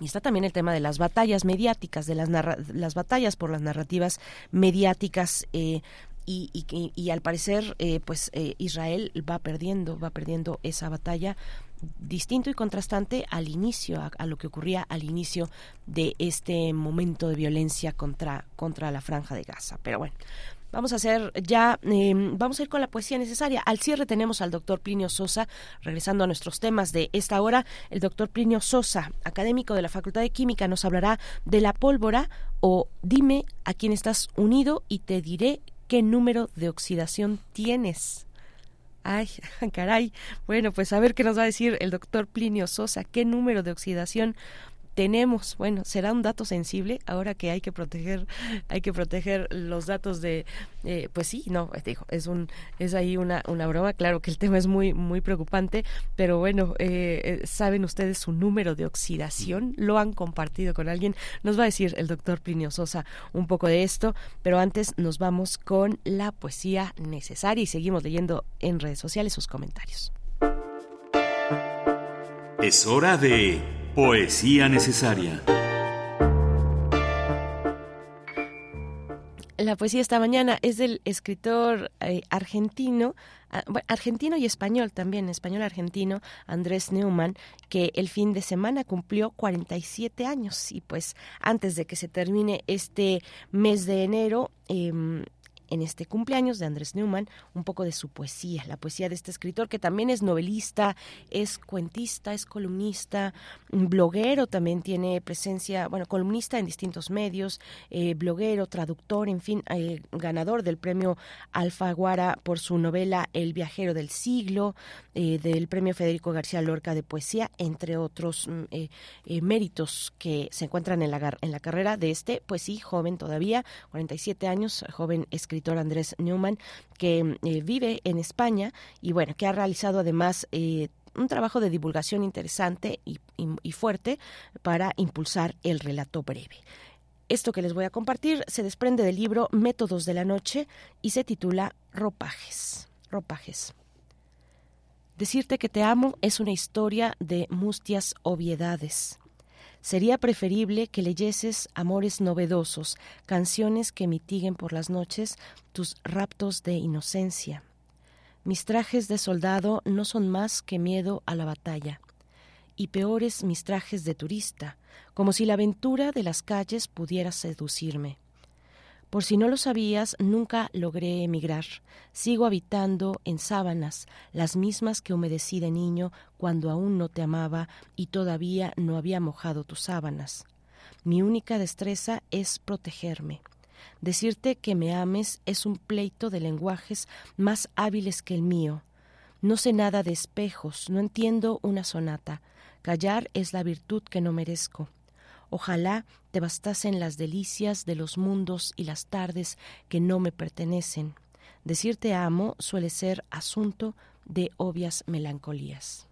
y está también el tema de las batallas mediáticas, de las, las batallas por las narrativas mediáticas. Eh, y, y, y, al parecer, eh, pues eh, Israel va perdiendo, va perdiendo esa batalla distinto y contrastante al inicio, a, lo que ocurría al inicio de este momento de violencia contra, contra la franja de Gaza. Pero bueno, Vamos a hacer ya, em, vamos a ir con la poesía necesaria. Al cierre tenemos al doctor Plinio Sosa, regresando a nuestros temas de esta hora. El doctor Plinio Sosa, académico de la Facultad de Química, nos hablará de la pólvora o dime a quién estás unido y te diré qué número de oxidación tienes. Ay, caray. Bueno, pues a ver qué nos va a decir el doctor Plinio Sosa, qué número de oxidación tenemos, bueno, será un dato sensible ahora que hay que proteger, hay que proteger los datos de, eh, pues sí, no, digo, es un, es ahí una, una broma, claro que el tema es muy, muy preocupante, pero bueno, eh, eh, saben ustedes su número de oxidación, lo han compartido con alguien, nos va a decir el doctor Plinio Sosa un poco de esto, pero antes nos vamos con la poesía necesaria y seguimos leyendo en redes sociales sus comentarios. Es hora de Poesía necesaria. La poesía esta mañana es del escritor eh, argentino, ah, argentino y español también, español argentino, Andrés Neumann, que el fin de semana cumplió 47 años y pues antes de que se termine este mes de enero, eh, en este cumpleaños de Andrés Neumann un poco de su poesía, la poesía de este escritor que también es novelista, es cuentista, es columnista, bloguero, también tiene presencia, bueno, columnista en distintos medios, eh, bloguero, traductor, en fin, eh, ganador del premio Alfaguara por su novela El viajero del siglo, eh, del premio Federico García Lorca de poesía, entre otros mm, méritos que se encuentran en la, en la carrera de este, pues sí, joven todavía, 47 años, joven escritor Andrés Newman, que eh, vive en España y bueno, que ha realizado además eh, un trabajo de divulgación interesante y, fuerte para impulsar el relato breve. Esto que les voy a compartir se desprende del libro Métodos de la Noche y se titula Ropajes. Ropajes. Decirte que te amo es una historia de mustias obviedades. Sería preferible que leyeses amores novedosos, canciones que mitiguen por las noches tus raptos de inocencia. Mis trajes de soldado no son más que miedo a la batalla, y peores mis trajes de turista, como si la aventura de las calles pudiera seducirme. Por si no lo sabías, nunca logré emigrar. Sigo habitando en sábanas, las mismas que humedecí de niño cuando aún no te amaba y todavía no había mojado tus sábanas. Mi única destreza es protegerme. Decirte que me ames es un pleito de lenguajes más hábiles que el mío. No sé nada de espejos, no entiendo una sonata. Callar es la virtud que no merezco. Ojalá te bastasen las delicias de los mundos y las tardes que no me pertenecen. Decir te amo suele ser asunto de obvias melancolías.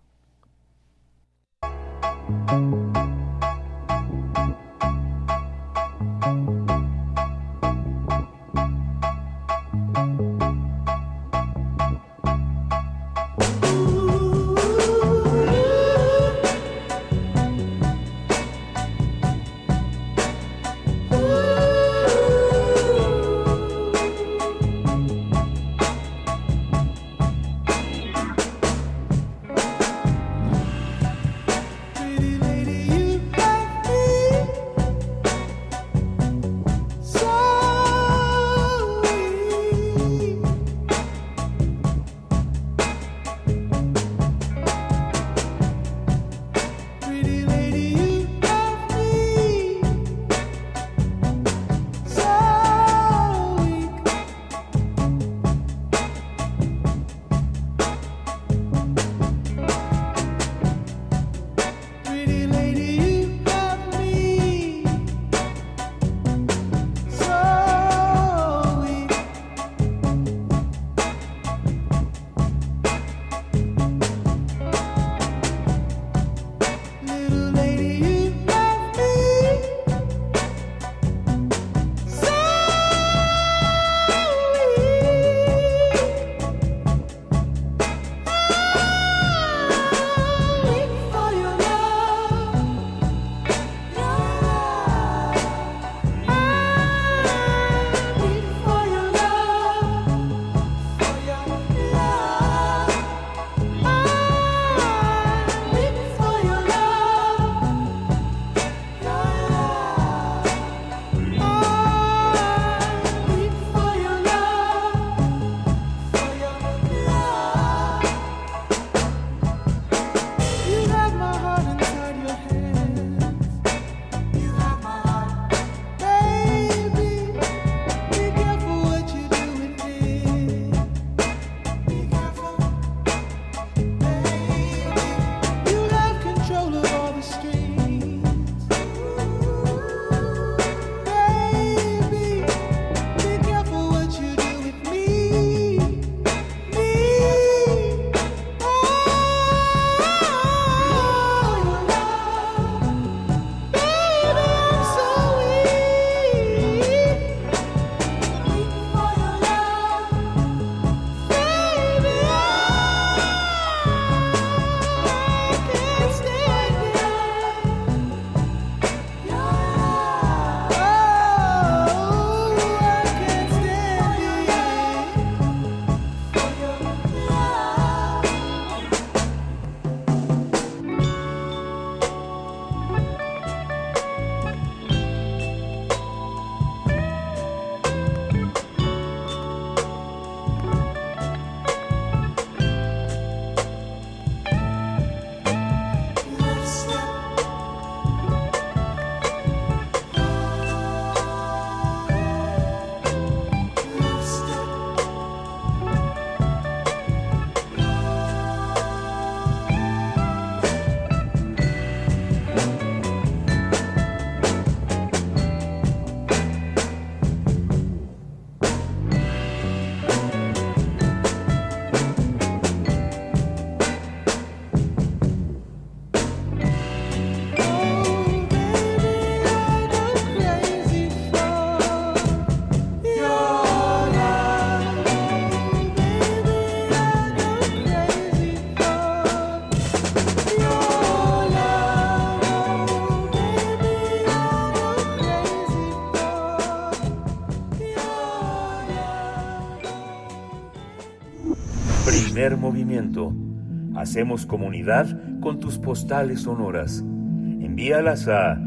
Hacemos comunidad con tus postales sonoras. Envíalas a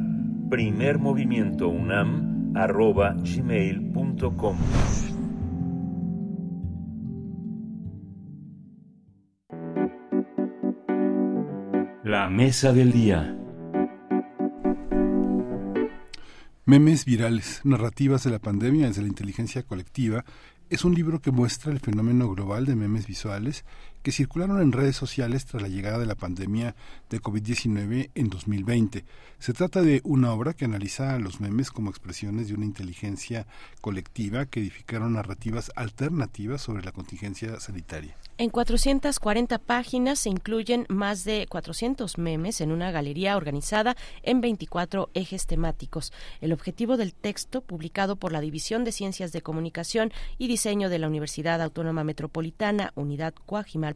primermovimientounam.gmail.com La mesa del día. Memes virales, narrativas de la pandemia desde la inteligencia colectiva, es un libro que muestra el fenómeno global de memes visuales que circularon en redes sociales tras la llegada de la pandemia de COVID-19 en 2020. Se trata de una obra que analiza los memes como expresiones de una inteligencia colectiva que edificaron narrativas alternativas sobre la contingencia sanitaria. En 440 páginas se incluyen más de 400 memes en una galería organizada en 24 ejes temáticos. El objetivo del texto, publicado por la División de Ciencias de Comunicación y Diseño de la Universidad Autónoma Metropolitana, Unidad Cuajimal,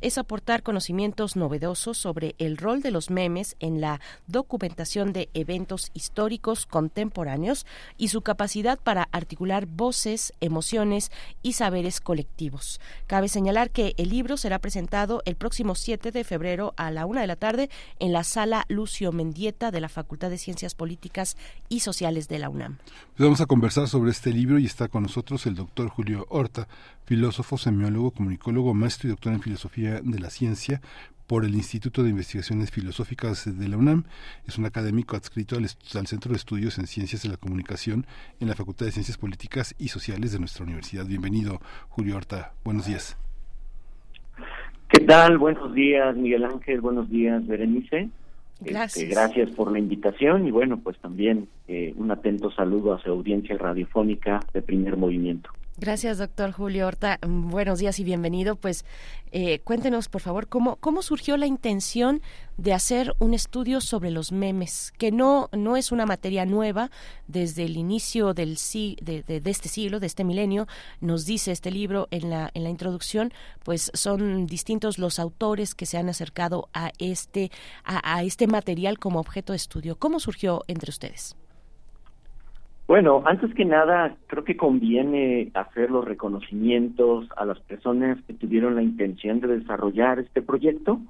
es aportar conocimientos novedosos sobre el rol de los memes en la documentación de eventos históricos contemporáneos y su capacidad para articular voces, emociones y saberes colectivos. Cabe señalar que el libro será presentado el próximo 7 de febrero a la una de la tarde en la sala Lucio Mendieta de la Facultad de Ciencias Políticas y Sociales de la UNAM. Pues vamos a conversar sobre este libro y está con nosotros el doctor Julio Horta, filósofo, semiólogo, comunicólogo, maestro y doctor en filosofía de la ciencia por el Instituto de Investigaciones Filosóficas de la UNAM. Es un académico adscrito al, Centro de Estudios en Ciencias de la Comunicación en la Facultad de Ciencias Políticas y Sociales de nuestra universidad. Bienvenido, Julio Horta. Buenos días. ¿Qué tal? Buenos días, Miguel Ángel. Buenos días, Berenice. Gracias. Este, gracias por la invitación y bueno, pues también eh, un atento saludo a su audiencia radiofónica de primer movimiento. Gracias, doctor Julio Horta. Buenos días y bienvenido. Pues eh, cuéntenos, por favor, cómo, cómo surgió la intención de hacer un estudio sobre los memes, que no, no es una materia nueva desde el inicio del de, de, este siglo, de este milenio, nos dice este libro en la, en la introducción, pues son distintos los autores que se han acercado a este, a este material como objeto de estudio. ¿Cómo surgió entre ustedes? Bueno, antes que nada, creo que conviene hacer los reconocimientos a las personas que tuvieron la intención de desarrollar este proyecto.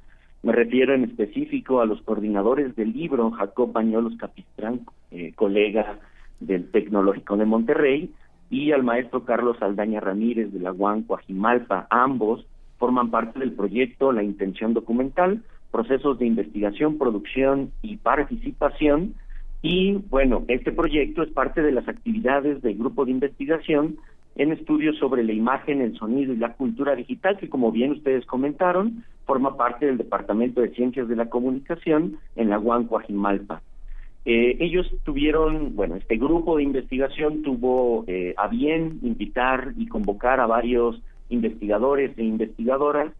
Me refiero en específico a los coordinadores del libro, Jacob Bañolos Capistrán, eh, colega del Tecnológico de Monterrey, y al maestro Carlos Aldaña Ramírez de la UAN Coajimalpa. Ambos forman parte del proyecto La Intención Documental, procesos de investigación, producción y participación y bueno, este proyecto es parte de las actividades del grupo de investigación en estudios sobre la imagen, el sonido y la cultura digital, que como bien ustedes comentaron, forma parte del Departamento de Ciencias de la Comunicación en la Coajimalpa. Eh, ellos tuvieron, bueno, este grupo de investigación tuvo eh, a bien invitar y convocar a varios investigadores e investigadoras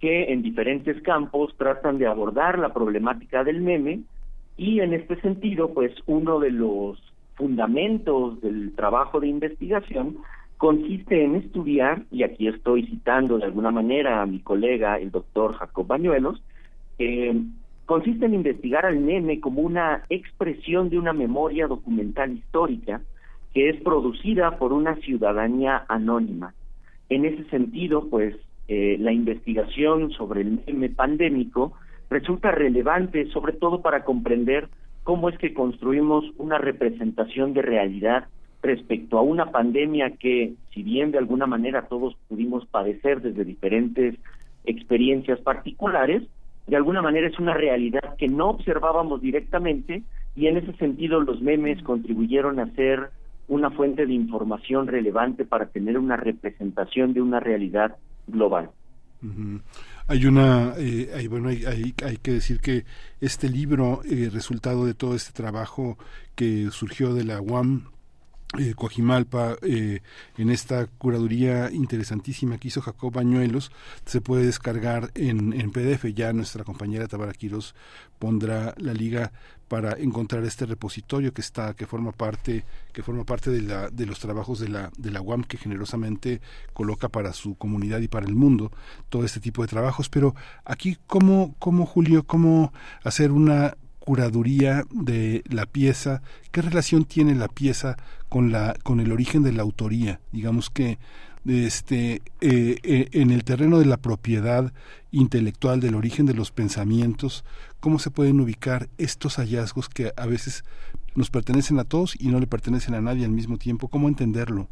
que en diferentes campos tratan de abordar la problemática del meme y en este sentido, pues uno de los fundamentos del trabajo de investigación consiste en estudiar, y aquí estoy citando de alguna manera a mi colega, el doctor Jacob Bañuelos, consiste en investigar al meme como una expresión de una memoria documental histórica que es producida por una ciudadanía anónima. En ese sentido, pues, eh, la investigación sobre el meme pandémico resulta relevante, sobre todo para comprender cómo es que construimos una representación de realidad respecto a una pandemia que, si bien de alguna manera todos pudimos padecer desde diferentes experiencias particulares, de alguna manera es una realidad que no observábamos directamente y en ese sentido los memes contribuyeron a ser una fuente de información relevante para tener una representación de una realidad global. Hay una, eh, hay, bueno, hay, hay, que decir que este libro, eh, resultado de todo este trabajo que surgió de la UAM eh, Coajimalpa, eh, en esta curaduría interesantísima que hizo Jacob Bañuelos, se puede descargar en, en PDF. Ya nuestra compañera Tabara Quiroz pondrá la liga para encontrar este repositorio que está, que forma parte, que forma parte de, la, de los trabajos de la, de la UAM que generosamente coloca para su comunidad y para el mundo todo este tipo de trabajos. Pero aquí, ¿cómo, cómo Julio, cómo hacer una curaduría de la pieza, qué relación tiene la pieza con la con el origen de la autoría. Digamos que este, eh, eh, en el terreno de la propiedad intelectual, del origen de los pensamientos, cómo se pueden ubicar estos hallazgos que a veces nos pertenecen a todos y no le pertenecen a nadie al mismo tiempo, cómo entenderlo.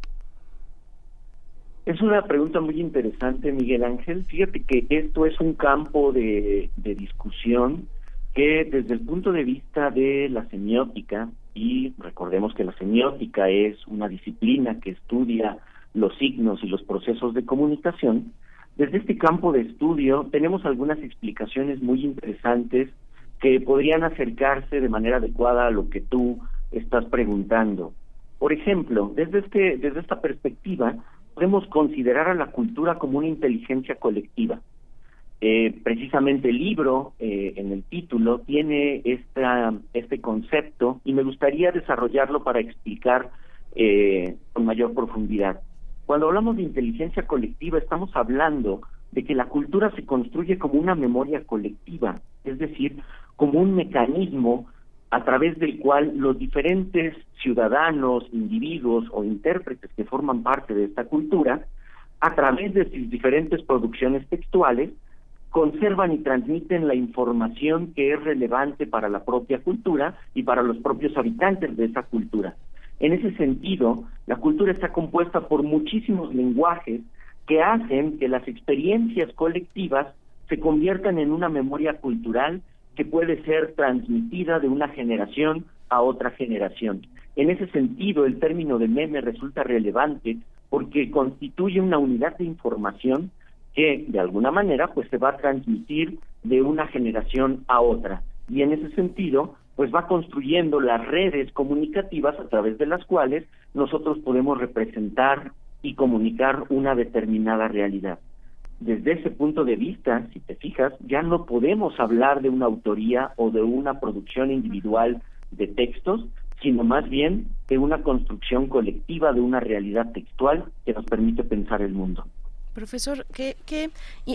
Es una pregunta muy interesante, Miguel Ángel. Fíjate que esto es un campo de, de discusión que desde el punto de vista de la semiótica, y recordemos que la semiótica es una disciplina que estudia los signos y los procesos de comunicación, desde este campo de estudio tenemos algunas explicaciones muy interesantes que podrían acercarse de manera adecuada a lo que tú estás preguntando. Por ejemplo, desde, este, desde esta perspectiva, podemos considerar a la cultura como una inteligencia colectiva. Eh, precisamente el libro, eh, en el título, tiene esta, este concepto y me gustaría desarrollarlo para explicar eh, con mayor profundidad. Cuando hablamos de inteligencia colectiva, estamos hablando de que la cultura se construye como una memoria colectiva, es decir, como un mecanismo a través del cual los diferentes ciudadanos, individuos o intérpretes que forman parte de esta cultura, a través de sus diferentes producciones textuales, conservan y transmiten la información que es relevante para la propia cultura y para los propios habitantes de esa cultura. En ese sentido, la cultura está compuesta por muchísimos lenguajes que hacen que las experiencias colectivas se conviertan en una memoria cultural que puede ser transmitida de una generación a otra generación. En ese sentido, el término de meme resulta relevante porque constituye una unidad de información que de alguna manera pues se va a transmitir de una generación a otra y en ese sentido pues va construyendo las redes comunicativas a través de las cuales nosotros podemos representar y comunicar una determinada realidad desde ese punto de vista, si te fijas, ya no podemos hablar de una autoría o de una producción individual de textos, sino más bien de una construcción colectiva de una realidad textual que nos permite pensar el mundo. Profesor, ¿qué, qué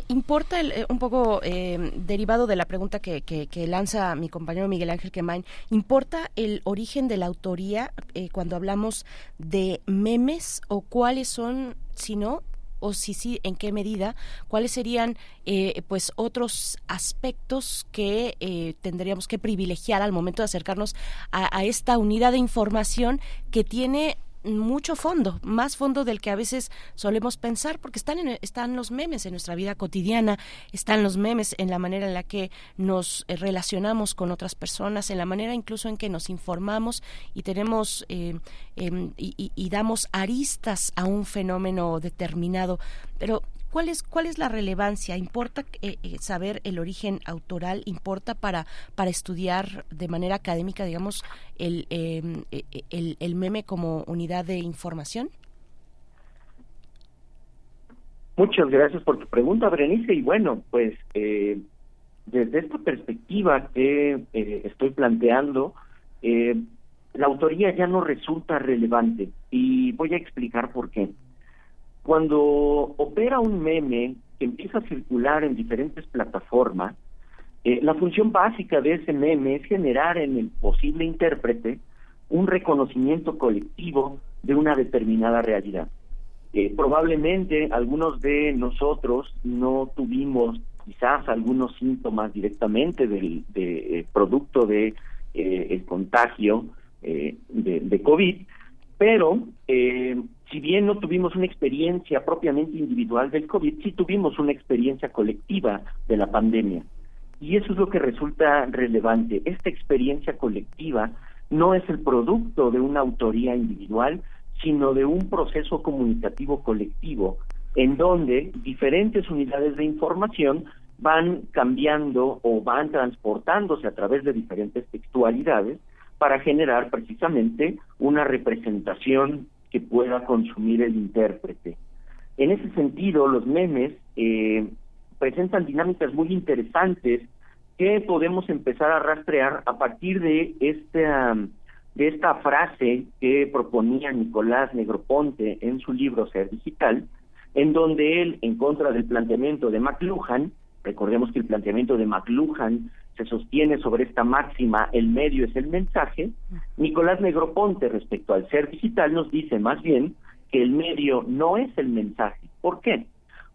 importa el, eh, un poco eh, derivado de la pregunta que, que, lanza mi compañero Miguel Ángel Quemain? ¿Importa el origen de la autoría eh, cuando hablamos de memes o cuáles son, si no, o si sí, en qué medida, cuáles serían eh, pues otros aspectos que eh, tendríamos que privilegiar al momento de acercarnos a, a esta unidad de información que tiene mucho fondo, más fondo del que a veces solemos pensar, porque están, en, están los memes en nuestra vida cotidiana, están los memes en la manera en la que nos eh, relacionamos con otras personas, en la manera incluso en que nos informamos y tenemos eh, em, y, y damos aristas a un fenómeno determinado. Pero ¿Cuál es, ¿Cuál es la relevancia? ¿Importa eh, eh, saber el origen autoral? ¿Importa para, para estudiar de manera académica, digamos, el, em, e, e, el, el meme como unidad de información? Muchas gracias por tu pregunta, Berenice. Y bueno, pues eh, desde esta perspectiva que estoy planteando, la autoría ya no resulta relevante y voy a explicar por qué. Cuando opera un meme que empieza a circular en diferentes plataformas, eh, la función básica de ese meme es generar en el posible intérprete un reconocimiento colectivo de una determinada realidad. Eh, probablemente algunos de nosotros no tuvimos quizás algunos síntomas directamente del de, eh, producto de el contagio de, COVID, pero si bien no tuvimos una experiencia propiamente individual del COVID, sí tuvimos una experiencia colectiva de la pandemia. Y eso es lo que resulta relevante. Esta experiencia colectiva no es el producto de una autoría individual, sino de un proceso comunicativo colectivo, en donde diferentes unidades de información van cambiando o van transportándose a través de diferentes textualidades para generar precisamente una representación que pueda consumir el intérprete. En ese sentido, los memes eh, presentan dinámicas muy interesantes que podemos empezar a rastrear a partir de esta, de esta frase que proponía Nicolás Negroponte en su libro Ser Digital, en donde él, en contra del planteamiento de McLuhan, recordemos que el planteamiento de McLuhan se sostiene sobre esta máxima, el medio es el mensaje, Nicolás Negroponte respecto al ser digital nos dice más bien que el medio no es el mensaje. ¿Por qué?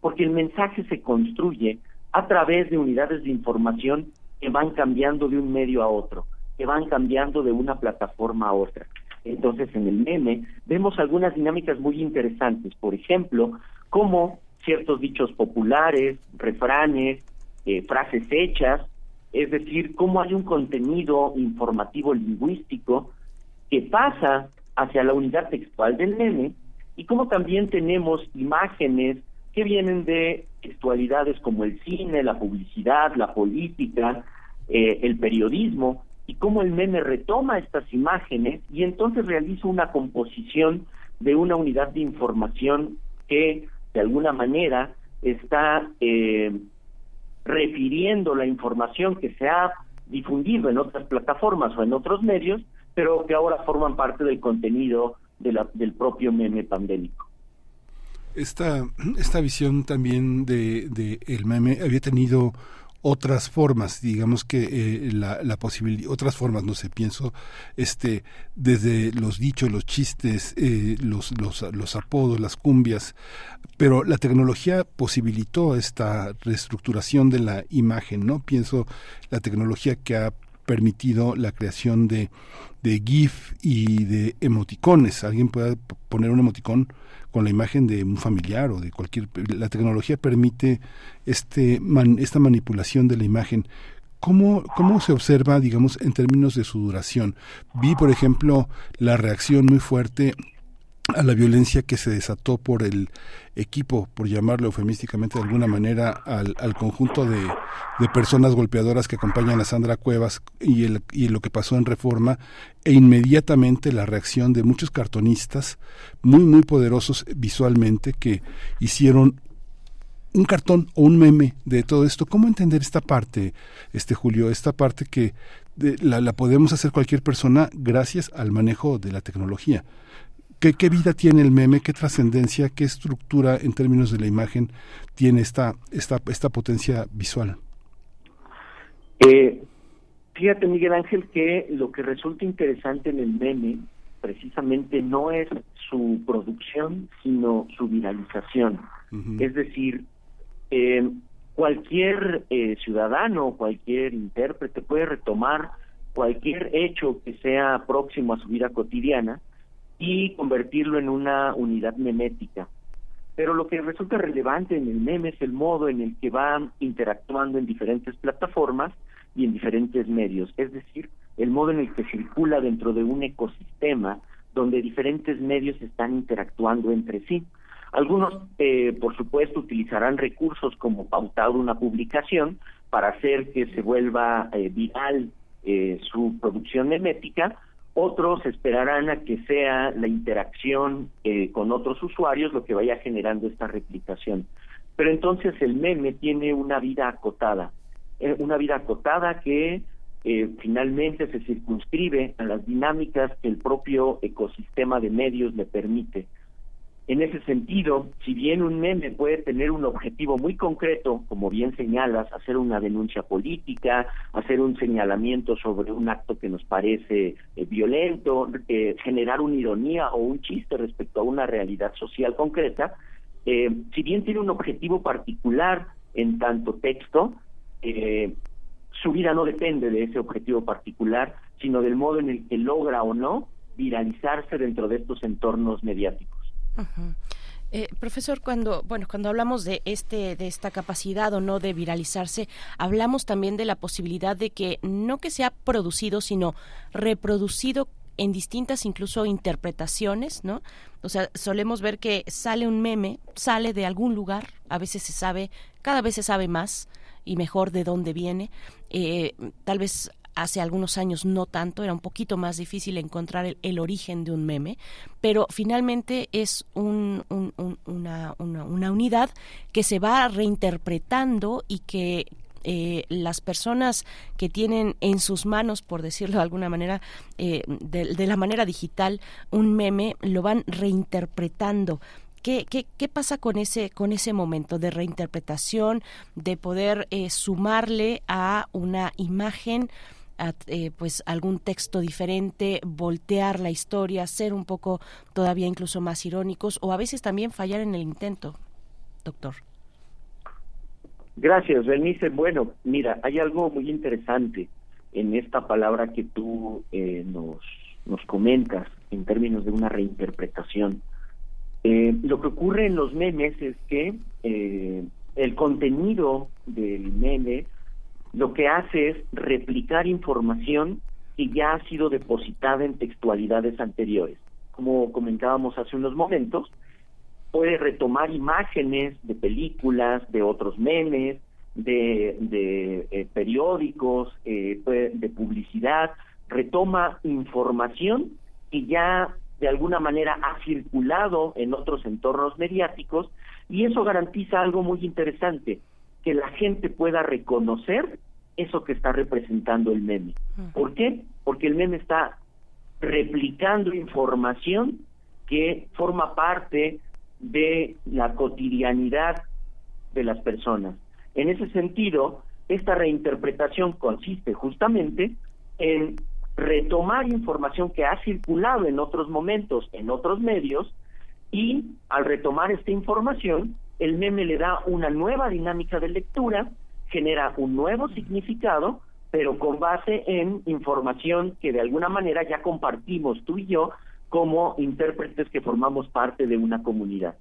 Porque el mensaje se construye a través de unidades de información que van cambiando de un medio a otro, que van cambiando de una plataforma a otra. Entonces, en el meme vemos algunas dinámicas muy interesantes. Por ejemplo, cómo ciertos dichos populares, refranes, eh, frases hechas, es decir, cómo hay un contenido informativo lingüístico que pasa hacia la unidad textual del meme y cómo también tenemos imágenes que vienen de textualidades como el cine, la publicidad, la política, eh, el periodismo, y cómo el meme retoma estas imágenes y entonces realiza una composición de una unidad de información que de alguna manera está eh, refiriendo la información que se ha difundido en otras plataformas o en otros medios, pero que ahora forman parte del contenido de la, del propio meme pandémico. Esta, esta visión también de, de el meme había tenido otras formas, digamos que eh, la, posibilidad, otras formas, no sé, pienso, este, desde los dichos, los chistes, eh, los, los, los apodos, las cumbias, pero la tecnología posibilitó esta reestructuración de la imagen, ¿no? Pienso la tecnología que ha permitido la creación de, de GIF y de emoticones. Alguien puede poner un emoticón con la imagen de un familiar o de cualquier la tecnología permite este esta manipulación de la imagen ¿Cómo, ¿Cómo se observa, digamos, en términos de su duración? Vi, por ejemplo, la reacción muy fuerte a la violencia que se desató por el equipo, por llamarlo eufemísticamente de alguna manera, al, al conjunto de, de, personas golpeadoras que acompañan a Sandra Cuevas y, el, y lo que pasó en Reforma, e inmediatamente la reacción de muchos cartonistas muy, muy poderosos visualmente que hicieron un cartón o un meme de todo esto. ¿Cómo entender esta parte, este Julio? Esta parte que la, la podemos hacer cualquier persona gracias al manejo de la tecnología. ¿Qué, vida tiene el meme? ¿Qué trascendencia? ¿Qué estructura en términos de la imagen tiene esta, esta, esta potencia visual? Eh, fíjate, Miguel Ángel, que lo que resulta interesante en el meme precisamente no es su producción, sino su viralización. Es decir, eh, cualquier eh, ciudadano, cualquier intérprete puede retomar cualquier hecho que sea próximo a su vida cotidiana y convertirlo en una unidad memética. Pero lo que resulta relevante en el meme es el modo en el que va interactuando en diferentes plataformas y en diferentes medios, es decir, el modo en el que circula dentro de un ecosistema donde diferentes medios están interactuando entre sí. Algunos, eh, por supuesto, utilizarán recursos como pautar una publicación para hacer que se vuelva eh, viral eh, su producción memética, otros esperarán a que sea la interacción eh, con otros usuarios lo que vaya generando esta replicación. Pero entonces el meme tiene una vida acotada, eh, una vida acotada que eh, finalmente se circunscribe a las dinámicas que el propio ecosistema de medios le permite. En ese sentido, si bien un meme puede tener un objetivo muy concreto, como bien señalas, hacer una denuncia política, hacer un señalamiento sobre un acto que nos parece eh, violento, eh, generar una ironía o un chiste respecto a una realidad social concreta, eh, si bien tiene un objetivo particular en tanto texto, su vida no depende de ese objetivo particular, sino del modo en el que logra o no viralizarse dentro de estos entornos mediáticos. Eh, profesor, cuando bueno cuando hablamos de este de esta capacidad o no de viralizarse, hablamos también de la posibilidad de que no que sea producido, sino reproducido en distintas incluso interpretaciones, ¿no? O sea, solemos ver que sale un meme, sale de algún lugar, a veces se sabe, cada vez se sabe más y mejor de dónde viene. Eh, tal vez hace algunos años no tanto, era un poquito más difícil encontrar el, origen de un meme, pero finalmente es un, una, una, unidad que se va reinterpretando y que eh, las personas que tienen en sus manos, por decirlo de alguna manera, eh, de, la manera digital, un meme, lo van reinterpretando. ¿Qué, qué, qué pasa con ese, con ese momento de reinterpretación, de poder eh, sumarle a una imagen eh, pues algún texto diferente, voltear la historia, ser un poco todavía incluso más irónicos o a veces también fallar en el intento, doctor. Gracias, Bernice. Bueno, mira, hay algo muy interesante en esta palabra que tú eh, nos, nos comentas en términos de una reinterpretación. Eh, lo que ocurre en los memes es que eh, el contenido del meme lo que hace es replicar información que ya ha sido depositada en textualidades anteriores. Como comentábamos hace unos momentos, puede retomar imágenes de películas, de otros memes, de, de eh, periódicos, eh, de publicidad, retoma información que ya de alguna manera ha circulado en otros entornos mediáticos y eso garantiza algo muy interesante, que la gente pueda reconocer eso que está representando el meme. ¿Por qué? Porque el meme está replicando información que forma parte de la cotidianidad de las personas. En ese sentido, esta reinterpretación consiste justamente en retomar información que ha circulado en otros momentos, en otros medios, y al retomar esta información, el meme le da una nueva dinámica de lectura, genera un nuevo significado, pero con base en información que de alguna manera ya compartimos tú y yo como intérpretes que formamos parte de una comunidad.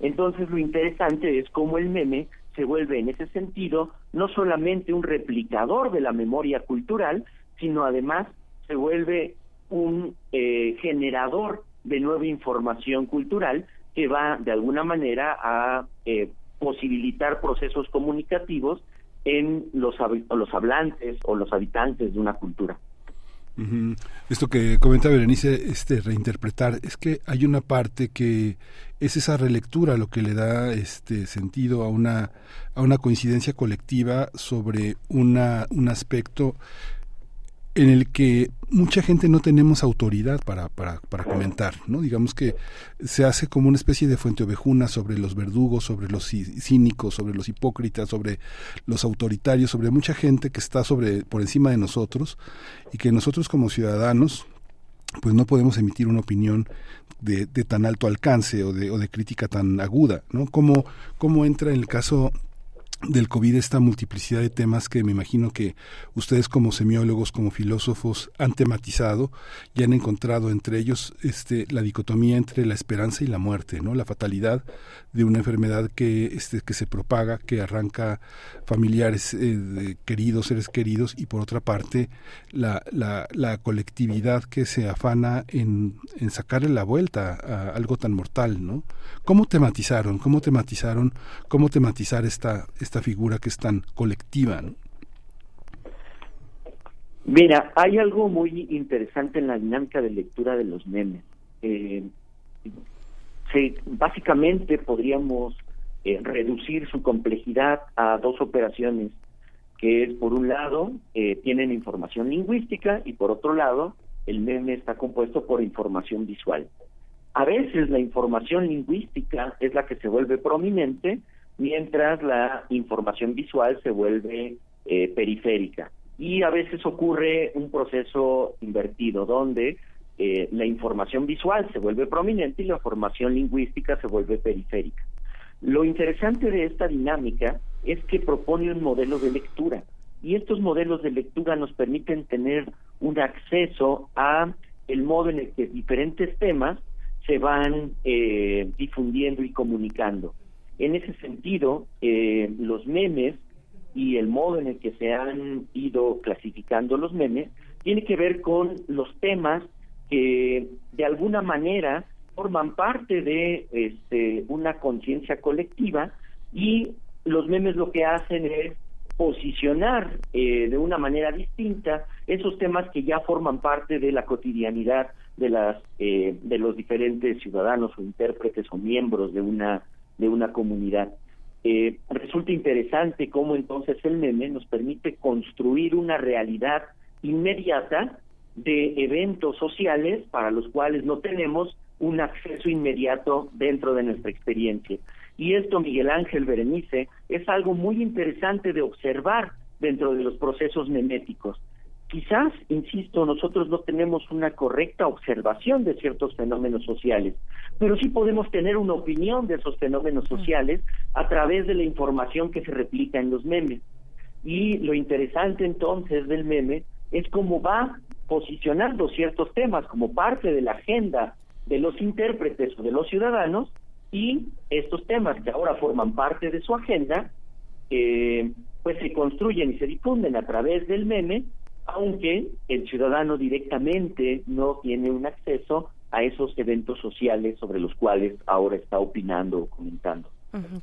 Entonces lo interesante es cómo el meme se vuelve en ese sentido no solamente un replicador de la memoria cultural, sino además se vuelve un eh, generador de nueva información cultural que va de alguna manera a eh, posibilitar procesos comunicativos en los, los hablantes o los habitantes de una cultura. Esto que comenta Berenice, este reinterpretar, es que hay una parte que es esa relectura lo que le da este sentido a una a una coincidencia colectiva sobre una un aspecto en el que mucha gente no tenemos autoridad para, para, para, comentar, ¿no? Digamos que se hace como una especie de fuente ovejuna sobre los verdugos, sobre los cínicos, sobre los hipócritas, sobre los autoritarios, sobre mucha gente que está sobre, por encima de nosotros y que nosotros como ciudadanos pues no podemos emitir una opinión de, de tan alto alcance o de, o de crítica tan aguda, ¿no? Como, entra en el caso del COVID esta multiplicidad de temas que me imagino que ustedes como semiólogos, como filósofos han tematizado y han encontrado entre ellos este la dicotomía entre la esperanza y la muerte, ¿no? La fatalidad de una enfermedad que este que se propaga, que arranca familiares eh, queridos, seres queridos y por otra parte la, la, la colectividad que se afana en, en sacarle la vuelta a algo tan mortal, ¿no? ¿Cómo tematizaron? ¿Cómo tematizaron? ¿Cómo tematizar esta esta figura que es tan colectiva? Mira, hay algo muy interesante en la dinámica de lectura de los memes. Eh, básicamente podríamos eh, reducir su complejidad a dos operaciones, que es por un lado eh, tienen información lingüística y por otro lado el meme está compuesto por información visual. A veces la información lingüística es la que se vuelve prominente mientras la información visual se vuelve eh, periférica. Y a veces ocurre un proceso invertido, donde eh, la información visual se vuelve prominente y la información lingüística se vuelve periférica. Lo interesante de esta dinámica es que propone un modelo de lectura y estos modelos de lectura nos permiten tener un acceso a el modo en el que diferentes temas se van eh, difundiendo y comunicando. En ese sentido, eh, los memes y el modo en el que se han ido clasificando los memes tiene que ver con los temas que de alguna manera forman parte de este, una conciencia colectiva y los memes lo que hacen es posicionar eh, de una manera distinta esos temas que ya forman parte de la cotidianidad de las eh, de los diferentes ciudadanos o intérpretes o miembros de una de una comunidad. Eh, resulta interesante cómo entonces el meme nos permite construir una realidad inmediata de eventos sociales para los cuales no tenemos un acceso inmediato dentro de nuestra experiencia. Y esto, Miguel Ángel Berenice, es algo muy interesante de observar dentro de los procesos meméticos. Quizás, insisto, nosotros no tenemos una correcta observación de ciertos fenómenos sociales, pero sí podemos tener una opinión de esos fenómenos sociales a través de la información que se replica en los memes. Y lo interesante entonces del meme es cómo va posicionando ciertos temas como parte de la agenda de los intérpretes o de los ciudadanos y estos temas que ahora forman parte de su agenda, eh, pues se construyen y se difunden a través del meme, aunque el ciudadano directamente no tiene un acceso a esos eventos sociales sobre los cuales ahora está opinando o comentando.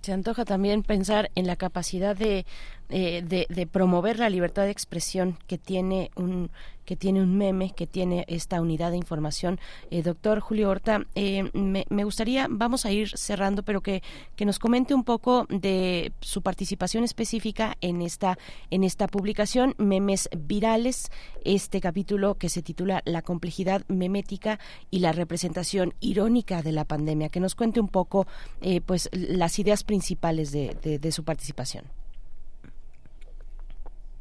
Se antoja también pensar en la capacidad de, eh, de, de, promover la libertad de expresión que tiene un que tiene un meme, que tiene esta unidad de información. Eh, doctor Julio Horta, eh, me, gustaría, vamos a ir cerrando, pero que, que nos comente un poco de su participación específica en esta, en esta publicación, Memes Virales, este capítulo que se titula La complejidad memética y la representación irónica de la pandemia. Que nos cuente un poco eh, pues las ideas principales de, de, de su participación.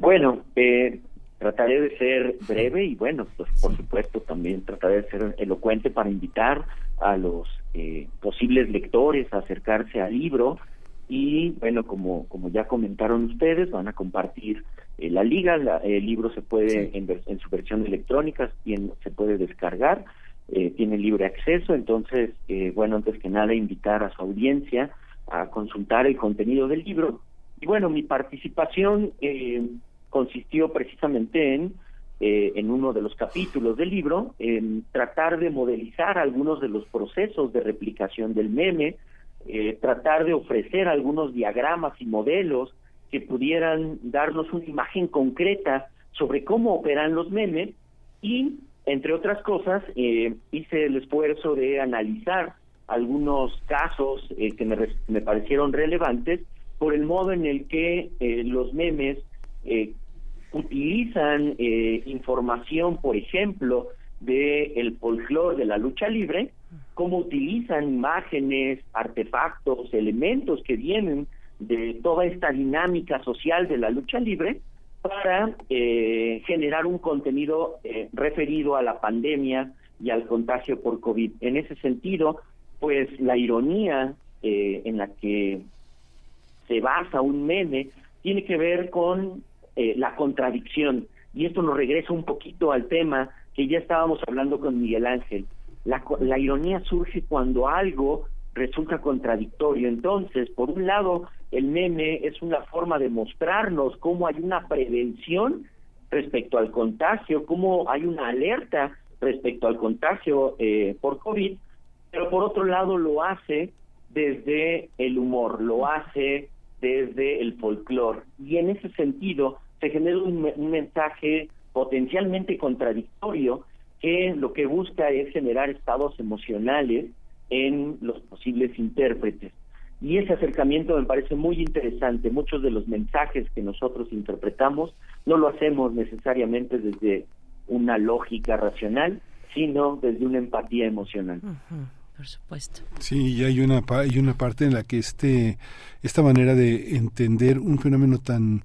Bueno, eh, trataré de ser breve y bueno, pues por supuesto también trataré de ser elocuente para invitar a los eh, posibles lectores a acercarse al libro. Y bueno, como, como ya comentaron ustedes, van a compartir eh, la liga, la, el libro se puede en, en, su versión electrónica, bien, se puede descargar, eh, tiene libre acceso, entonces, eh, bueno, antes que nada invitar a su audiencia a consultar el contenido del libro. Y bueno, mi participación eh, consistió precisamente en, eh, en uno de los capítulos del libro, en tratar de modelizar algunos de los procesos de replicación del meme, eh, tratar de ofrecer algunos diagramas y modelos que pudieran darnos una imagen concreta sobre cómo operan los memes y, entre otras cosas, eh, hice el esfuerzo de analizar algunos casos eh, que me, me parecieron relevantes por el modo en el que eh, los memes utilizan eh, información, por ejemplo, de el folclore de la lucha libre, cómo utilizan imágenes, artefactos, elementos que vienen de toda esta dinámica social de la lucha libre para eh, generar un contenido eh, referido a la pandemia y al contagio por COVID. En ese sentido, pues la ironía eh, en la que se basa un meme tiene que ver con eh, la contradicción. Y esto nos regresa un poquito al tema que ya estábamos hablando con Miguel Ángel. La, la ironía surge cuando algo resulta contradictorio. Entonces, por un lado, el meme es una forma de mostrarnos cómo hay una prevención respecto al contagio, cómo hay una alerta respecto al contagio eh, por COVID, pero por otro lado lo hace desde el humor, lo hace desde el folclore. Y en ese sentido se genera un, un, mensaje potencialmente contradictorio que lo que busca es generar estados emocionales en los posibles intérpretes. Y ese acercamiento me parece muy interesante. Muchos de los mensajes que nosotros interpretamos no lo hacemos necesariamente desde una lógica racional, sino desde una empatía emocional. Por supuesto. Sí, y hay una, hay una parte en la que este, esta manera de entender un fenómeno tan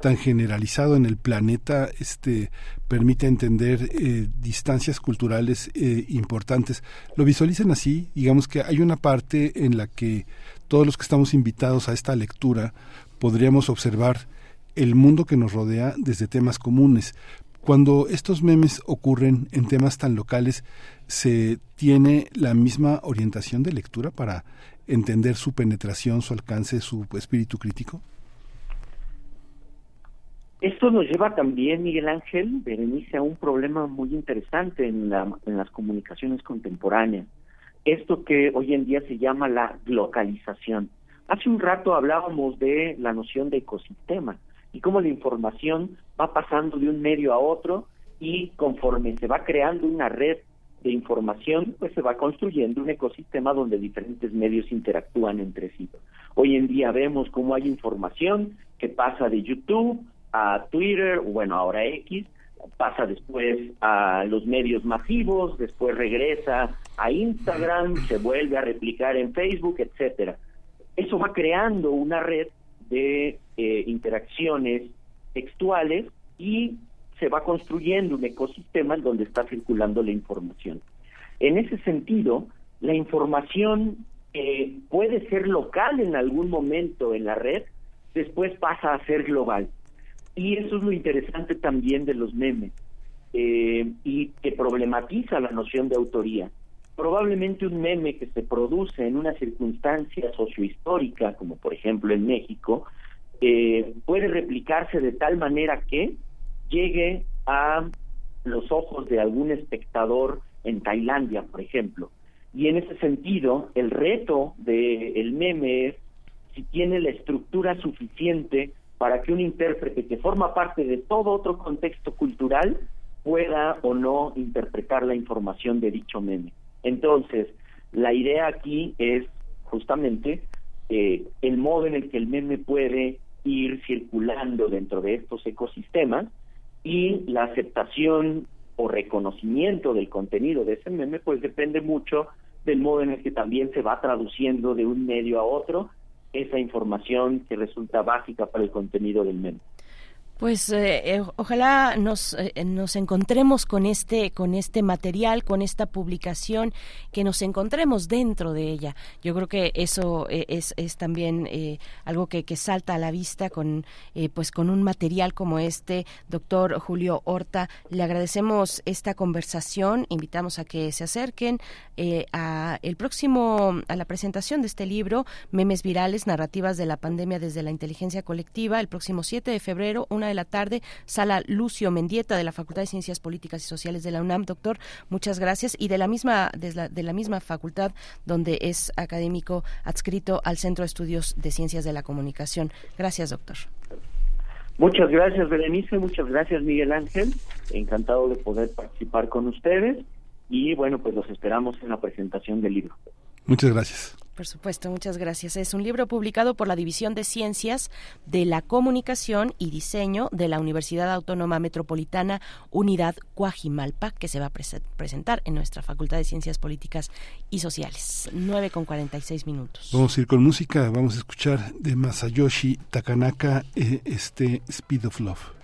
tan generalizado en el planeta este permite entender eh, distancias culturales eh, importantes lo visualizan así digamos que hay una parte en la que todos los que estamos invitados a esta lectura podríamos observar el mundo que nos rodea desde temas comunes cuando estos memes ocurren en temas tan locales, ¿se tiene la misma orientación de lectura para entender su penetración, su alcance, su espíritu crítico? Esto nos lleva también, Miguel Ángel, Berenice, a un problema muy interesante en, la, en las comunicaciones contemporáneas. Esto que hoy en día se llama la localización. Hace un rato hablábamos de la noción de ecosistema y cómo la información va pasando de un medio a otro y conforme se va creando una red de información, pues se va construyendo un ecosistema donde diferentes medios interactúan entre sí. Hoy en día vemos cómo hay información que pasa de YouTube a Twitter, bueno, ahora X, pasa después a los medios masivos, después regresa a Instagram, se vuelve a replicar en Facebook, etcétera. Eso va creando una red de eh, interacciones textuales y se va construyendo un ecosistema en donde está circulando la información. En ese sentido, la información eh, puede ser local en algún momento en la red, después pasa a ser global. Y eso es lo interesante también de los memes eh, y que problematiza la noción de autoría. Probablemente un meme que se produce en una circunstancia sociohistórica, como por ejemplo en México, eh, puede replicarse de tal manera que llegue a los ojos de algún espectador en Tailandia, por ejemplo. Y en ese sentido, el reto del meme es si tiene la estructura suficiente para que un intérprete que forma parte de todo otro contexto cultural pueda o no interpretar la información de dicho meme. Entonces, la idea aquí es justamente eh, el modo en el que el meme puede ir circulando dentro de estos ecosistemas y la aceptación o reconocimiento del contenido de ese meme pues depende mucho del modo en el que también se va traduciendo de un medio a otro esa información que resulta básica para el contenido del meme. Pues eh, eh, ojalá nos, eh, nos encontremos con este con este material, con esta publicación, que nos encontremos dentro de ella. Yo creo que eso es, es también algo que, que, salta a la vista con pues con un material como este, doctor Julio Horta. Le agradecemos esta conversación. Invitamos a que se acerquen a el próximo a la presentación de este libro, Memes virales, narrativas de la pandemia desde la inteligencia colectiva, el próximo 7 de febrero. De la tarde, sala Lucio Mendieta de la Facultad de Ciencias Políticas y Sociales de la UNAM. Doctor, muchas gracias. Y de la misma, de la, de la misma facultad donde es académico adscrito al Centro de Estudios de Ciencias de la Comunicación. Gracias, doctor. Muchas gracias, Berenice. Muchas gracias, Miguel Ángel. Encantado de poder participar con ustedes. Y bueno, pues los esperamos en la presentación del libro. Muchas gracias. Por supuesto, muchas gracias. Es un libro publicado por la División de Ciencias de la Comunicación y Diseño de la Universidad Autónoma Metropolitana Unidad Cuajimalpa, que se va a presentar en nuestra Facultad de Ciencias Políticas y Sociales. 9 con 46 minutos. Vamos a ir con música, vamos a escuchar de Masayoshi Takanaka eh, este Speed of Love.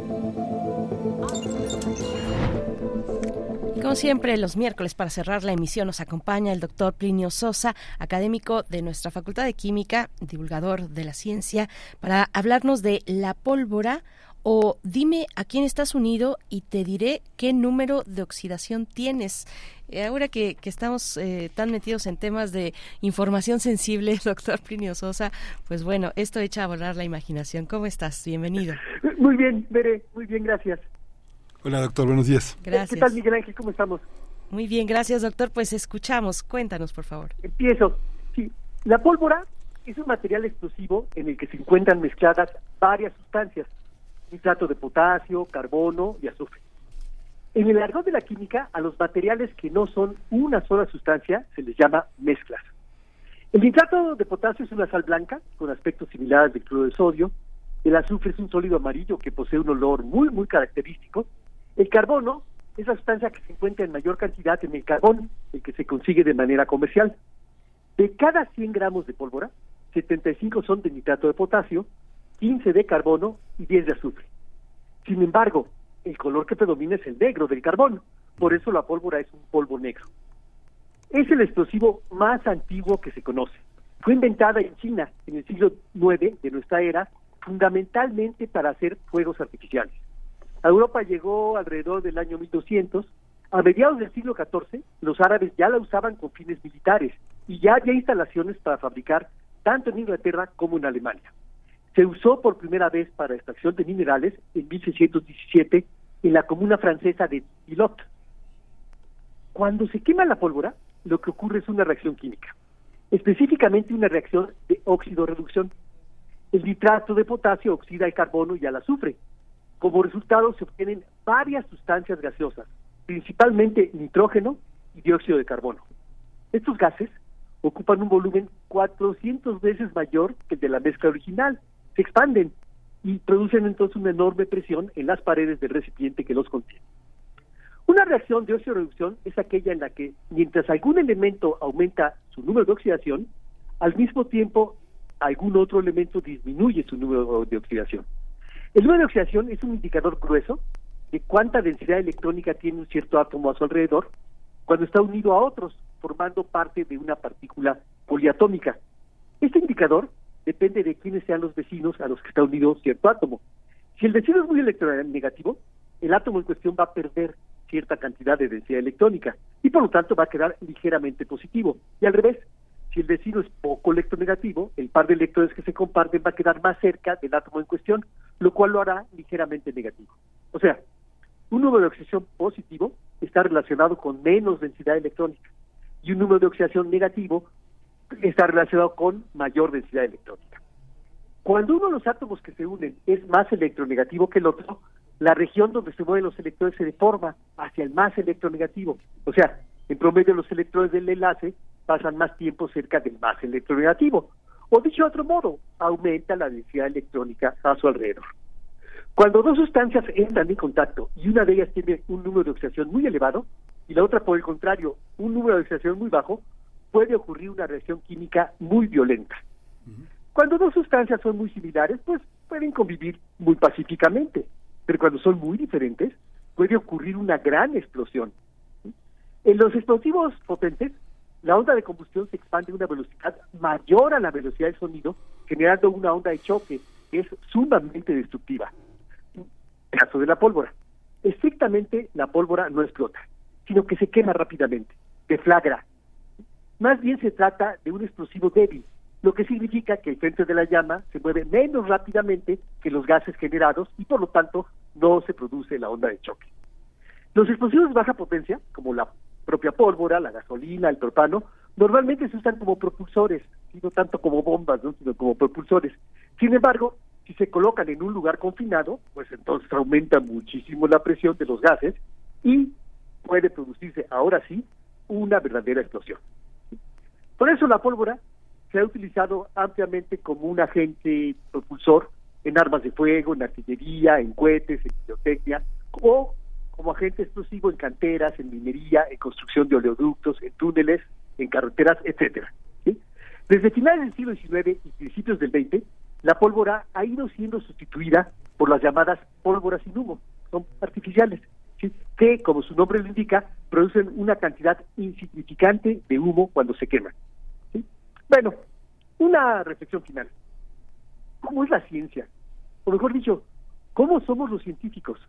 Como siempre, los miércoles para cerrar la emisión nos acompaña el doctor Plinio Sosa, académico de nuestra Facultad de Química, divulgador de la ciencia, para hablarnos de la pólvora o dime a quién estás unido y te diré qué número de oxidación tienes. Eh, ahora que, estamos eh, tan metidos en temas de información sensible, doctor Plinio Sosa, pues bueno, esto echa a volar la imaginación. ¿Cómo estás? Bienvenido. Muy bien, Bere, muy bien, gracias. Hola, doctor, buenos días. Gracias. ¿Qué tal, Miguel Ángel? ¿Cómo estamos? Muy bien, gracias, doctor. Pues escuchamos. Cuéntanos, por favor. Empiezo. Sí, la pólvora es un material explosivo en el que se encuentran mezcladas varias sustancias, nitrato de potasio, carbono y azufre. En el argot de la química, a los materiales que no son una sola sustancia se les llama mezclas. El nitrato de potasio es una sal blanca con aspectos similares al cloro de sodio. El azufre es un sólido amarillo que posee un olor muy, muy característico el carbono es la sustancia que se encuentra en mayor cantidad en el carbón, el que se consigue de manera comercial. De cada 100 gramos de pólvora, 75 son de nitrato de potasio, 15 de carbono y 10 de azufre. Sin embargo, el color que predomina es el negro del carbón, por eso la pólvora es un polvo negro. Es el explosivo más antiguo que se conoce. Fue inventada en China en el siglo IX de nuestra era, fundamentalmente para hacer fuegos artificiales. A Europa llegó alrededor del año 1200. A mediados del siglo XIV, los árabes ya la usaban con fines militares y ya había instalaciones para fabricar tanto en Inglaterra como en Alemania. Se usó por primera vez para extracción de minerales en 1617 en la comuna francesa de Pilot. Cuando se quema la pólvora, lo que ocurre es una reacción química, específicamente una reacción de óxido-reducción. El nitrato de potasio oxida el carbono y al azufre, como resultado se obtienen varias sustancias gaseosas, principalmente nitrógeno y dióxido de carbono. Estos gases ocupan un volumen 400 veces mayor que el de la mezcla original, se expanden y producen entonces una enorme presión en las paredes del recipiente que los contiene. Una reacción de oxidorreducción es aquella en la que, mientras algún elemento aumenta su número de oxidación, al mismo tiempo algún otro elemento disminuye su número de oxidación. El número de oxidación es un indicador grueso de cuánta densidad electrónica tiene un cierto átomo a su alrededor cuando está unido a otros, formando parte de una partícula poliatómica. Este indicador depende de quiénes sean los vecinos a los que está unido cierto átomo. Si el vecino es muy electronegativo, el átomo en cuestión va a perder cierta cantidad de densidad electrónica y por lo tanto va a quedar ligeramente positivo. Y al revés, si el vecino es poco electronegativo, el par de electrones que se comparten va a quedar más cerca del átomo en cuestión, lo cual lo hará ligeramente negativo. O sea, un número de oxidación positivo está relacionado con menos densidad electrónica y un número de oxidación negativo está relacionado con mayor densidad electrónica. Cuando uno de los átomos que se unen es más electronegativo que el otro, la región donde se mueven los electrones se deforma hacia el más electronegativo. O sea, en promedio los electrones del enlace pasan más tiempo cerca del más electronegativo. O dicho de otro modo, aumenta la densidad electrónica a su alrededor. Cuando dos sustancias entran en contacto y una de ellas tiene un número de oxidación muy elevado y la otra, por el contrario, un número de oxidación muy bajo, puede ocurrir una reacción química muy violenta. Cuando dos sustancias son muy similares, pues pueden convivir muy pacíficamente, pero cuando son muy diferentes, puede ocurrir una gran explosión. En los explosivos potentes, la onda de combustión se expande a una velocidad mayor a la velocidad del sonido, generando una onda de choque que es sumamente destructiva. Caso de la pólvora, estrictamente la pólvora no explota, sino que se quema rápidamente, deflagra. Más bien se trata de un explosivo débil, lo que significa que el frente de la llama se mueve menos rápidamente que los gases generados y por lo tanto no se produce la onda de choque. Los explosivos de baja potencia, como la propia pólvora, la gasolina, el propano, normalmente se usan como propulsores, no tanto como bombas, sino como propulsores. Sin embargo, si se colocan en un lugar confinado, pues entonces aumenta muchísimo la presión de los gases y puede producirse ahora sí una verdadera explosión. Por eso la pólvora se ha utilizado ampliamente como un agente propulsor en armas de fuego, en artillería, en cohetes, en pirotecnia, o como agente explosivo en canteras, en minería, en construcción de oleoductos, en túneles, en carreteras, etcétera. Desde finales del siglo XIX y principios del XX, la pólvora ha ido siendo sustituida por las llamadas pólvoras sin humo, son artificiales, que, como su nombre lo indica, producen una cantidad insignificante de humo cuando se queman. Bueno, una reflexión final. ¿Cómo es la ciencia? O mejor dicho, ¿cómo somos los científicos?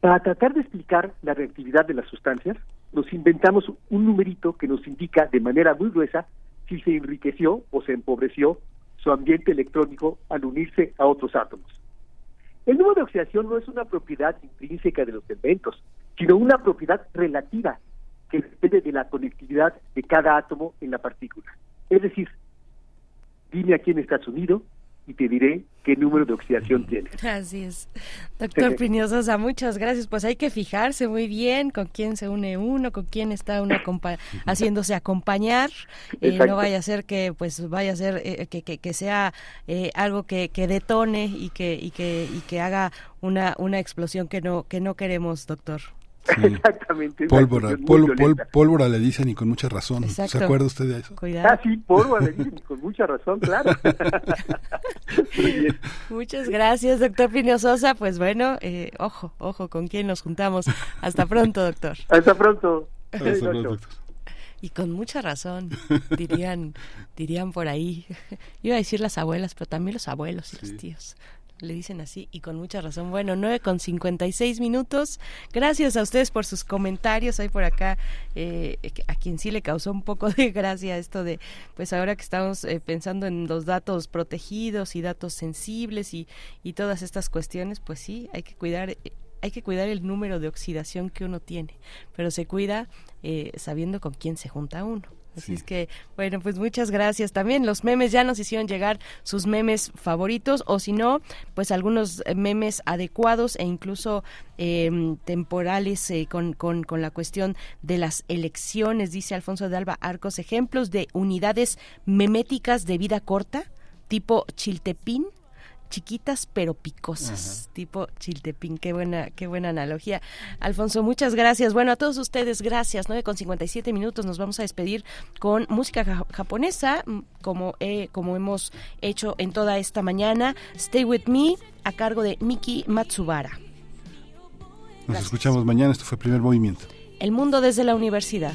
Para tratar de explicar la reactividad de las sustancias, nos inventamos un numerito que nos indica de manera muy gruesa si se enriqueció o se empobreció su ambiente electrónico al unirse a otros átomos. El número de oxidación no es una propiedad intrínseca de los elementos, sino una propiedad relativa que depende de la conectividad de cada átomo en la partícula. Es decir, dime a quién estás unido y te diré qué número de oxidación tienes. Así es. Doctor Plinio Sosa, muchas gracias. Pues hay que fijarse muy bien con quién se une uno, con quién está uno haciéndose acompañar. Eh, no vaya a ser que pues vaya a ser eh, que, que, que, sea eh, algo que, que detone y que, y que, y que haga una, una explosión que no, que no queremos, doctor. Exactamente. Pólvora, pólvora le dicen y con mucha razón. ¿Se acuerda usted de eso? Cuidado. Ah, sí, pólvora le dicen y con mucha razón, claro. Muchas gracias, doctor Pino Sosa. Pues bueno, eh, ojo, ojo, con quién nos juntamos. Hasta pronto, doctor. Hasta pronto. Y con mucha razón, dirían, dirían por ahí. Iba a decir las abuelas, pero también los abuelos y los tíos le dicen así y con mucha razón. Bueno, 9 con 56 minutos. Gracias a ustedes por sus comentarios. Hay por acá eh, a quien sí le causó un poco de gracia esto de, pues ahora que estamos eh, pensando en los datos protegidos y datos sensibles y, y todas estas cuestiones, pues sí, hay que cuidar hay que cuidar el número de oxidación que uno tiene, pero se cuida eh, sabiendo con quién se junta uno. Así es que, bueno, pues muchas gracias. También los memes ya nos hicieron llegar sus memes favoritos o si no, pues algunos memes adecuados e incluso em, temporales eh, con, con, con la cuestión de las elecciones, dice Alfonso de Alba Arcos, ejemplos de unidades meméticas de vida corta, tipo Chiltepín, chiquitas pero picosas, tipo chiltepín. Qué buena, qué buena analogía. Alfonso, muchas gracias. Bueno, a todos ustedes, gracias. 9 con 57 minutos. Nos vamos a despedir con música japonesa, como, como hemos hecho en toda esta mañana. Stay with me, a cargo de Miki Matsubara. Nos escuchamos mañana. Esto fue el primer movimiento. El mundo desde la universidad.